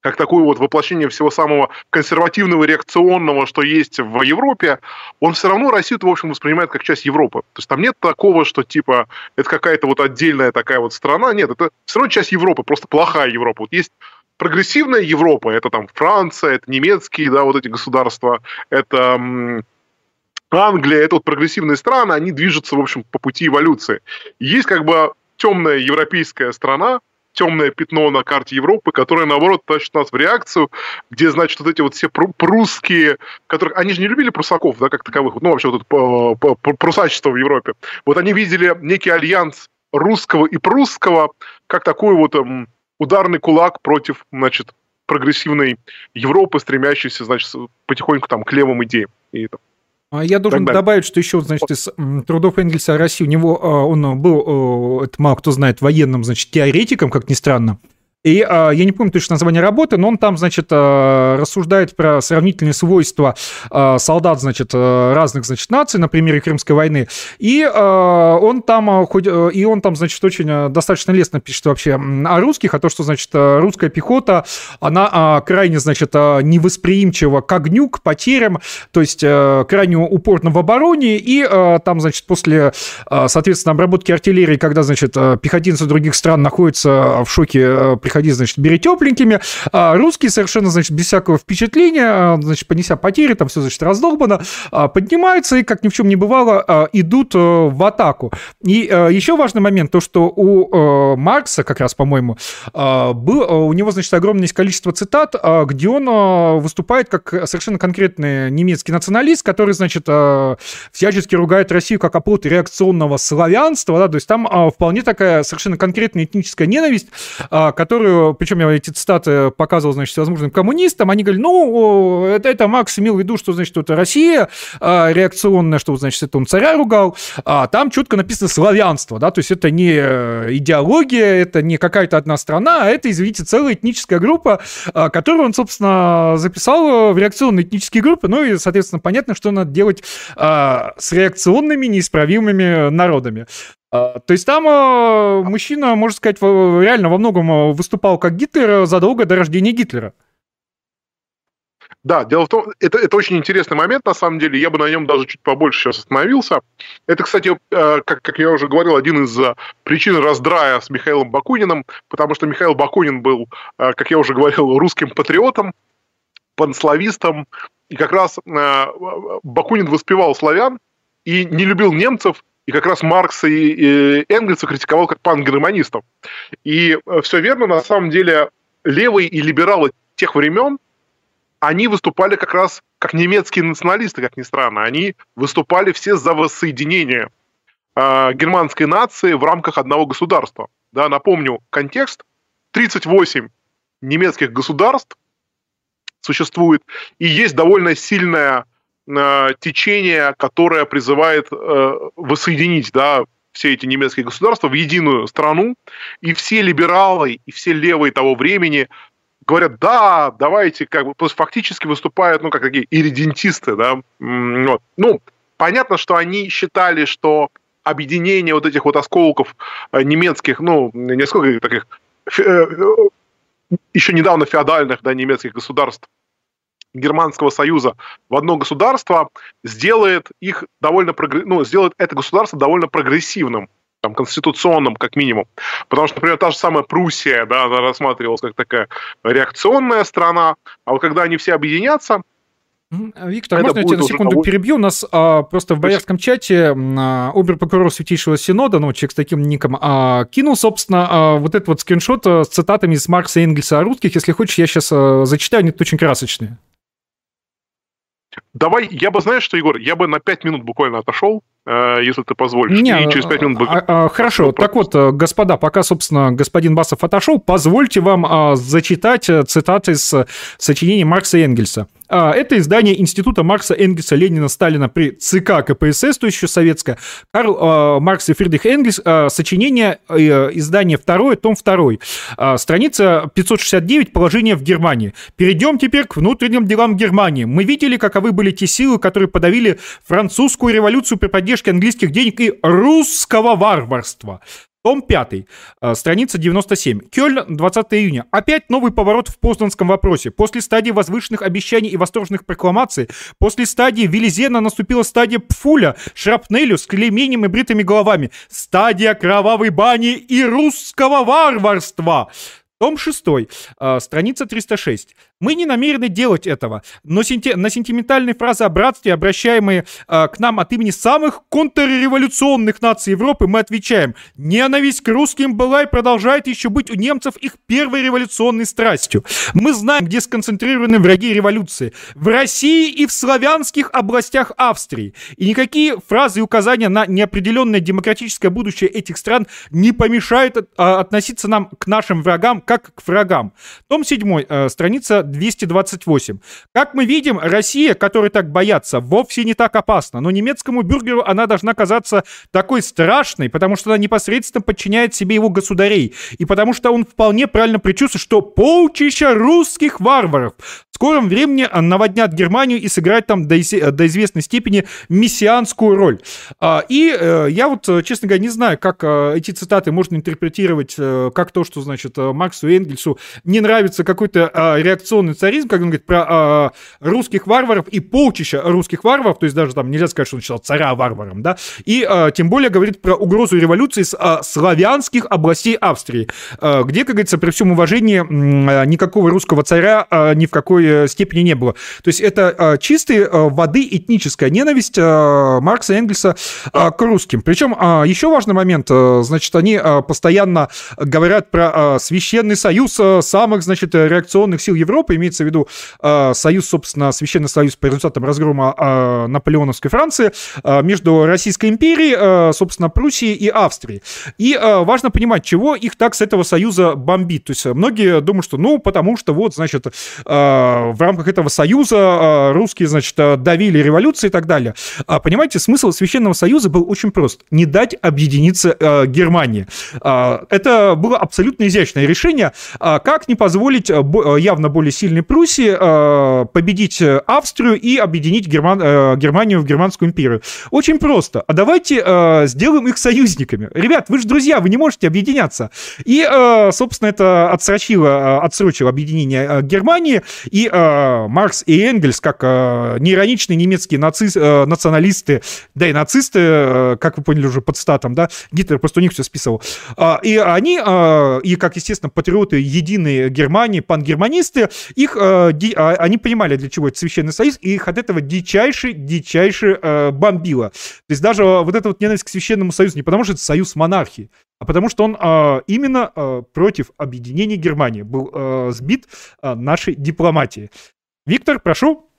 как такое вот воплощение всего самого консервативного, реакционного, что есть в Европе, он все равно Россию, в общем, воспринимает как часть Европы. То есть там нет такого, что типа это какая-то вот отдельная такая вот страна. Нет, это все равно часть Европы, просто плохая Европа. Вот есть прогрессивная Европа, это там Франция, это немецкие, да, вот эти государства, это Англия, это вот прогрессивные страны, они движутся, в общем, по пути эволюции. есть как бы темная европейская страна, темное пятно на карте Европы, которое, наоборот, тащит нас в реакцию, где, значит, вот эти вот все прусские, которые... Они же не любили прусаков, да, как таковых, ну, вообще вот это прусачество в Европе. Вот они видели некий альянс русского и прусского как такой вот um, ударный кулак против, значит, прогрессивной Европы, стремящейся, значит, потихоньку там к левым идеям. И там, я должен добавить, что еще, значит, из трудов Энгельса о России, у него а, он был, это мало кто знает, военным, значит, теоретиком, как ни странно. И э, я не помню точно название работы, но он там, значит, э, рассуждает про сравнительные свойства э, солдат, значит, разных, значит, наций на примере Крымской войны. И э, он там, хоть, и он там, значит, очень достаточно лестно пишет вообще о русских, о том, что, значит, русская пехота, она э, крайне, значит, невосприимчива к огню, к потерям, то есть э, крайне упорно в обороне, и э, там, значит, после, э, соответственно, обработки артиллерии, когда, значит, пехотинцы других стран находятся в шоке приходи, значит, бери тепленькими. А русские совершенно, значит, без всякого впечатления, а, значит, понеся потери, там все, значит, раздолбано, а, поднимаются и, как ни в чем не бывало, а, идут э, в атаку. И э, еще важный момент, то, что у э, Маркса, как раз, по-моему, был, у него, значит, огромное количество цитат, где он выступает как совершенно конкретный немецкий националист, который, значит, всячески ругает Россию как оплот реакционного славянства, да, то есть там вполне такая совершенно конкретная этническая ненависть, которая которую, причем я эти цитаты показывал, значит, всевозможным коммунистам, они говорили, ну, это, это Макс имел в виду, что, значит, это Россия а, реакционная, что, значит, это он царя ругал, а там четко написано славянство, да, то есть это не идеология, это не какая-то одна страна, а это, извините, целая этническая группа, а, которую он, собственно, записал в реакционные этнические группы, ну и, соответственно, понятно, что надо делать а, с реакционными неисправимыми народами. А, то есть там а, мужчина, можно сказать, реально во многом а, выступал как Гитлер задолго до рождения Гитлера. Да, дело в том, это, это очень интересный момент, на самом деле, я бы на нем даже чуть побольше сейчас остановился. Это, кстати, как, как я уже говорил, один из причин раздрая с Михаилом Бакуниным, потому что Михаил Бакунин был, как я уже говорил, русским патриотом, панславистом, и как раз Бакунин воспевал славян и не любил немцев, и как раз Маркса и, и Энгельса критиковал как пангерманистов. И э, все верно, на самом деле левые и либералы тех времен, они выступали как раз как немецкие националисты, как ни странно. Они выступали все за воссоединение э, германской нации в рамках одного государства. Да, напомню контекст. 38 немецких государств существует, и есть довольно сильная течение, которое призывает э, воссоединить да, все эти немецкие государства в единую страну, и все либералы, и все левые того времени говорят, да, давайте, как бы, фактически выступают, ну, как такие иридентисты, да, вот. Ну, понятно, что они считали, что объединение вот этих вот осколков э, немецких, ну, несколько таких еще недавно феодальных, да, немецких государств Германского Союза в одно государство сделает их довольно ну, сделает это государство довольно прогрессивным. там, конституционном, как минимум. Потому что, например, та же самая Пруссия, да, она рассматривалась как такая реакционная страна, а вот когда они все объединятся, Виктор, это можно я тебя на секунду того... перебью? У нас а, просто в боярском чате а, обер-прокурор Святейшего Синода, ну, человек с таким ником, а, кинул, собственно, а, вот этот вот скриншот а, с цитатами из Маркса и Энгельса о русских. Если хочешь, я сейчас а, зачитаю, они тут очень красочные. Давай, я бы, знаешь что, Егор, я бы на 5 минут буквально отошел, Э, если ты позволишь. Не, и через 5 минут... А, а, хорошо, так вот, э, господа, пока, собственно, господин Басов отошел, позвольте вам а, зачитать э, цитаты из сочинений Маркса и Энгельса. А, это издание Института Маркса, Энгельса, Ленина, Сталина при ЦК КПСС, то еще советское. Карл а, Маркс и Фридрих Энгельс, а, сочинение, издание второе, том второй. Страница 569, положение в Германии. Перейдем теперь к внутренним делам Германии. Мы видели, каковы были те силы, которые подавили французскую революцию при поддержке английских денег и русского варварства. Том 5, э, страница 97. Кёльн, 20 июня. Опять новый поворот в Познанском вопросе. После стадии возвышенных обещаний и восторженных прокламаций, после стадии Велизена наступила стадия Пфуля, Шрапнелю с клеймением и бритыми головами. Стадия кровавой бани и русского варварства. Том 6, э, страница 306. Мы не намерены делать этого, но сенти- на сентиментальные фразы о братстве, обращаемые э, к нам от имени самых контрреволюционных наций Европы, мы отвечаем, ненависть к русским была и продолжает еще быть у немцев их первой революционной страстью. Мы знаем, где сконцентрированы враги революции. В России и в славянских областях Австрии. И никакие фразы и указания на неопределенное демократическое будущее этих стран не помешают э, относиться нам к нашим врагам как к врагам. Том 7, э, страница 228. Как мы видим, Россия, которой так боятся, вовсе не так опасна. Но немецкому бюргеру она должна казаться такой страшной, потому что она непосредственно подчиняет себе его государей. И потому что он вполне правильно предчувствует, что полчища русских варваров в скором времени наводнят Германию и сыграть там до, до известной степени мессианскую роль. А, и э, я вот, честно говоря, не знаю, как э, эти цитаты можно интерпретировать э, как то, что, значит, Марксу и Энгельсу не нравится какой-то реакционный традиционный царизм, как он говорит про э, русских варваров и полчища русских варваров, то есть даже там нельзя сказать, что он считал царя варваром, да, и э, тем более говорит про угрозу революции с э, славянских областей Австрии, э, где, как говорится, при всем уважении э, никакого русского царя э, ни в какой степени не было. То есть это э, чистой э, воды этническая ненависть э, Маркса и Энгельса э, к русским. Причем э, еще важный момент, э, значит, они э, постоянно говорят про э, священный союз э, самых, значит, реакционных сил Европы, Европы, имеется в виду э, союз, собственно, Священный союз по результатам разгрома э, наполеоновской Франции э, между Российской империей, э, собственно, Пруссией и Австрией. И э, важно понимать, чего их так с этого союза бомбит. То есть многие думают, что, ну, потому что вот, значит, э, в рамках этого союза э, русские, значит, давили революции и так далее. А, понимаете, смысл Священного союза был очень прост. Не дать объединиться э, Германии. Э, это было абсолютно изящное решение. Э, как не позволить э, явно более сильной Пруссии э, победить э, Австрию и объединить Герман, э, Германию в Германскую империю? Очень просто. А давайте сделаем их союзниками. Ребят, вы же друзья, вы не можете объединяться. И, собственно, это отсрочило, отсрочило объединение Германии. И Маркс и Энгельс, как неироничные немецкие наци... националисты, да и нацисты, как вы поняли уже под статом, да, Гитлер просто у них все списывал. И они, и, как, естественно, патриоты единой Германии, пангерманисты, их, э, ди, а, они понимали, для чего это Священный Союз, и их от этого дичайше, дичайше э, бомбило. То есть даже вот эта вот ненависть к Священному Союзу не потому, что это союз монархии, а потому что он э, именно э, против объединения Германии был э, сбит э, нашей дипломатией. Виктор, прошу.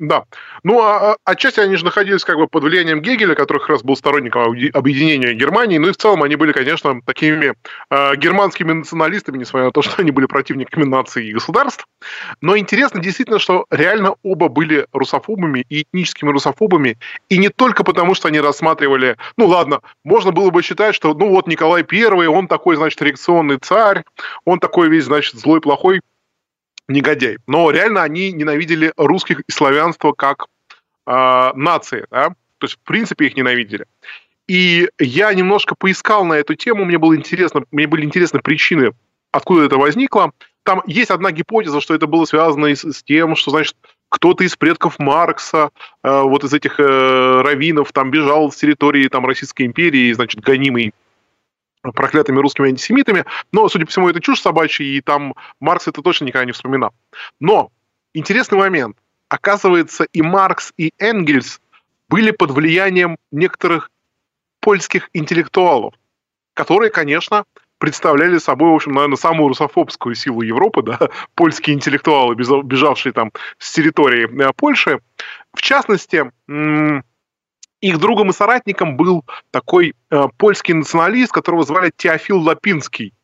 Да. Ну, а, а отчасти они же находились как бы под влиянием Гегеля, который как раз был сторонником объединения Германии. Ну и в целом они были, конечно, такими э, германскими националистами, несмотря на то, что они были противниками наций и государств. Но интересно действительно, что реально оба были русофобами и этническими русофобами. И не только потому, что они рассматривали... Ну ладно, можно было бы считать, что ну вот Николай Первый, он такой, значит, реакционный царь, он такой весь, значит, злой, плохой негодяй. Но реально они ненавидели русских и славянство как э, нации, да? то есть в принципе их ненавидели. И я немножко поискал на эту тему, мне было интересно, мне были интересны причины, откуда это возникло. Там есть одна гипотеза, что это было связано с, с тем, что, значит, кто-то из предков Маркса, э, вот из этих э, раввинов, там бежал с территории там, Российской империи, значит, гонимый проклятыми русскими антисемитами, но, судя по всему, это чушь собачья, и там Маркс это точно никогда не вспоминал. Но интересный момент. Оказывается, и Маркс, и Энгельс были под влиянием некоторых польских интеллектуалов, которые, конечно, представляли собой, в общем, наверное, самую русофобскую силу Европы, да, польские интеллектуалы, бежавшие там с территории э, Польши. В частности, их другом и соратником был такой э, польский националист, которого звали Теофил Лапинский.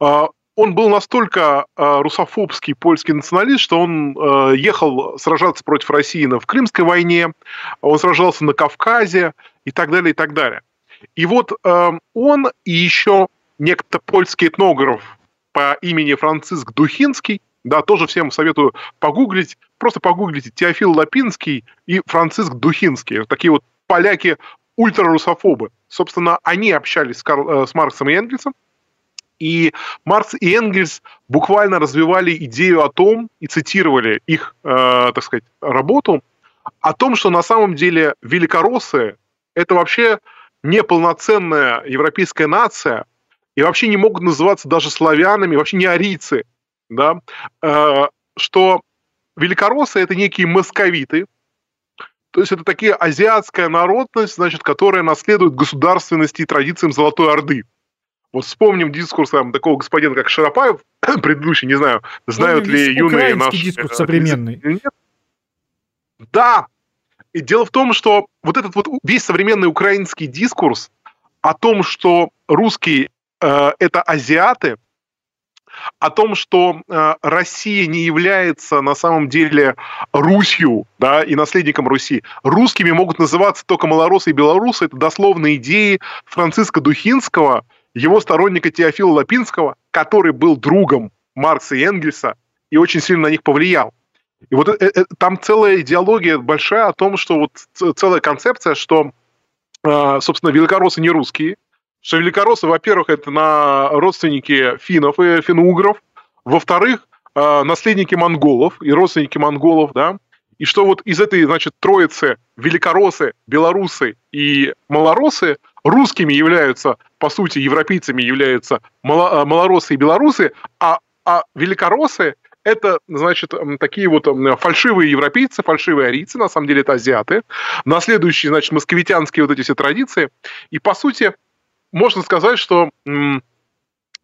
Э, он был настолько э, русофобский польский националист, что он э, ехал сражаться против России в Крымской войне, он сражался на Кавказе и так далее, и так далее. И вот э, он и еще некто польский этнограф по имени Франциск Духинский, да, тоже всем советую погуглить, просто погуглите Теофил Лапинский и Франциск Духинский. Такие вот поляки ультрарусофобы. Собственно, они общались с, Карл, э, с Марксом и Энгельсом, и Маркс и Энгельс буквально развивали идею о том, и цитировали их, э, так сказать, работу, о том, что на самом деле великороссы – это вообще неполноценная европейская нация, и вообще не могут называться даже славянами, вообще не арийцы, да, э, что великороссы – это некие московиты, то есть это такие азиатская народность, значит, которая наследует государственности и традициям Золотой Орды. Вот вспомним дискурс там, такого господина, как Шарапаев, предыдущий, не знаю, знают ну, ли юные наши... дискурс современный. Нет. Да. И дело в том, что вот этот вот весь современный украинский дискурс о том, что русские э, это азиаты, о том, что э, Россия не является на самом деле Русью, да, и наследником Руси. Русскими могут называться только малоросы и белорусы. Это дословные идеи Франциска Духинского, его сторонника Теофила Лапинского, который был другом Маркса и Энгельса и очень сильно на них повлиял. И вот э, э, там целая идеология большая о том, что вот целая концепция, что, собственно, великороссы не русские, что великороссы, во-первых, это на родственники финнов и финно-угров, во-вторых, э, наследники монголов и родственники монголов, да, и что вот из этой, значит, троицы великоросы, белорусы и малоросы русскими являются, по сути, европейцами являются э, малоросы и белорусы, а, а великоросы это, значит, такие вот фальшивые европейцы, фальшивые арийцы, на самом деле это азиаты, наследующие, значит, московитянские вот эти все традиции. И, по сути, можно сказать, что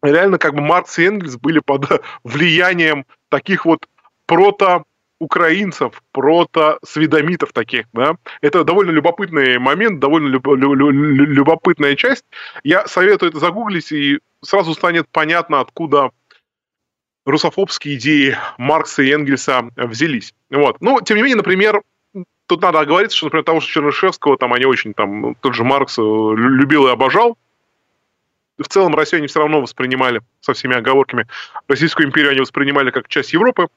реально как бы Маркс и Энгельс были под влиянием таких вот прото украинцев, прото-сведомитов таких, да. Это довольно любопытный момент, довольно люб- люб- любопытная часть. Я советую это загуглить, и сразу станет понятно, откуда русофобские идеи Маркса и Энгельса взялись. Вот. Но, тем не менее, например, тут надо оговориться, что, например, того же Чернышевского, там они очень, там, тот же Маркс э, любил и обожал, в целом Россию они все равно воспринимали, со всеми оговорками, Российскую империю они воспринимали как часть Европы,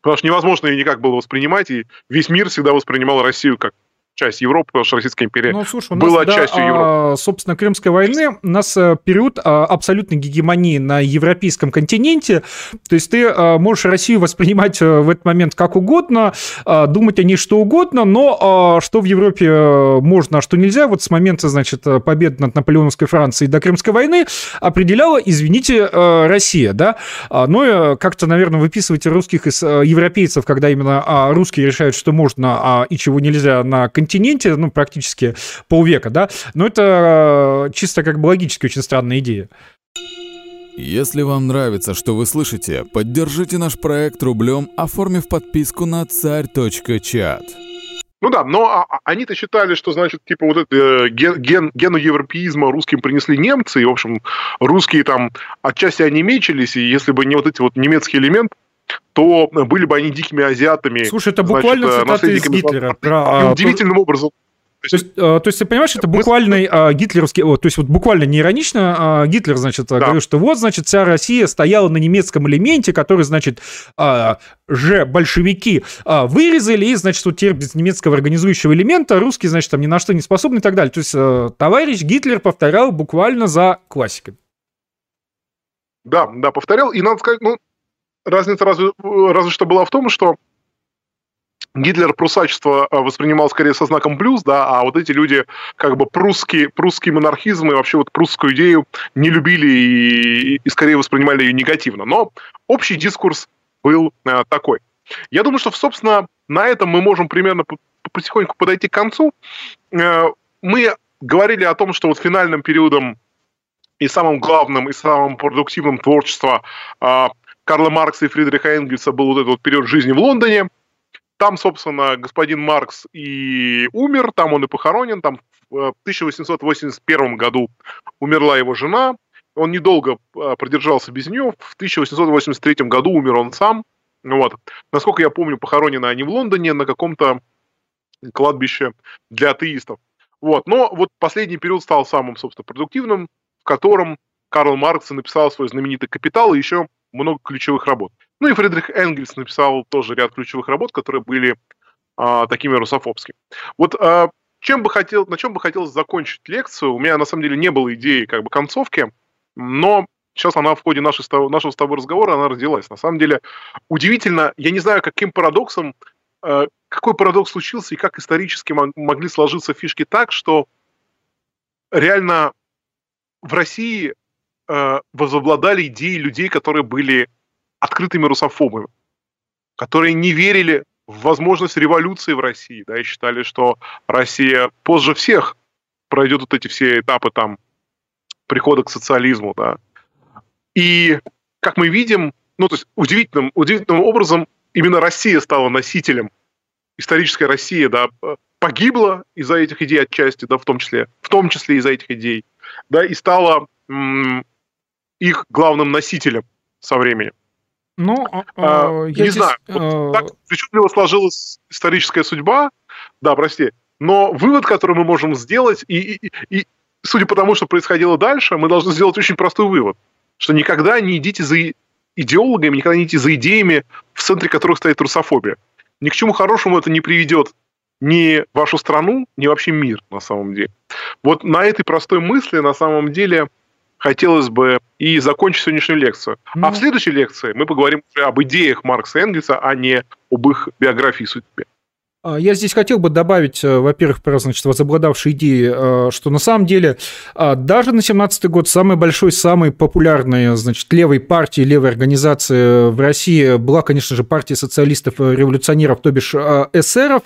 потому что невозможно ее никак было воспринимать, и весь мир всегда воспринимал Россию как часть Европы, потому что Российская империя ну, слушай, у нас, была да, частью Европы. А, собственно, Крымской войны у нас э, период а, абсолютной гегемонии на европейском континенте. То есть ты а, можешь Россию воспринимать э, в этот момент как угодно, думать о ней что угодно, но что в Европе э, можно, а что нельзя, вот с момента, значит, победы над Наполеоновской Францией до Крымской войны определяла, извините, Россия, да. Но как-то, наверное, выписывать русских из европейцев, когда именно русские решают, что можно и чего нельзя на континенте, континенте, ну, практически полвека, да, но это э, чисто как бы логически очень странная идея. Если вам нравится, что вы слышите, поддержите наш проект рублем, оформив подписку на царь.чат. Ну да, но а, а, они-то считали, что, значит, типа вот это э, ген, ген, гену европеизма русским принесли немцы, и, в общем, русские там отчасти они мечились, и если бы не вот эти вот немецкий элемент, то были бы они дикими азиатами. Слушай, это буквально значит, цитата из Гитлера. Про, и удивительным образом то есть, то есть, ты понимаешь, это буквальный а, гитлеровский, о, то есть вот буквально не иронично, а, Гитлер, значит, да. говорил, что вот, значит, вся Россия стояла на немецком элементе, который, значит, а, же большевики а, вырезали, и, значит, вот теперь без немецкого организующего элемента русские, значит, там ни на что не способны и так далее. То есть а, товарищ Гитлер повторял буквально за классикой. Да, да, повторял. И надо сказать, ну, разница разве, разве что была в том, что Гитлер прусачество э, воспринимал скорее со знаком плюс, да, а вот эти люди как бы прусский, прусский монархизм и вообще вот прусскую идею не любили и, и скорее воспринимали ее негативно. Но общий дискурс был э, такой. Я думаю, что, собственно, на этом мы можем примерно потихоньку подойти к концу. Э, мы говорили о том, что вот финальным периодом и самым главным, и самым продуктивным творчества э, Карла Маркса и Фридриха Энгельса был вот этот вот период жизни в Лондоне – там, собственно, господин Маркс и умер, там он и похоронен, там в 1881 году умерла его жена, он недолго а, продержался без нее, в 1883 году умер он сам, вот. Насколько я помню, похоронены они в Лондоне на каком-то кладбище для атеистов. Вот. Но вот последний период стал самым, собственно, продуктивным, в котором Карл Маркс написал свой знаменитый «Капитал» и еще много ключевых работ. Ну и Фридрих Энгельс написал тоже ряд ключевых работ, которые были а, такими русофобскими. Вот а, чем бы хотел, на чем бы хотелось закончить лекцию, у меня на самом деле не было идеи как бы концовки, но сейчас она в ходе нашего, нашего с тобой разговора, она родилась. На самом деле удивительно, я не знаю, каким парадоксом, э, какой парадокс случился и как исторически могли сложиться фишки так, что реально в России э, возобладали идеи людей, которые были открытыми русофобами, которые не верили в возможность революции в России, да, и считали, что Россия позже всех пройдет вот эти все этапы там прихода к социализму, да. И, как мы видим, ну, то есть удивительным, удивительным образом именно Россия стала носителем, историческая Россия, да, погибла из-за этих идей отчасти, да, в том числе, в том числе из-за этих идей, да, и стала м- их главным носителем со временем. Ну, а, а, я не здесь, знаю, вот а... так причудливо сложилась историческая судьба, да, прости, но вывод, который мы можем сделать, и, и, и судя по тому, что происходило дальше, мы должны сделать очень простой вывод, что никогда не идите за идеологами, никогда не идите за идеями, в центре которых стоит русофобия. Ни к чему хорошему это не приведет ни вашу страну, ни вообще мир на самом деле. Вот на этой простой мысли на самом деле хотелось бы и закончить сегодняшнюю лекцию. Ну... А в следующей лекции мы поговорим уже об идеях Маркса и Энгельса, а не об их биографии и судьбе. А, я здесь хотел бы добавить, э, во-первых, про, значит, возобладавшей идеи, э, что на самом деле а, даже на 17 год самой большой, самой популярной, значит, левой партии, левой организации в России была, конечно же, партия социалистов-революционеров, то бишь э, эсеров,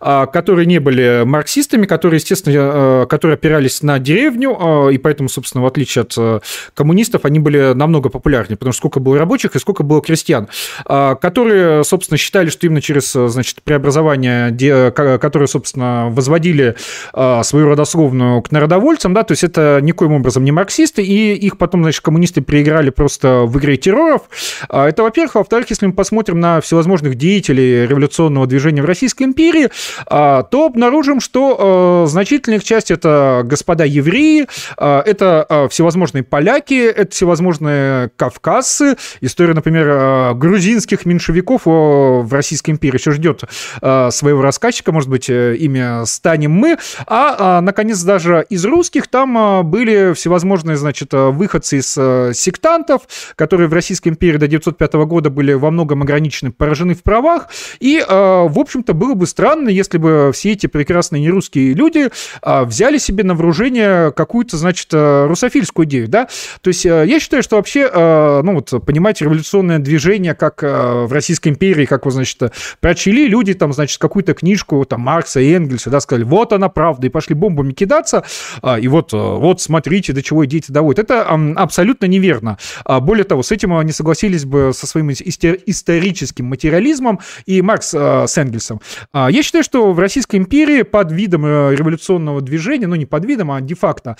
а, которые не были марксистами, которые, естественно, которые опирались на деревню, и поэтому, собственно, в отличие от коммунистов, они были намного популярнее, потому что сколько было рабочих и сколько было крестьян, которые, собственно, считали, что именно через, значит, преобразование которые, собственно, возводили а, свою родословную к народовольцам, да, то есть это никоим образом не марксисты, и их потом, значит, коммунисты переиграли просто в игре терроров. А, это, во-первых. Во-вторых, если мы посмотрим на всевозможных деятелей революционного движения в Российской империи, а, то обнаружим, что значительная их часть это господа евреи, это всевозможные поляки, это всевозможные кавказцы. История, например, грузинских меньшевиков в Российской империи еще ждет своего рассказчика, может быть, э, имя станем мы, а, а наконец, даже из русских там а, были всевозможные, значит, э, выходцы из э, сектантов, которые в Российской империи до 905 года были во многом ограничены, поражены в правах, и, в общем-то, было бы странно, если бы все эти прекрасные нерусские люди взяли себе на вооружение какую-то, значит, русофильскую идею, да, то есть я считаю, что вообще, ну вот, понимать революционное движение, как в Российской империи, как, вот, значит, прочли люди, там, значит, как какую-то книжку там Маркса и Энгельса, да, сказали, вот она правда, и пошли бомбами кидаться, а, и вот, э, вот смотрите, до чего идите доводят. Это абсолютно неверно. А, более того, с этим они согласились бы со своим историческим материализмом и Маркс э, с Энгельсом. А, я считаю, что в Российской империи под видом э, революционного движения, ну не под видом, а де-факто,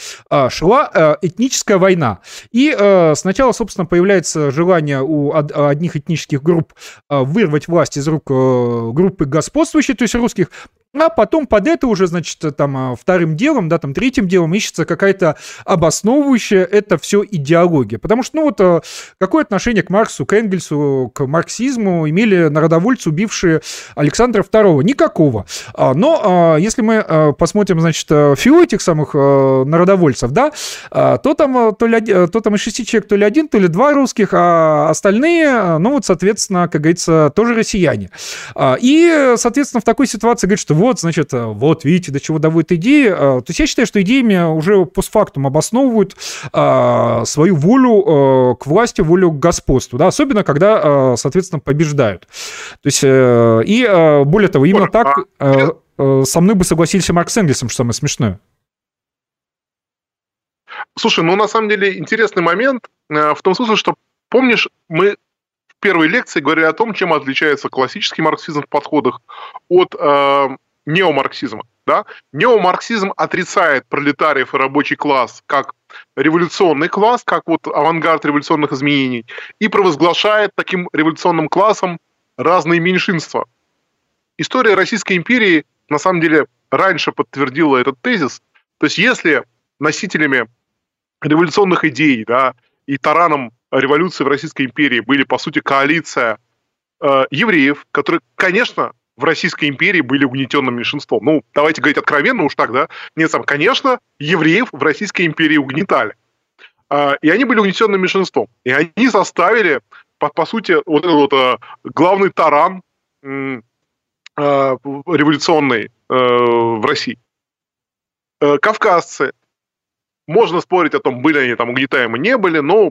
шла этническая война. И сначала, собственно, появляется желание у одних этнических групп вырвать власть из рук группы господствующих, то есть русских, А потом под это уже, значит, там а, вторым делом, да, там третьим делом ищется какая-то обосновывающая это все идеология. Потому что, ну вот, а, какое отношение к Марксу, к Энгельсу, к марксизму имели народовольцы, убившие Александра II? Никакого. А, но если мы посмотрим, значит, фио этих самых народовольцев, да, то там, то, ли, то там из шести человек то ли один, то ли два русских, а остальные, ну вот, соответственно, как говорится, тоже россияне. И, соответственно, в такой ситуации говорит, что вот, значит, э, вот видите, до чего доводит идеи. Э, то есть я считаю, что идеями уже постфактум обосновывают э, свою волю к власти, волю к господству, да, особенно когда, соответственно, побеждают. То есть, и более того, именно так а со мной бы согласились и Маркс с Энгельсом, что самое смешное. Слушай, ну на самом деле интересный момент в том смысле, что помнишь, мы в первой лекции говорили о том, чем отличается классический марксизм в подходах от неомарксизма. Да? Неомарксизм отрицает пролетариев и рабочий класс как революционный класс, как вот авангард революционных изменений, и провозглашает таким революционным классом разные меньшинства. История Российской империи на самом деле раньше подтвердила этот тезис. То есть если носителями революционных идей да, и тараном революции в Российской империи были, по сути, коалиция э, евреев, которые, конечно, в Российской империи были угнетенным меньшинством. Ну, давайте говорить откровенно уж так, да? Нет, сам, конечно, евреев в Российской империи угнетали. А, и они были угнетенным меньшинством. И они заставили, по, по сути, вот этот вот а, главный таран а, революционный в России. Кавказцы. Можно спорить о том, были они там угнетаемы, не были, но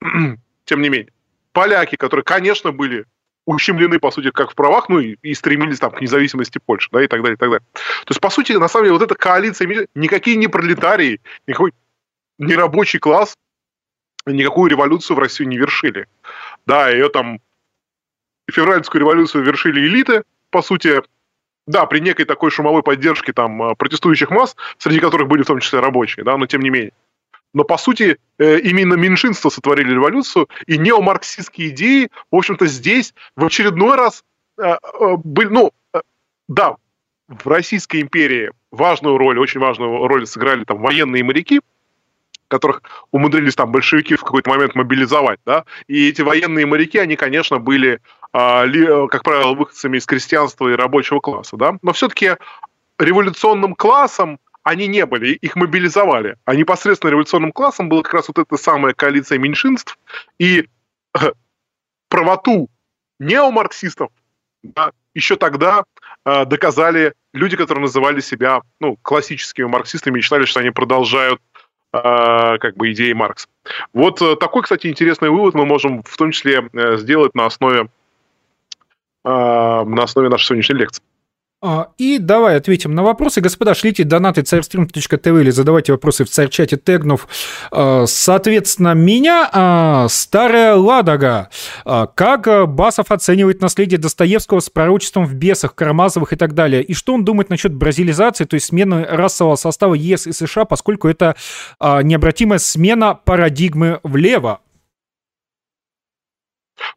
тем не менее. Поляки, которые, конечно, были ущемлены, по сути, как в правах, ну и, и стремились там к независимости Польши, да, и так далее, и так далее. То есть, по сути, на самом деле, вот эта коалиция, никакие не пролетарии, никакой не рабочий класс, никакую революцию в Россию не вершили. Да, ее там февральскую революцию вершили элиты, по сути, да, при некой такой шумовой поддержке там протестующих масс, среди которых были в том числе рабочие, да, но тем не менее. Но, по сути, э, именно меньшинства сотворили революцию, и неомарксистские идеи, в общем-то, здесь в очередной раз э, э, были, ну, да, в Российской империи важную роль, очень важную роль сыграли там военные моряки, которых умудрились там большевики в какой-то момент мобилизовать, да, и эти военные моряки, они, конечно, были, а, как правило, выходцами из крестьянства и рабочего класса, да, но все-таки революционным классом они не были, их мобилизовали. А непосредственно революционным классом была как раз вот эта самая коалиция меньшинств, и э, правоту неомарксистов да, еще тогда э, доказали люди, которые называли себя ну, классическими марксистами и считали, что они продолжают э, как бы идеи Маркса. Вот э, такой, кстати, интересный вывод мы можем в том числе э, сделать на основе, на основе нашей сегодняшней лекции. А, и давай ответим на вопросы. Господа, шлите донаты царьстрим.тв или задавайте вопросы в царь-чате тегнув. А, соответственно, меня а, Старая Ладога. Как Басов оценивает наследие Достоевского с пророчеством в бесах, Карамазовых и так далее? И что он думает насчет бразилизации, то есть смены расового состава ЕС и США, поскольку это необратимая смена парадигмы влево?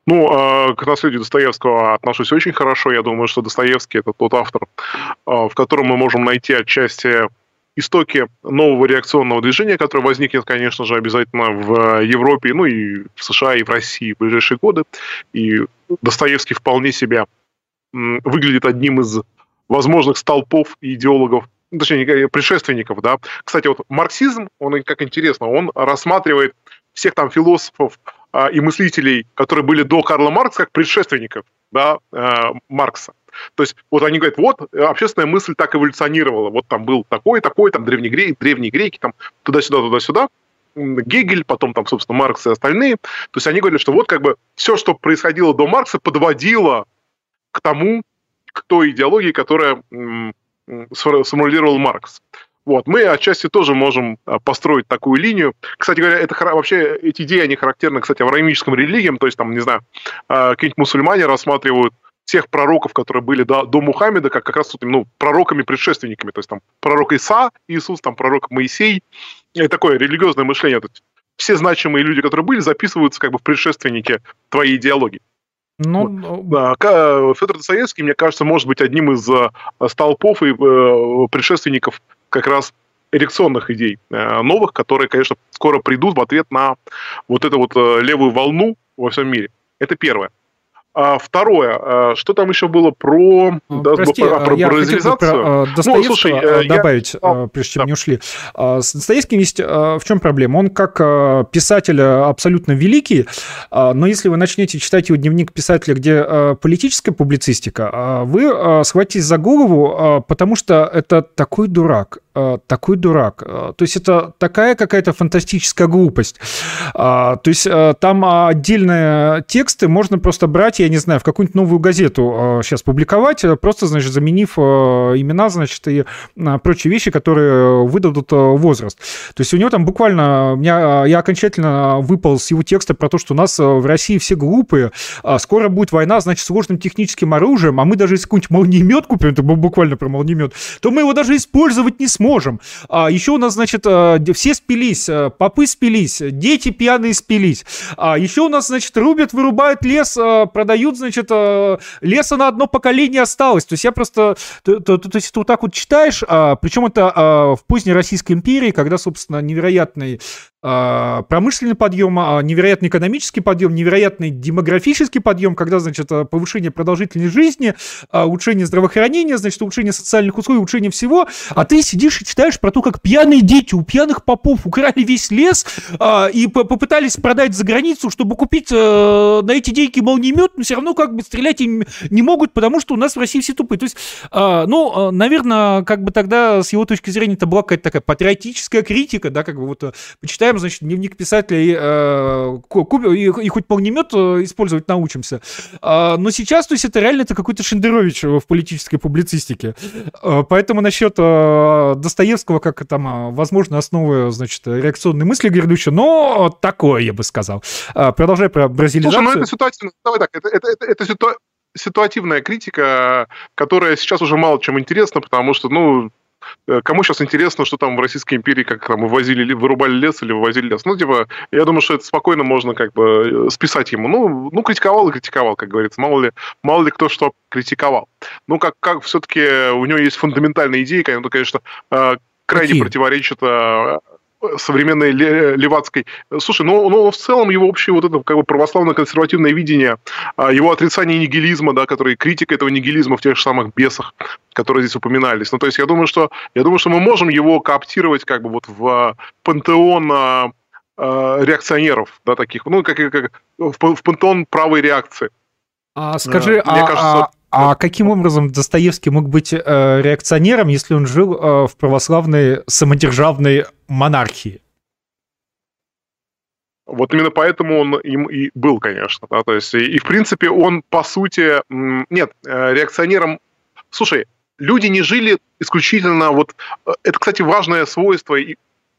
Ну, а, к наследию Достоевского отношусь очень хорошо. Я думаю, что Достоевский – это тот автор, а, в котором мы можем найти отчасти истоки нового реакционного движения, которое возникнет, конечно же, обязательно в Европе, ну и в США, и в России в ближайшие годы. И Достоевский вполне себя выглядит одним из возможных столпов и идеологов ну, точнее, предшественников, да. Кстати, вот марксизм, он, как интересно, он рассматривает всех там философов, и мыслителей, которые были до Карла Маркса, как предшественников да, э, Маркса. То есть вот они говорят, вот общественная мысль так эволюционировала, вот там был такой, такой, там древние греки, древние греки, там туда-сюда, туда-сюда, Гегель, потом там, собственно, Маркс и остальные. То есть они говорили, что вот как бы все, что происходило до Маркса, подводило к тому, к той идеологии, которая сформулировал Маркс. Вот, мы отчасти тоже можем а, построить такую линию. Кстати говоря, это вообще эти идеи, они характерны, кстати, авраамическим религиям, то есть там, не знаю, а, какие-нибудь мусульмане рассматривают всех пророков, которые были до, до Мухаммеда, как как раз тут, ну, пророками-предшественниками, то есть там пророк Иса, Иисус, там пророк Моисей, и такое религиозное мышление. То есть все значимые люди, которые были, записываются как бы в предшественнике твоей идеологии. Ну, ну да, Федор Достоевский, мне кажется, может быть одним из столпов и предшественников как раз эрекционных идей новых, которые, конечно, скоро придут в ответ на вот эту вот левую волну во всем мире. Это первое. А второе, а, что там еще было про, ну, да, Прости, про, про я? Про, uh, ну, слушай, uh, добавить, я... uh, прежде чем да. не ушли. С Достоевским есть в чем проблема? Он как писатель абсолютно великий, но если вы начнете читать его дневник писателя, где политическая публицистика, вы схватитесь за голову, потому что это такой дурак. Э, такой дурак. Э, то есть это такая какая-то фантастическая глупость. А, то есть э, там отдельные тексты можно просто брать, я не знаю, в какую-нибудь новую газету сейчас публиковать, просто, значит, заменив имена, значит, и прочие вещи, которые выдадут возраст. То есть у него там буквально, меня, я окончательно выпал с его текста про то, что у нас в России все глупые, а скоро будет война, значит, сложным техническим оружием, а мы даже если какой-нибудь молниемет купим, это буквально про молниемет, то мы его даже использовать не сможем можем. А еще у нас, значит, э, все спились, э, попы спились, дети пьяные спились. А еще у нас, значит, рубят, вырубают лес, э, продают, значит, леса на одно поколение осталось. То есть я просто, то, то, то есть ты вот так вот читаешь, а, причем это а, в поздней Российской империи, когда, собственно, невероятный промышленный подъем, а, невероятный экономический подъем, невероятный демографический подъем, когда, значит, а, повышение продолжительности жизни, улучшение здравоохранения, значит, улучшение социальных условий, улучшение всего, а ты сидишь и читаешь про то, как пьяные дети у пьяных попов украли весь лес и попытались продать за границу, чтобы купить на эти деньги молниемет, но все равно как бы стрелять им не могут, потому что у нас в России все тупые. То есть, ну, наверное, как бы тогда с его точки зрения это была какая-то такая патриотическая критика, да, как бы вот почитаем читаем, значит, дневник писателя и, э, и, и хоть полнемет э, использовать научимся. А, но сейчас, то есть, это реально это какой-то Шендерович в политической публицистике. А, поэтому насчет э, Достоевского, как там, возможно, основы, значит, реакционной мысли грядущей, но такое, я бы сказал. А, продолжай про бразилизацию. Слушай, ну это ситуация, давай так, это, это, это, это ситуация ситуативная критика, которая сейчас уже мало чем интересна, потому что, ну, кому сейчас интересно, что там в Российской империи, как там вывозили, вырубали лес или вывозили лес? Ну, типа, я думаю, что это спокойно можно как бы э, списать ему. Ну, ну критиковал и критиковал, как говорится. Мало ли, мало ли кто что критиковал. Ну, как, как все-таки у него есть фундаментальные идеи, конечно, э, крайне Какие? противоречат современной левацкой. Слушай, ну, ну в целом его общее вот это как бы православно-консервативное видение, а, его отрицание нигилизма, да, который критика этого нигилизма в тех же самых бесах, которые здесь упоминались. Ну, то есть я думаю, что я думаю, что мы можем его кооптировать как бы вот в пантеон а, реакционеров, да, таких, ну, как, как в, в пантеон правой реакции. А скажи, Мне а, кажется, а каким образом Достоевский мог быть э, реакционером, если он жил э, в православной самодержавной монархии? Вот именно поэтому он им и был, конечно. Да? То есть, и, и в принципе он, по сути, нет, э, реакционером... Слушай, люди не жили исключительно... Вот, э, это, кстати, важное свойство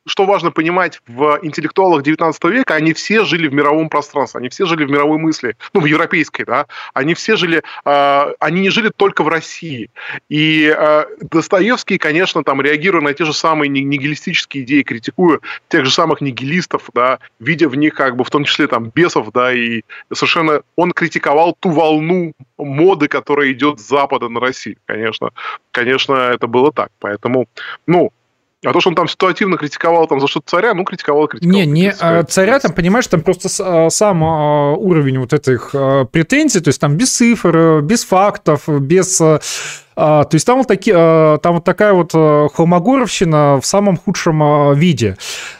что важно понимать в интеллектуалах 19 века, они все жили в мировом пространстве, они все жили в мировой мысли, ну, в европейской, да, они все жили, э, они не жили только в России. И э, Достоевский, конечно, там, реагируя на те же самые нигилистические идеи, критикуя тех же самых нигилистов, да, видя в них, как бы, в том числе, там, бесов, да, и совершенно он критиковал ту волну моды, которая идет с Запада на Россию, конечно. Конечно, это было так. Поэтому, ну, а то, что он там ситуативно критиковал там за что-то царя, ну, критиковал, критиковал. Не, не царя, царя там, понимаешь, там просто а, сам а, уровень вот этих а, претензий, то есть там без цифр, без фактов, без а, то есть там вот, таки, а, там вот такая вот а, холмогоровщина в самом худшем виде.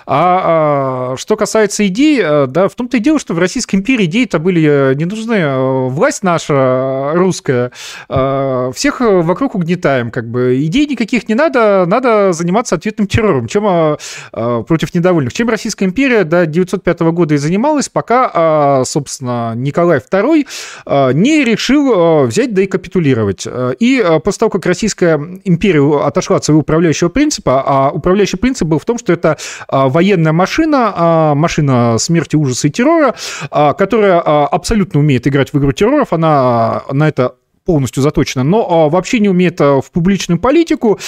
А что касается идей, да, в том-то и дело, что в Российской империи идеи-то были не нужны. Власть наша русская, всех вокруг угнетаем, как бы. Идей никаких не надо, надо заниматься ответным террором, чем против недовольных. Чем Российская империя до 905 года и занималась, пока, собственно, Николай II не решил взять да и капитулировать. И после того, как Российская империя отошла от своего управляющего принципа, а управляющий принцип был в том, что это а, военная машина, а, машина смерти, ужаса и террора, а, которая абсолютно умеет играть в игру терроров, она на это полностью заточена, но вообще не умеет в публичную политику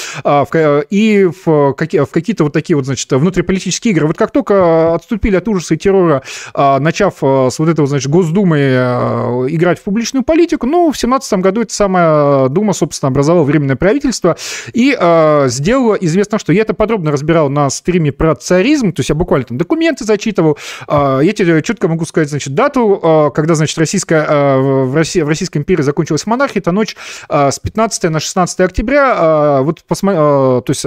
и в, какие, в какие-то вот такие вот, значит, внутриполитические игры. Вот как только отступили от ужаса и террора, начав с вот этого, значит, Госдумы играть в публичную политику, ну, в 17 году эта самая Дума, собственно, образовала временное правительство и сделала известно, что я это подробно разбирал на стриме про царизм, то есть я буквально там документы зачитывал, я тебе четко могу сказать, значит, дату, когда, значит, российская, в, России, в Российской империи закончилась монархия, это ночь с 15 на 16 октября, вот посмотри, то есть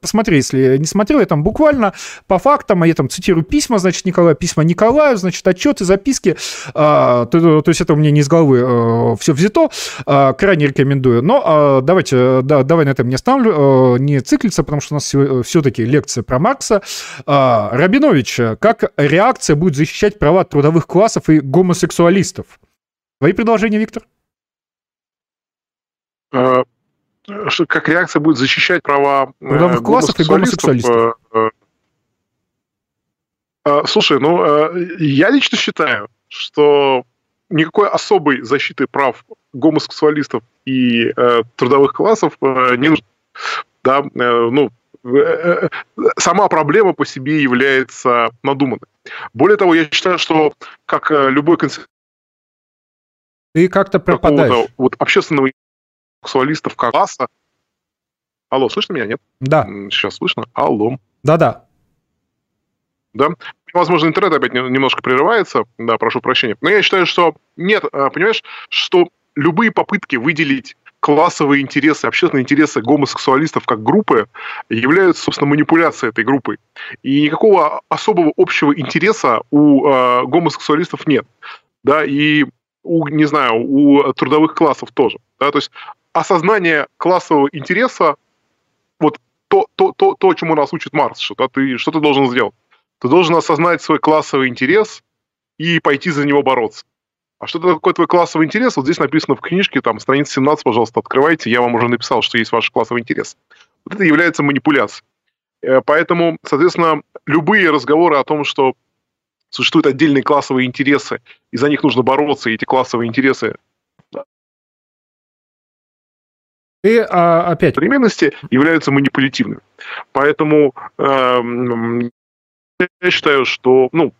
посмотри, если не смотрел, я там буквально по фактам, а я там цитирую письма, значит, Николая, письма Николаю, значит, отчеты, записки, то есть это у меня не из головы все взято, крайне рекомендую, но давайте, да, давай на этом не оставлю, не циклиться, потому что у нас все-таки лекция про Маркса. Рабинович, как реакция будет защищать права трудовых классов и гомосексуалистов? Твои предложения, Виктор? Как реакция будет защищать права э, трудовых классов и гомосексуалистов? Э, э, слушай, ну, я лично считаю, что никакой особой защиты прав гомосексуалистов и трудовых классов не нужно. Да, ну, сама проблема по себе является надуманной. Более того, я считаю, что как э, любой концепт... Ты как-то пропадаешь. Вот общественного сексуалистов класса... Алло, слышно меня, нет? Да. Сейчас слышно? Алло. Да-да. Да? Возможно, интернет опять немножко прерывается, да, прошу прощения. Но я считаю, что нет, э, понимаешь, что любые попытки выделить классовые интересы, общественные интересы гомосексуалистов как группы являются, собственно, манипуляцией этой группой. И никакого особого общего интереса у э, гомосексуалистов нет. Да, и у, не знаю, у трудовых классов тоже. Да, то есть осознание классового интереса, вот то, то, то, то чему нас учит Марс, что да, ты, что ты должен сделать? Ты должен осознать свой классовый интерес и пойти за него бороться. А что такое твой классовый интерес? Вот здесь написано в книжке, там, страница 17, пожалуйста, открывайте, я вам уже написал, что есть ваш классовый интерес. Вот это является манипуляцией. Э, поэтому, соответственно, любые разговоры о том, что существуют отдельные классовые интересы, и за них нужно бороться, и эти классовые интересы и а, опять современности являются манипулятивными. Поэтому э, я считаю, что ну,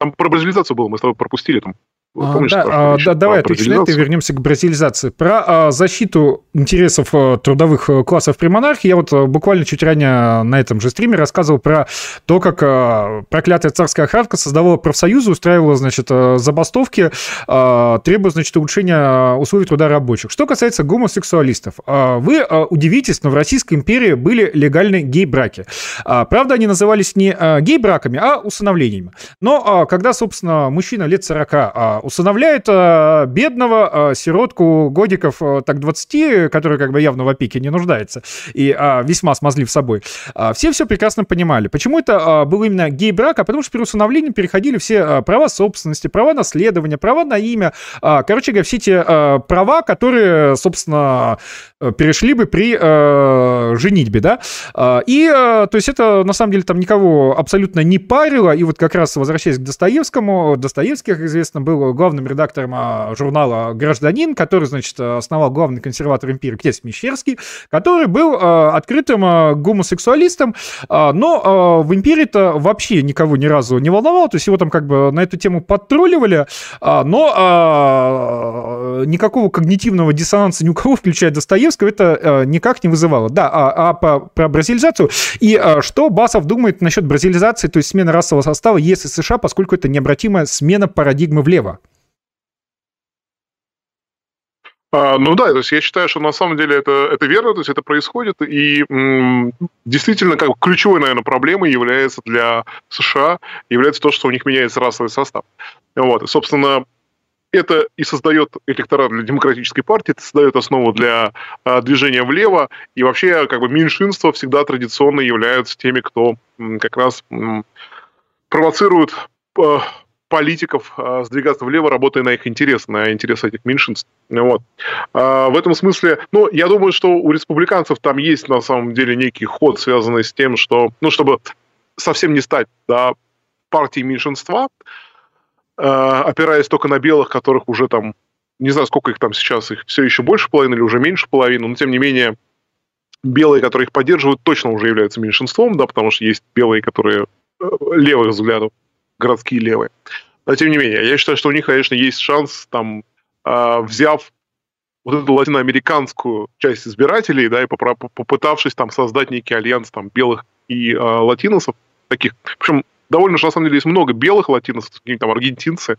там про бразилизацию было, мы с тобой пропустили там. А, Помнишь, да, а, да, давай отвечу на это и вернемся к бразилизации. Про а, защиту интересов а, трудовых а, классов при монархии я вот а, буквально чуть ранее на этом же стриме рассказывал про то, как а, проклятая царская охранка создавала профсоюзы, устраивала, значит, забастовки, а, требуя, значит, улучшения условий труда рабочих. Что касается гомосексуалистов, а, вы а, удивитесь, но в Российской империи были легальны гей-браки. А, правда, они назывались не а, гей-браками, а усыновлениями. Но а, когда, собственно, мужчина лет 40 а, усыновляет э, бедного э, сиротку годиков э, так 20, который как бы явно в опеке не нуждается и весьма смазлив собой. Все все прекрасно понимали. Почему это был именно гей-брак? А потому что при усыновлении переходили все права собственности, права наследования, права на имя. Короче говоря, все те права, которые, собственно, перешли бы при женитьбе, да? И, то есть это, на самом деле, там никого абсолютно не парило. И вот как раз возвращаясь к Достоевскому, Достоевский, как известно, был главным редактором а, журнала «Гражданин», который, значит, основал главный консерватор империи князь Мещерский, который был а, открытым а, гомосексуалистом, но в империи-то вообще никого ни разу не волновало, то есть его там как бы на эту тему подтролливали, но никакого когнитивного диссонанса ни у кого, включая Достоевского, это никак не вызывало. Да, а, а по, про бразилизацию. И что Басов думает насчет бразилизации, то есть смены расового состава ЕС и США, поскольку это необратимая смена парадигмы влево? А, ну да, то есть я считаю, что на самом деле это, это верно, то есть это происходит, и м, действительно как ключевой, наверное, проблемой является для США, является то, что у них меняется расовый состав. Вот, собственно, это и создает электорат для демократической партии, это создает основу для а, движения влево, и вообще как бы меньшинства всегда традиционно являются теми, кто м, как раз м, провоцирует а, политиков а, сдвигаться влево, работая на их интересы, на интересы этих меньшинств. Вот. А, в этом смысле, ну, я думаю, что у республиканцев там есть на самом деле некий ход, связанный с тем, что, ну, чтобы совсем не стать да, партией меньшинства, а, опираясь только на белых, которых уже там не знаю, сколько их там сейчас, их все еще больше половины или уже меньше половины, но тем не менее белые, которые их поддерживают, точно уже являются меньшинством, да, потому что есть белые, которые э, левых взглядов, городские левые. Но тем не менее, я считаю, что у них, конечно, есть шанс, там, э, взяв вот эту латиноамериканскую часть избирателей, да, и попытавшись там создать некий альянс там белых и э, латиносов, таких, причем довольно же, на самом деле, есть много белых латиносов, какие-то там аргентинцы,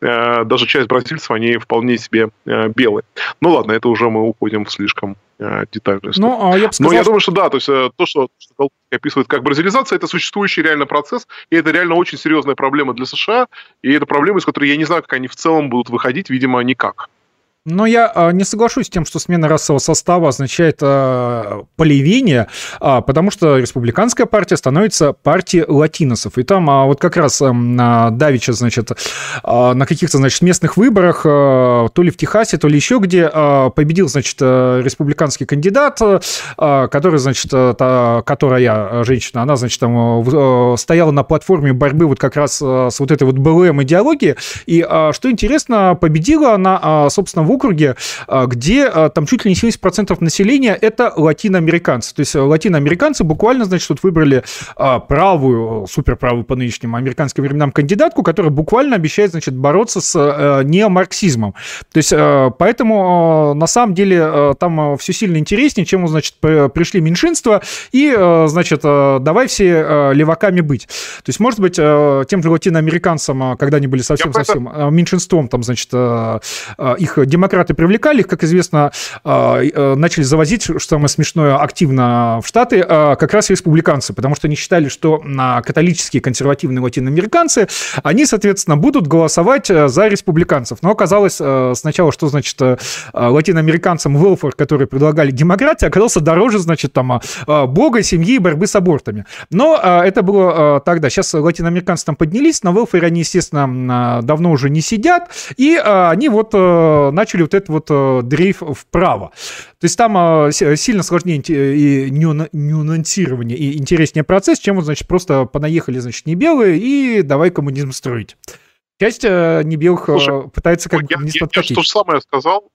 э, даже часть бразильцев, они вполне себе э, белые. Ну ладно, это уже мы уходим в слишком э, детальную историю. Ну, а я сказал, Но я думаю, что да, то есть э, то, что, что описывает как бразилизация, это существующий реально процесс, и это реально очень серьезная проблема для США, и это проблема, из которой я не знаю, как они в целом будут выходить, видимо, никак. Но я а, не соглашусь с тем, что смена расового состава означает а, полевение, а, потому что республиканская партия становится партией латиносов. И там вот как раз а, Давича, значит, на каких-то, значит, местных выборах, то ли в Техасе, то ли еще где, победил, значит, республиканский кандидат, который, значит, та, которая женщина, она, значит, там стояла на платформе борьбы вот как раз с вот этой вот БЛМ идеологией. И что интересно, победила она, собственно, в округе, а, где а, там чуть ли не 70% населения это латиноамериканцы. То есть латиноамериканцы буквально, значит, вот выбрали а, правую, суперправую по нынешним американским временам кандидатку, которая буквально обещает, значит, бороться с неомарксизмом. То есть поэтому на самом деле там все сильно интереснее, чем, значит, пришли меньшинства и, значит, давай все леваками быть. То есть, может быть, тем же латиноамериканцам, когда они были совсем-совсем меньшинством, там, значит, их демократии демократы привлекали их, как известно, а, э, начали завозить, что самое смешное, активно в Штаты, а, как раз республиканцы, потому что они считали, что католические консервативные латиноамериканцы, они, соответственно, будут голосовать э, за республиканцев. Но оказалось э, сначала, что, значит, латиноамериканцам велфор, который предлагали демократии, оказался дороже, значит, там, бога, семьи и борьбы с абортами. Но это было тогда. Сейчас латиноамериканцы там поднялись, на велфоре они, естественно, давно уже не сидят, и они вот начали начали вот этот вот э, дрейф вправо. То есть там э, сильно сложнее и нюансирование, и интереснее процесс, чем вот, значит, просто понаехали, значит, не белые, и давай коммунизм строить. Часть э, небелых Слушай, пытается как бы не я, я, я то же самое сказал,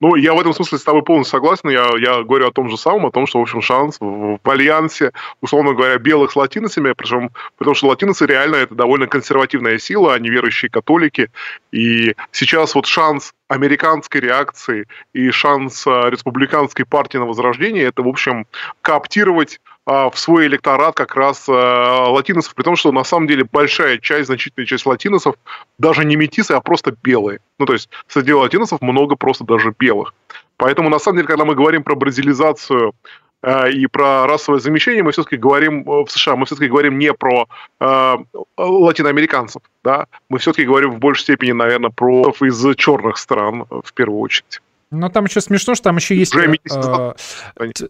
ну, я в этом смысле с тобой полностью согласен. Я, я говорю о том же самом, о том, что, в общем, шанс в, в альянсе, условно говоря, белых с латиносами, причем, потому что латиносы реально это довольно консервативная сила, они верующие католики. И сейчас вот шанс американской реакции и шанс а, республиканской партии на возрождение это, в общем, кооптировать а, в свой электорат как раз а, латиносов, при том, что на самом деле большая часть, значительная часть латиносов даже не метисы, а просто белые. Ну, то есть среди латиносов много просто даже белых. Поэтому, на самом деле, когда мы говорим про бразилизацию э, и про расовое замещение, мы все-таки говорим э, в США, мы все-таки говорим не про э, латиноамериканцев, да, мы все-таки говорим в большей степени, наверное, про из черных стран в первую очередь. Но там еще смешно, что там еще есть... Э,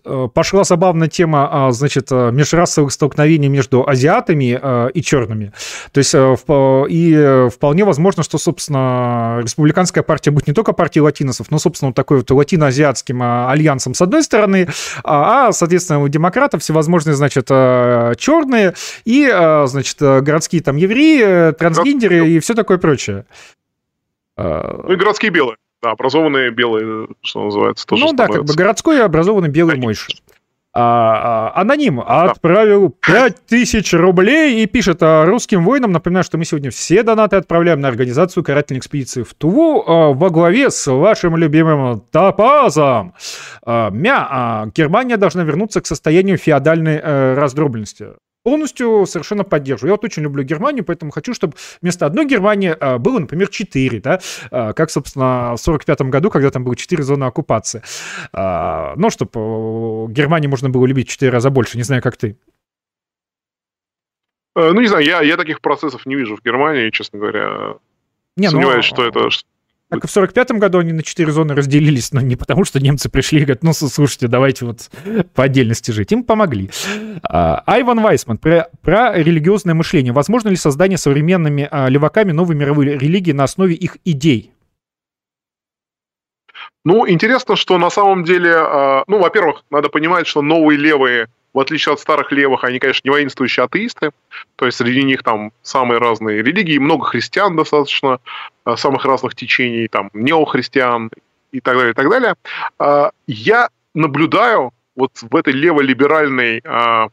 э, пошла забавная тема, а, значит, э, межрасовых столкновений между азиатами э, и черными. То есть э, в, и вполне возможно, что, собственно, республиканская партия будет не только партией латиносов, но, собственно, вот такой вот латино-азиатским альянсом с одной стороны, а, а, соответственно, у демократов всевозможные, значит, черные и, значит, городские там евреи, трансгендеры и все такое прочее. Ну и городские белые. Да, образованные белые, что называется, тоже Ну да, как бы городской образованный белый Конечно. мойш. А, а, аноним отправил 5000 рублей и пишет а, русским воинам. Напоминаю, что мы сегодня все донаты отправляем на организацию карательной экспедиции в Туву а, во главе с вашим любимым Топазом. А, мя, а, Германия должна вернуться к состоянию феодальной а, раздробленности полностью совершенно поддерживаю. Я вот очень люблю Германию, поэтому хочу, чтобы вместо одной Германии а, было, например, четыре, да, а, как, собственно, в 45 году, когда там было четыре зоны оккупации. А, ну, чтобы Германии можно было любить четыре раза больше, не знаю, как ты. Э, ну, не знаю, я, я таких процессов не вижу в Германии, честно говоря. Не, ну, Сомневаюсь, ну, что это так в 45-м году они на четыре зоны разделились, но не потому, что немцы пришли и говорят, ну, слушайте, давайте вот по отдельности жить. Им помогли. А, Айван Вайсман про, про религиозное мышление. Возможно ли создание современными а, леваками новой мировой религии на основе их идей? Ну, интересно, что на самом деле, а, ну, во-первых, надо понимать, что новые левые в отличие от старых левых, они, конечно, не воинствующие атеисты, то есть среди них там самые разные религии, много христиан достаточно, э, самых разных течений, там, неохристиан и так далее, и так далее. А, я наблюдаю вот в этой леволиберальной а,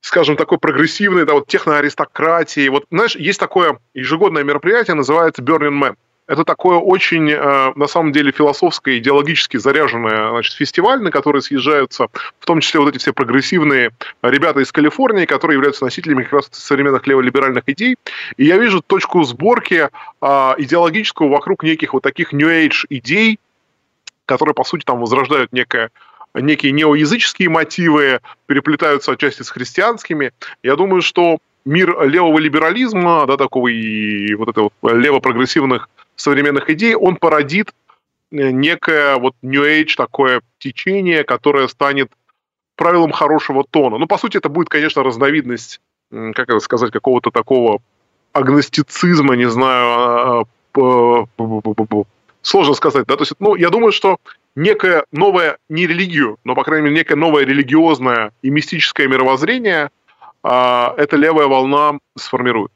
скажем, такой прогрессивной, да, вот техноаристократии. Вот, знаешь, есть такое ежегодное мероприятие, называется Burning Man. Это такое очень, э, на самом деле, философское, идеологически заряженное значит, фестиваль, на который съезжаются в том числе вот эти все прогрессивные ребята из Калифорнии, которые являются носителями как раз современных леволиберальных идей. И я вижу точку сборки а, идеологическую вокруг неких вот таких New Age идей, которые, по сути, там возрождают некое некие неоязыческие мотивы, переплетаются отчасти с христианскими. Я думаю, что мир левого либерализма, да, такого и вот этого лево-прогрессивных современных идей, он породит э, некое вот New Age такое течение, которое станет правилом хорошего тона. Ну, по сути, это будет, конечно, разновидность, как это сказать, какого-то такого агностицизма, не знаю, а, сложно сказать, да, то есть, ну, я думаю, что некое новое, не религию, но, по крайней мере, некое новое религиозное и мистическое мировоззрение а, эта левая волна сформирует.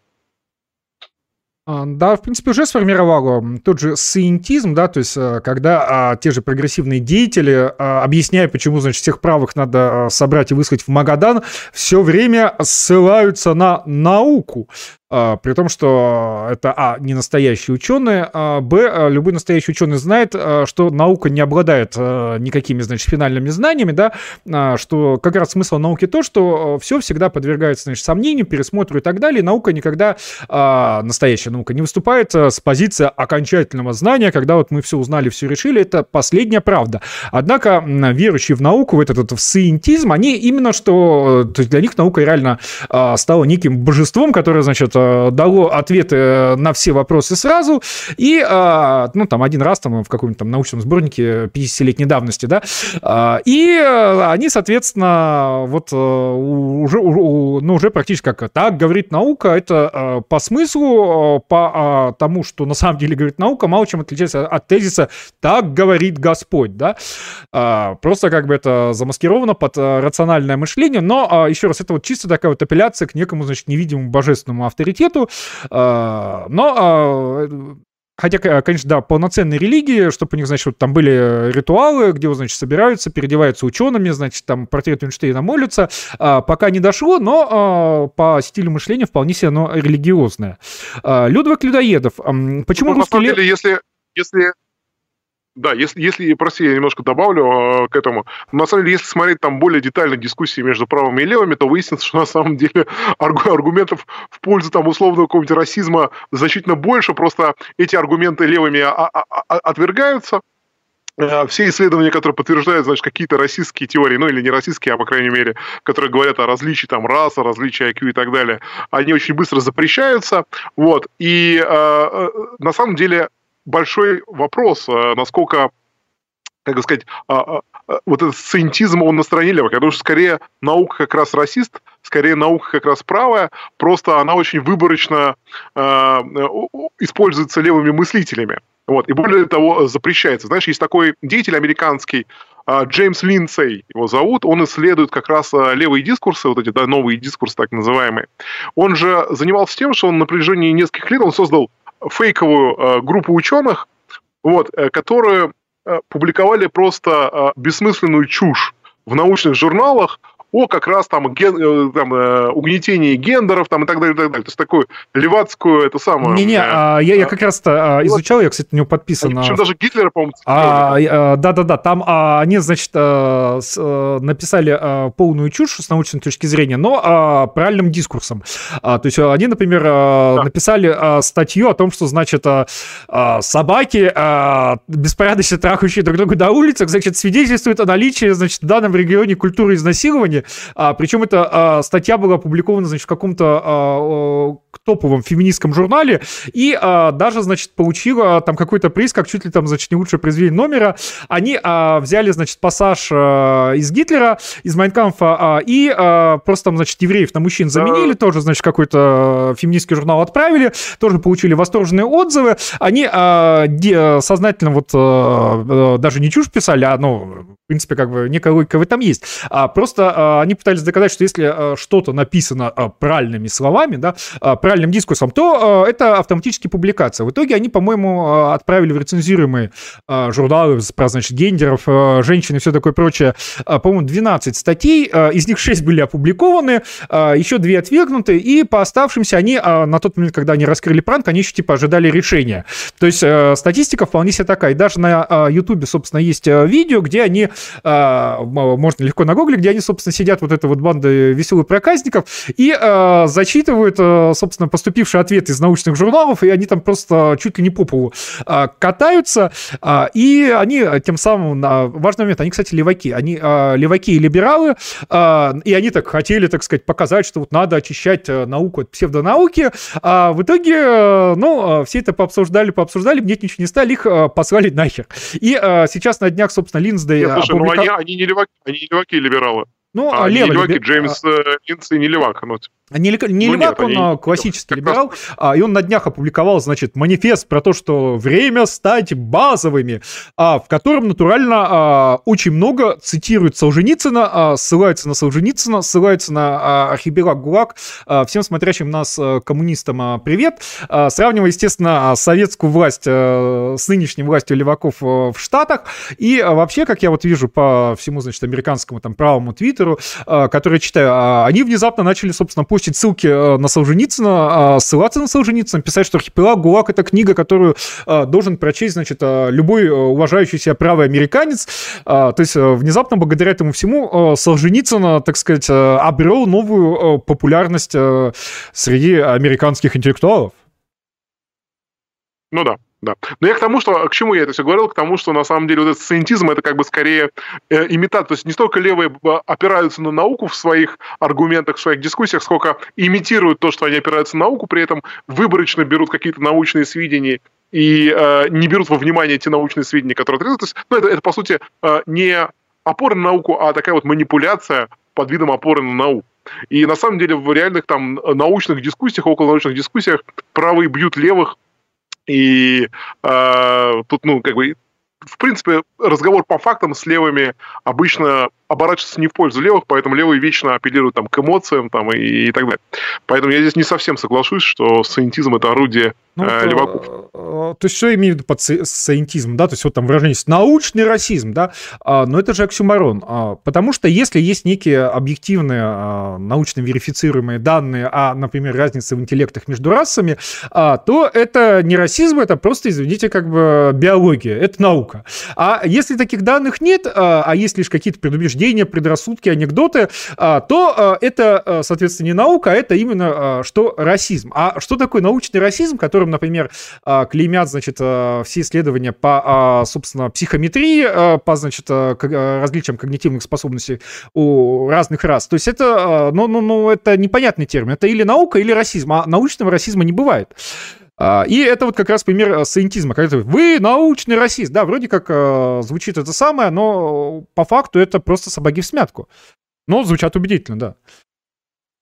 А, да, в принципе, уже сформировало тот же сиентизм, да, то есть э, когда а, те же прогрессивные деятели, а, объясняя, почему, значит, всех правых надо а, собрать и выслать в Магадан, все время ссылаются на науку. А, при том, что это, а, не настоящие ученые, а, б, а, любой настоящий ученый знает, что наука не обладает никакими, значит, финальными знаниями, да, что как раз смысл науки то, что все всегда подвергается, значит, сомнению, пересмотру и так далее, наука никогда, настоящая наука, не выступает с позиции окончательного знания, когда вот мы все узнали, все решили, это последняя правда. Однако верующие в науку, в этот, этот в сиентизм, они именно что, то есть для них наука реально стала неким божеством, которое, значит, Э, дало ответы на все вопросы сразу, и, э, ну, там, один раз там в каком-нибудь там научном сборнике 50-летней давности, да, э, и они, соответственно, вот уже, ну, уже практически как так говорит наука, это по смыслу, по тому, что на самом деле говорит наука, мало чем отличается от тезиса «так говорит Господь», да, просто как бы это замаскировано под рациональное мышление, но, еще раз, это вот чисто такая вот апелляция к некому, значит, невидимому божественному авторитету, авторитету. А, но а, Хотя, конечно, да, полноценные религии, чтобы у них, значит, вот там были ритуалы, где, значит, собираются, переодеваются учеными, значит, там портрет Эйнштейна молятся. А, пока не дошло, но а, по стилю мышления вполне себе оно религиозное. А, Людвиг Людоедов. Почему ну, русский... На самом деле, если, если да, если, если, прости, я немножко добавлю э, к этому. На самом деле, если смотреть там более детально дискуссии между правыми и левыми, то выяснится, что на самом деле аргументов в пользу там условного какого-нибудь расизма значительно больше, просто эти аргументы левыми отвергаются. Э, все исследования, которые подтверждают, значит, какие-то российские теории, ну или не российские, а по крайней мере, которые говорят о различии там раса, различии IQ и так далее, они очень быстро запрещаются. Вот. И э, э на самом деле большой вопрос, э, насколько, как сказать, а, а, вот этот сcientism, он на стороне левых. Я думаю, что скорее наука как раз расист, скорее наука как раз правая, просто она очень выборочно используется левыми мыслителями. Вот. И более того, запрещается. Знаешь, есть такой деятель американский, Джеймс Линдсей его зовут, он исследует как раз левые дискурсы, вот эти да, новые дискурсы так называемые. Он же занимался тем, что он на протяжении нескольких лет он создал фейковую э, группу ученых, вот, э, которые э, публиковали просто бессмысленную чушь в научных журналах о как раз там, ген, э, там э, угнетении гендеров там, и так далее, и так далее. То есть такую левацкую, это самое... Не-не, э, а, я, я как раз-то а, изучал, я, кстати, у него подписан... Причем даже Гитлера, по-моему, а, а, Да-да-да, там а, они, значит, а, с, а, написали а, полную чушь с научной точки зрения, но а, правильным дискурсом. А, то есть они, например, а, да. написали а, статью о том, что, значит, а, а, собаки, а, беспорядочно трахающие друг друга на улицах, значит, свидетельствуют о наличии, значит, в данном регионе культуры изнасилования, а, причем эта а, статья была опубликована, значит, в каком-то а, топовом феминистском журнале и а, даже, значит, получила там какой-то приз, как чуть ли там, значит, не лучшее произведение номера. Они а, взяли, значит, пассаж а, из Гитлера, из Майнкамфа а, и а, просто там, значит, евреев на мужчин заменили, тоже, значит, какой-то феминистский журнал отправили, тоже получили восторженные отзывы. Они а, де, сознательно вот а, даже не чушь писали, а, ну, в принципе, как бы некая логика в этом есть. А, просто они пытались доказать, что если что-то написано правильными словами, да, правильным дискурсом, то это автоматически публикация. В итоге они, по-моему, отправили в рецензируемые журналы про, значит, гендеров, женщин и все такое прочее, по-моему, 12 статей, из них 6 были опубликованы, еще 2 отвергнуты, и по оставшимся они на тот момент, когда они раскрыли пранк, они еще типа ожидали решения. То есть статистика вполне себе такая. И даже на Ютубе, собственно, есть видео, где они, можно легко нагуглить, где они, собственно, сидят вот эта вот банда веселых проказников и зачитывают, собственно, поступивший ответ из научных журналов, и они там просто чуть ли не по полу катаются, и они тем самым, важный момент, они, кстати, леваки, они леваки и либералы, и они так хотели, так сказать, показать, что вот надо очищать науку от псевдонауки, а в итоге, ну, все это пообсуждали, пообсуждали, мне ничего не стали, их послали нахер. И сейчас на днях, собственно, Линсдей... Нет, слушай, опублика... ну они, они не леваки, они не леваки либералы. Ну, а, левый, не леваки, Джеймс а... Линдсей не левак. Ну, не, не ну, левак, нет, он они... классический либерал, а, и он на днях опубликовал, значит, манифест про то, что время стать базовыми, а, в котором натурально а, очень много цитирует Солженицына, а, ссылается на Солженицына, ссылается на а, архипелаг ГУЛАГ. А, всем смотрящим нас а, коммунистам а, привет. А, сравнивая, естественно, советскую власть а, с нынешней властью леваков а, в Штатах. И а, вообще, как я вот вижу по всему, значит, американскому там правому твиттеру, а, который читаю, а, они внезапно начали, собственно, постить ссылки э, на Солженицына, а ссылаться на Солженицына, писать, что «Архипелаг ГУЛАГ» — это книга, которую должен прочесть, значит, любой уважающий себя правый американец. То есть внезапно, благодаря этому всему, Солженицын, так сказать, обрел новую популярность среди американских интеллектуалов. Ну да, да. Но я к тому, что, к чему я это все говорил, к тому, что на самом деле вот этот сcientism это как бы скорее э, имитат. То есть не столько левые опираются на науку в своих аргументах, в своих дискуссиях, сколько имитируют то, что они опираются на науку, при этом выборочно берут какие-то научные сведения и э, не берут во внимание те научные сведения, которые отрезают. То есть, ну, это, это, по сути, э, не опора на науку, а такая вот манипуляция под видом опоры на науку. И на самом деле в реальных там научных дискуссиях, около научных дискуссиях правые бьют левых и э, тут, ну, как бы, в принципе, разговор по фактам с левыми обычно оборачивается не в пользу левых, поэтому левые вечно апеллируют там, к эмоциям там, и, и так далее. Поэтому я здесь не совсем соглашусь, что саентизм – это орудие ну, э, леваков. Э, то есть что я имею в виду под саентизм, да, то есть вот там выражение есть научный расизм, да, а, но это же оксюмарон, а, потому что если есть некие объективные а, научно верифицируемые данные о, например, разнице в интеллектах между расами, а, то это не расизм, это просто, извините, как бы биология, это наука. А если таких данных нет, а, а есть лишь какие-то предубеждения, предубеждения, предрассудки, анекдоты, а, то а, это, а, соответственно, не наука, а это именно что расизм. А что такое научный расизм, которым, например, клеймят, значит, все исследования по, собственно, психометрии, по, значит, различиям когнитивных способностей у разных рас. То есть это, ну, ну, ну, это непонятный термин. Это или наука, или расизм. А научного расизма не бывает. И это вот как раз пример э, саентизма, когда вы научный расист. Да, вроде как э, звучит это самое, но по факту это просто сапоги в смятку. Но звучат убедительно, да.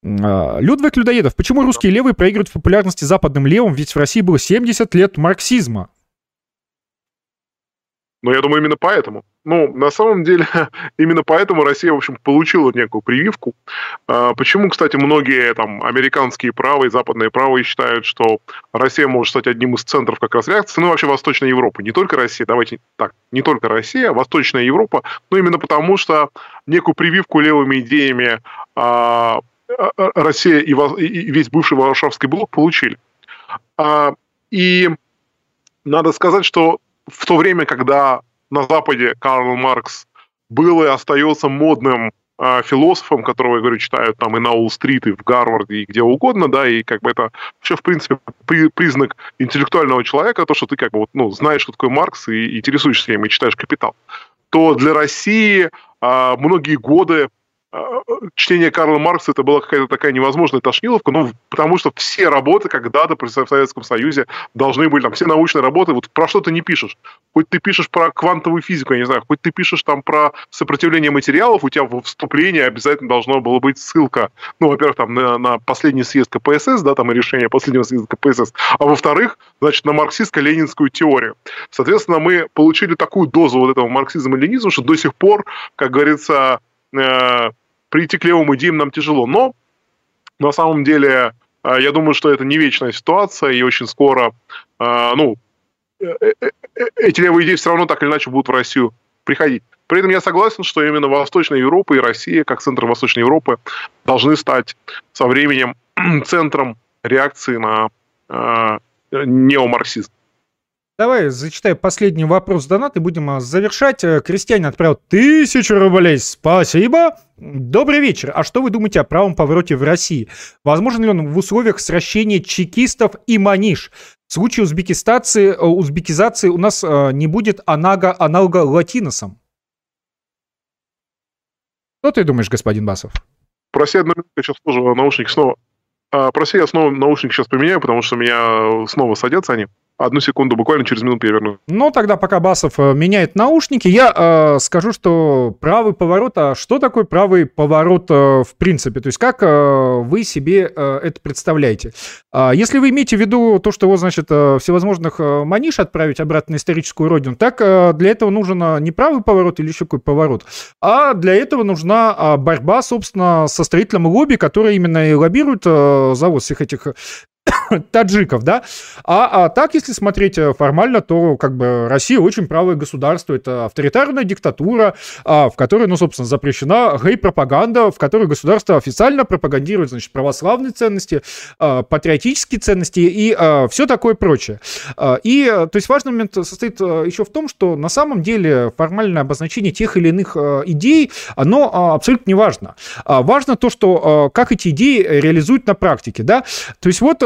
А, Людвиг Людоедов. Почему русские левые проигрывают в популярности западным левым? Ведь в России было 70 лет марксизма. Ну, я думаю, именно поэтому. Ну, на самом деле, именно поэтому Россия, в общем, получила некую прививку. А, почему, кстати, многие там американские правые, западные правые считают, что Россия может стать одним из центров как раз реакции, ну, вообще Восточной Европы. Не только Россия, давайте так, не только Россия, а Восточная Европа, но именно потому, что некую прививку левыми идеями а, а, Россия и весь бывший Варшавский блок получили. И надо сказать, что в то время, когда на Западе Карл Маркс был и остается модным э, философом, которого, я говорю, читают там и на Уолл-стрит, и в Гарварде, и где угодно, да, и как бы это вообще, в принципе, при, признак интеллектуального человека, то, что ты как бы вот, ну, знаешь, что такое Маркс, и, и интересуешься им, и читаешь «Капитал», то для России э, многие годы чтение Карла Маркса это была какая-то такая невозможная тошниловка, ну, потому что все работы когда-то при Советском Союзе должны были, там, все научные работы, вот про что ты не пишешь. Хоть ты пишешь про квантовую физику, я не знаю, хоть ты пишешь там про сопротивление материалов, у тебя в вступлении обязательно должно было быть ссылка, ну, во-первых, там, на, на последний съезд КПСС, да, там, и решение последнего съезда КПСС, а во-вторых, значит, на марксистско-ленинскую теорию. Соответственно, мы получили такую дозу вот этого марксизма и ленизма, что до сих пор, как говорится, э, прийти к левым идеям нам тяжело. Но на самом деле я думаю, что это не вечная ситуация, и очень скоро, ну, эти левые идеи все равно так или иначе будут в Россию приходить. При этом я согласен, что именно Восточная Европа и Россия, как центр Восточной Европы, должны стать со временем центром реакции на э, неомарксизм. Давай зачитай последний вопрос донат и будем а, завершать. Э, крестьянин отправил тысячу рублей. Спасибо. Добрый вечер. А что вы думаете о правом повороте в России? Возможен ли он в условиях сращения чекистов и маниш? В случае узбекистации, э, узбекизации у нас э, не будет аналога, аналога латиносом. Что ты думаешь, господин Басов? Проси одну минуту, я сейчас тоже наушники снова. А, я снова наушники сейчас поменяю, потому что меня снова садятся они. Одну секунду, буквально через минуту я верну. Ну, тогда пока Басов э, меняет наушники, я э, скажу, что правый поворот, а что такое правый поворот э, в принципе? То есть как э, вы себе э, это представляете? Э, если вы имеете в виду то, что его, значит, э, всевозможных э, маниш отправить обратно на историческую родину, так э, для этого нужен э, не правый поворот или еще какой поворот, а для этого нужна э, борьба, собственно, со строительным лобби, который именно и лоббирует э, завод всех этих таджиков, да. А, а так, если смотреть э, формально, то как бы Россия очень правое государство, это авторитарная диктатура, а, в которой, ну, собственно, запрещена гей-пропаганда, в которой государство официально пропагандирует, значит, православные ценности, а, патриотические ценности и а, все такое прочее. И, то есть, важный момент состоит э, еще в том, что на самом деле формальное обозначение тех или иных идей, оно абсолютно не важно. Важно то, что как эти идеи реализуют на практике, да. То есть, вот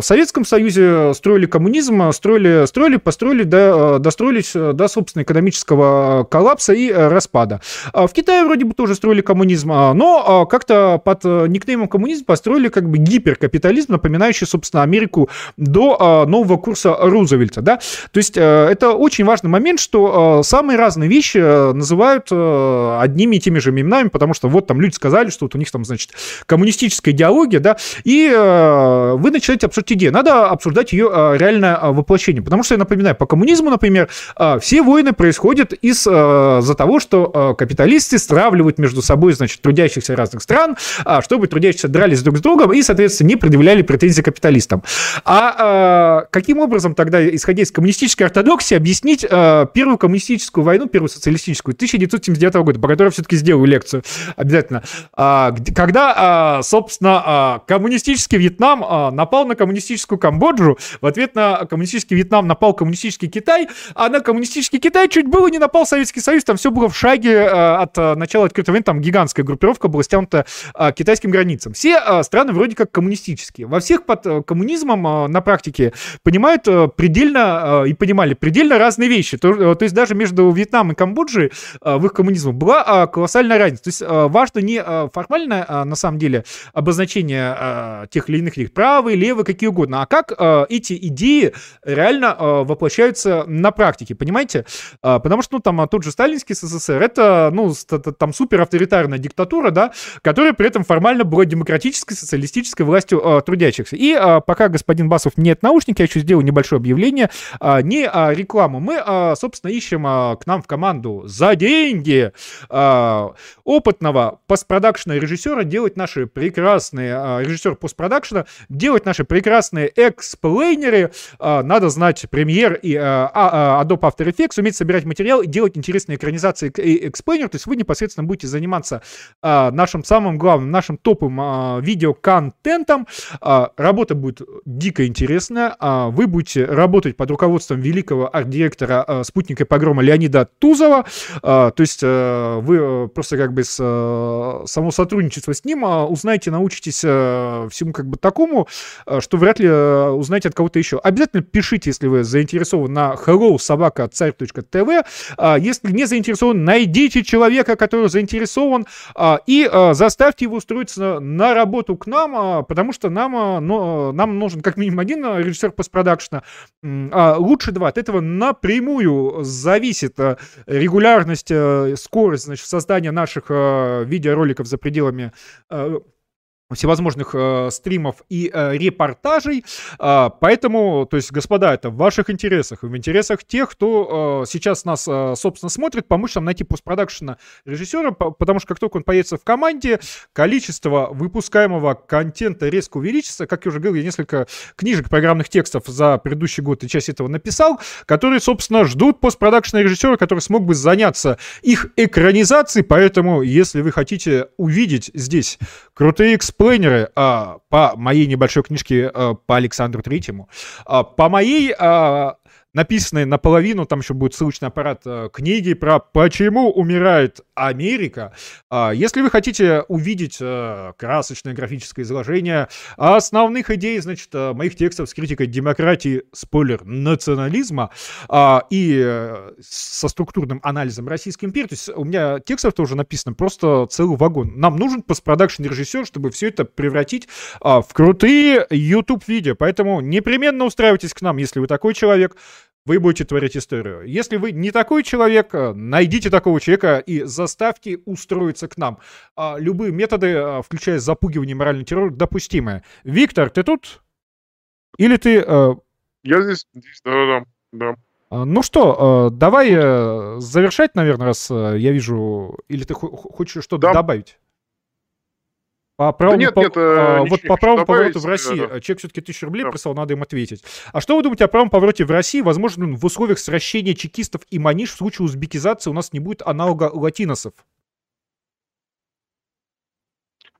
в Советском Союзе строили коммунизм, строили, строили, построили, до, достроились до, собственно, экономического коллапса и распада. А в Китае вроде бы тоже строили коммунизм, а, но как-то под никнеймом коммунизм построили как бы гиперкапитализм, напоминающий, собственно, Америку до нового курса Рузвельта, да. То есть это очень важный момент, что самые разные вещи называют одними и теми же именами, потому что вот там люди сказали, что вот у них там, значит, коммунистическая идеология, да, и вы начинаете обсуждать идею. Надо обсуждать ее а, реальное а, воплощение. Потому что, я напоминаю, по коммунизму, например, а, все войны происходят из-за того, что капиталисты стравливают между собой, значит, трудящихся разных стран, чтобы трудящиеся дрались друг с другом и, соответственно, не предъявляли претензии капиталистам. А каким образом тогда, исходя из коммунистической ортодоксии, объяснить первую коммунистическую войну, первую социалистическую, 1979 года, по которой все-таки сделаю лекцию обязательно, когда, собственно, коммунистический Вьетнам напал на коммунистическую Камбоджу, в ответ на коммунистический Вьетнам напал коммунистический Китай, а на коммунистический Китай чуть было не напал Советский Союз, там все было в шаге э, от э, начала открытого войны, там гигантская группировка была стянута э, китайским границам. Все страны вроде как коммунистические. Во всех под коммунизмом на практике понимают предельно и понимали предельно разные вещи. То, то есть даже между Вьетнамом и Камбоджей в их коммунизме была колоссальная разница. То есть важно не формальное, на самом деле, обозначение тех или иных прав правые, левые, какие угодно. А как э, эти идеи реально э, воплощаются на практике, понимаете? Э, потому что, ну, там, тот же сталинский СССР, это, ну, там супер авторитарная диктатура, да, которая при этом формально была демократической, социалистической властью э, трудящихся. И э, пока господин Басов нет наушники, я еще сделаю небольшое объявление, э, не э, рекламу. Мы, э, собственно, ищем э, к нам в команду за деньги э, опытного постпродакшена режиссера делать наши прекрасные, э, режиссер постпродакшена, делать наши прекрасные explainer ы. А, надо знать премьер и а, а, Adobe After Effects, уметь собирать материал и делать интересные экранизации и explainer. То есть вы непосредственно будете заниматься нашим самым главным, нашим топовым видеоконтентом. Работа будет дико интересная. Вы будете работать под руководством великого арт-директора спутника погрома Леонида Тузова. То есть вы э, просто как бы с э, само сотрудничество с ним узнаете, научитесь э, всему как бы такому, Э, что вряд ли э, узнаете от кого-то еще. Обязательно пишите, если вы заинтересованы на hello собака царь.тв. А, если не заинтересован, найдите человека, который заинтересован, а, и э, заставьте его устроиться на работу к нам, а, потому что нам, но, нам нужен как минимум один режиссер постпродакшена, а лучше два. От этого напрямую зависит регулярность, скорость значит, создания наших видеороликов за пределами всевозможных э, стримов и э, репортажей. Э, поэтому, то есть, господа, это в ваших интересах, в интересах тех, кто э, сейчас нас, э, собственно, смотрит, помочь нам найти постпродакшена режиссера, потому что как только он появится в команде, количество выпускаемого контента резко увеличится. Как я уже говорил, я несколько книжек, программных текстов за предыдущий год и часть этого написал, которые, собственно, ждут постпродакшена режиссера, который смог бы заняться их экранизацией. Поэтому, если вы хотите увидеть здесь крутые эксплейнеры а, по моей небольшой книжке а, по Александру Третьему, а, по моей а, написанной наполовину, там еще будет ссылочный аппарат э, книги про «Почему умирает Америка». Э, если вы хотите увидеть э, красочное графическое изложение основных идей, значит, э, моих текстов с критикой демократии, спойлер, национализма э, и со структурным анализом Российской империи, то есть у меня текстов тоже написано просто целый вагон. Нам нужен постпродакшн режиссер, чтобы все это превратить э, в крутые YouTube-видео, поэтому непременно устраивайтесь к нам, если вы такой человек, вы будете творить историю. Если вы не такой человек, э, найдите такого человека и заставьте устроиться к нам. А, любые методы, а, включая запугивание моральный террор, допустимы. Виктор, ты тут? Или ты... Э, Я здесь, здесь, да-да-да. Да. А, ну что, э, давай завершать, наверное, раз я вижу... Или ты хочешь что-то да. добавить? По правому, да нет, по, нет, а, вот по правому повороту в России, да. человек все-таки тысячу рублей да. прислал, надо им ответить. А что вы думаете о правом повороте в России? Возможно, в условиях сращения чекистов и маниш в случае узбекизации у нас не будет аналога латиносов?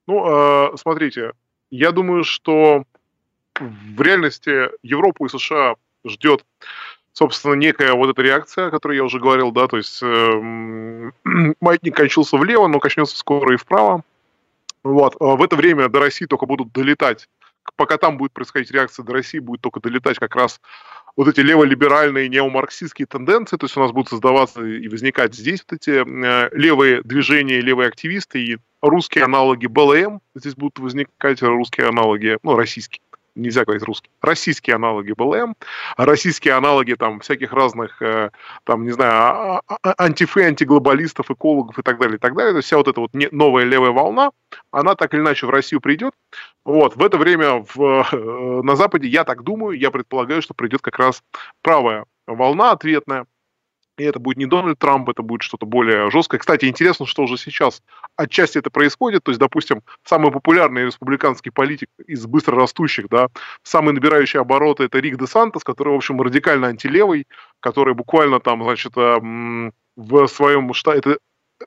Ну, э, смотрите, я думаю, что в реальности Европу и США ждет, собственно, некая вот эта реакция, о которой я уже говорил, да, то есть э, маятник кончился влево, но качнется скоро и вправо. Вот. А в это время до России только будут долетать, пока там будет происходить реакция до России, будет только долетать как раз вот эти леволиберальные неомарксистские тенденции, то есть у нас будут создаваться и возникать здесь вот эти э, левые движения, левые активисты и русские аналоги БЛМ, здесь будут возникать русские аналоги, ну, российские нельзя говорить русский, российские аналоги БЛМ, российские аналоги там всяких разных, э, там, не знаю, а, а, а, антифы, антиглобалистов, экологов и так далее, и так далее. То есть вся вот эта вот новая левая волна, она так или иначе в Россию придет. Вот, в это время в, э, на Западе, я так думаю, я предполагаю, что придет как раз правая волна ответная, и это будет не Дональд Трамп, это будет что-то более жесткое. Кстати, интересно, что уже сейчас отчасти это происходит. То есть, допустим, самый популярный республиканский политик из быстро растущих, да, самый набирающий обороты, это Рик де Сантос, который, в общем, радикально антилевый, который буквально там, значит, э, в своем штате, это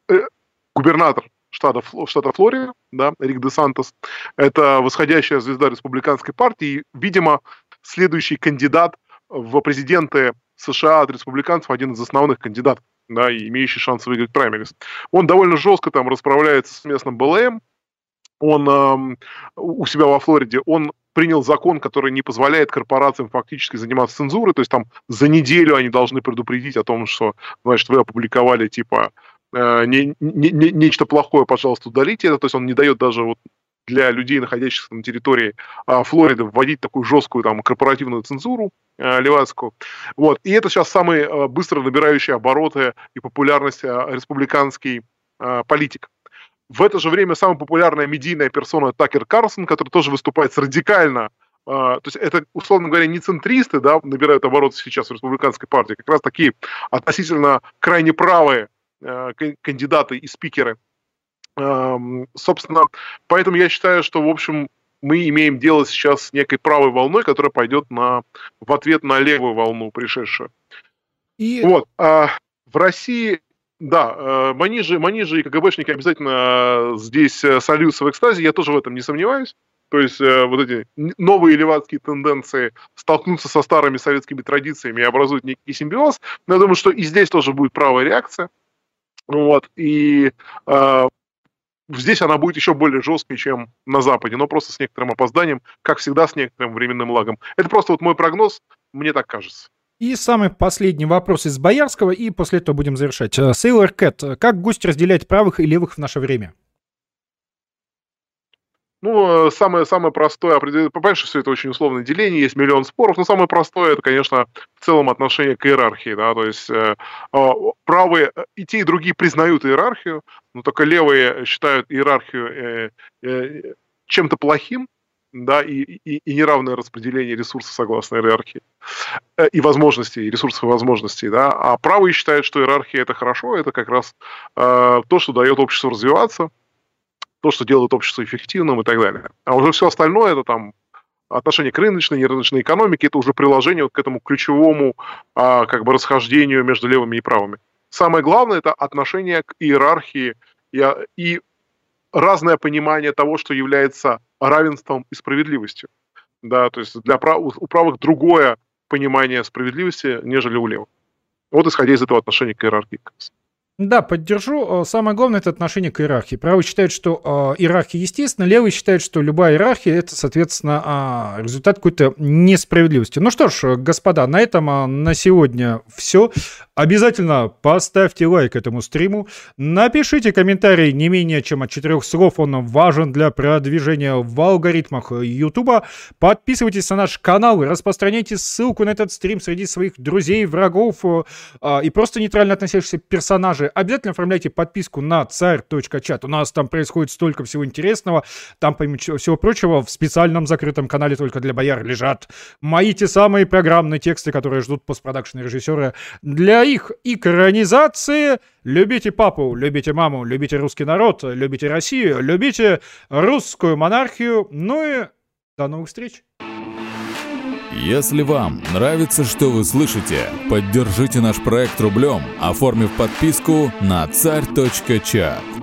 э, губернатор штата, штата Флорида, да, Рик де Сантос, это восходящая звезда республиканской партии, видимо, следующий кандидат в президенты США от республиканцев один из основных кандидатов, да, и имеющий шанс выиграть праймерис. Он довольно жестко там расправляется с местным БЛМ, он эм, у себя во Флориде, он принял закон, который не позволяет корпорациям фактически заниматься цензурой, то есть там за неделю они должны предупредить о том, что, значит, вы опубликовали, типа, э, не, не, не, нечто плохое, пожалуйста, удалите это, то есть он не дает даже вот для людей, находящихся на территории а, Флориды, вводить такую жесткую там корпоративную цензуру а, левацкую. Вот. И это сейчас самый а, быстро набирающий обороты и популярность а, республиканский а, политик. В это же время самая популярная медийная персона Такер Карлсон, который тоже выступает с радикально Uh, то есть это, условно говоря, не центристы, да, набирают обороты сейчас в республиканской партии, как раз такие относительно крайне правые uh, кандидаты и спикеры Собственно, поэтому я считаю, что, в общем, мы имеем дело сейчас с некой правой волной, которая пойдет на, в ответ на левую волну пришедшую. И... Вот. А в России, да, э, манижи, манижи и КГБшники обязательно здесь э, сольются в экстазе, я тоже в этом не сомневаюсь. То есть э, вот эти новые левацкие тенденции столкнутся со старыми советскими традициями и образуют некий симбиоз. Но я думаю, что и здесь тоже будет правая реакция. Вот. И э, здесь она будет еще более жесткой, чем на Западе, но просто с некоторым опозданием, как всегда, с некоторым временным лагом. Это просто вот мой прогноз, мне так кажется. И самый последний вопрос из Боярского, и после этого будем завершать. Сейлор Кэт, как гость разделяет правых и левых в наше время? Ну, э, самое, самое простое, понимаешь, что все это очень условное деление, есть миллион споров, но самое простое, это, конечно, в целом отношение к иерархии, да, то есть э, а, правые, э, и те, и другие признают иерархию, но только левые считают иерархию э, э, чем-то плохим, да, и, и, и неравное распределение ресурсов согласно иерархии э, и возможностей, ресурсов и возможностей, да, а правые считают, что иерархия это хорошо, это как раз э, то, что дает обществу развиваться, то, что делает общество эффективным и так далее. А уже все остальное это там отношение к рыночной, нерыночной экономике, это уже приложение вот к этому ключевому а, как бы расхождению между левыми и правыми. Самое главное это отношение к иерархии и, и разное понимание того, что является равенством и справедливостью. Да, то есть для прав, у правых другое понимание справедливости, нежели у левых. Вот исходя из этого отношения к иерархии. Да, поддержу. Э, самое главное это отношение к иерархии. Правый считает, что э, иерархия естественна, левый считает, что любая иерархия это, соответственно, э, результат какой-то несправедливости. Ну что ж, господа, на этом э, на сегодня все. Обязательно поставьте лайк этому стриму, напишите комментарий не менее чем от четырех слов, он важен для продвижения в алгоритмах YouTube. Подписывайтесь на наш канал, распространяйте ссылку на этот стрим среди своих друзей, врагов э, и просто нейтрально относящихся персонажей обязательно оформляйте подписку на царь.чат. У нас там происходит столько всего интересного. Там, помимо всего прочего, в специальном закрытом канале только для бояр лежат мои те самые программные тексты, которые ждут постпродакшн режиссера для их экранизации. Любите папу, любите маму, любите русский народ, любите Россию, любите русскую монархию. Ну и до новых встреч! Если вам нравится, что вы слышите, поддержите наш проект рублем, оформив подписку на царь.чат.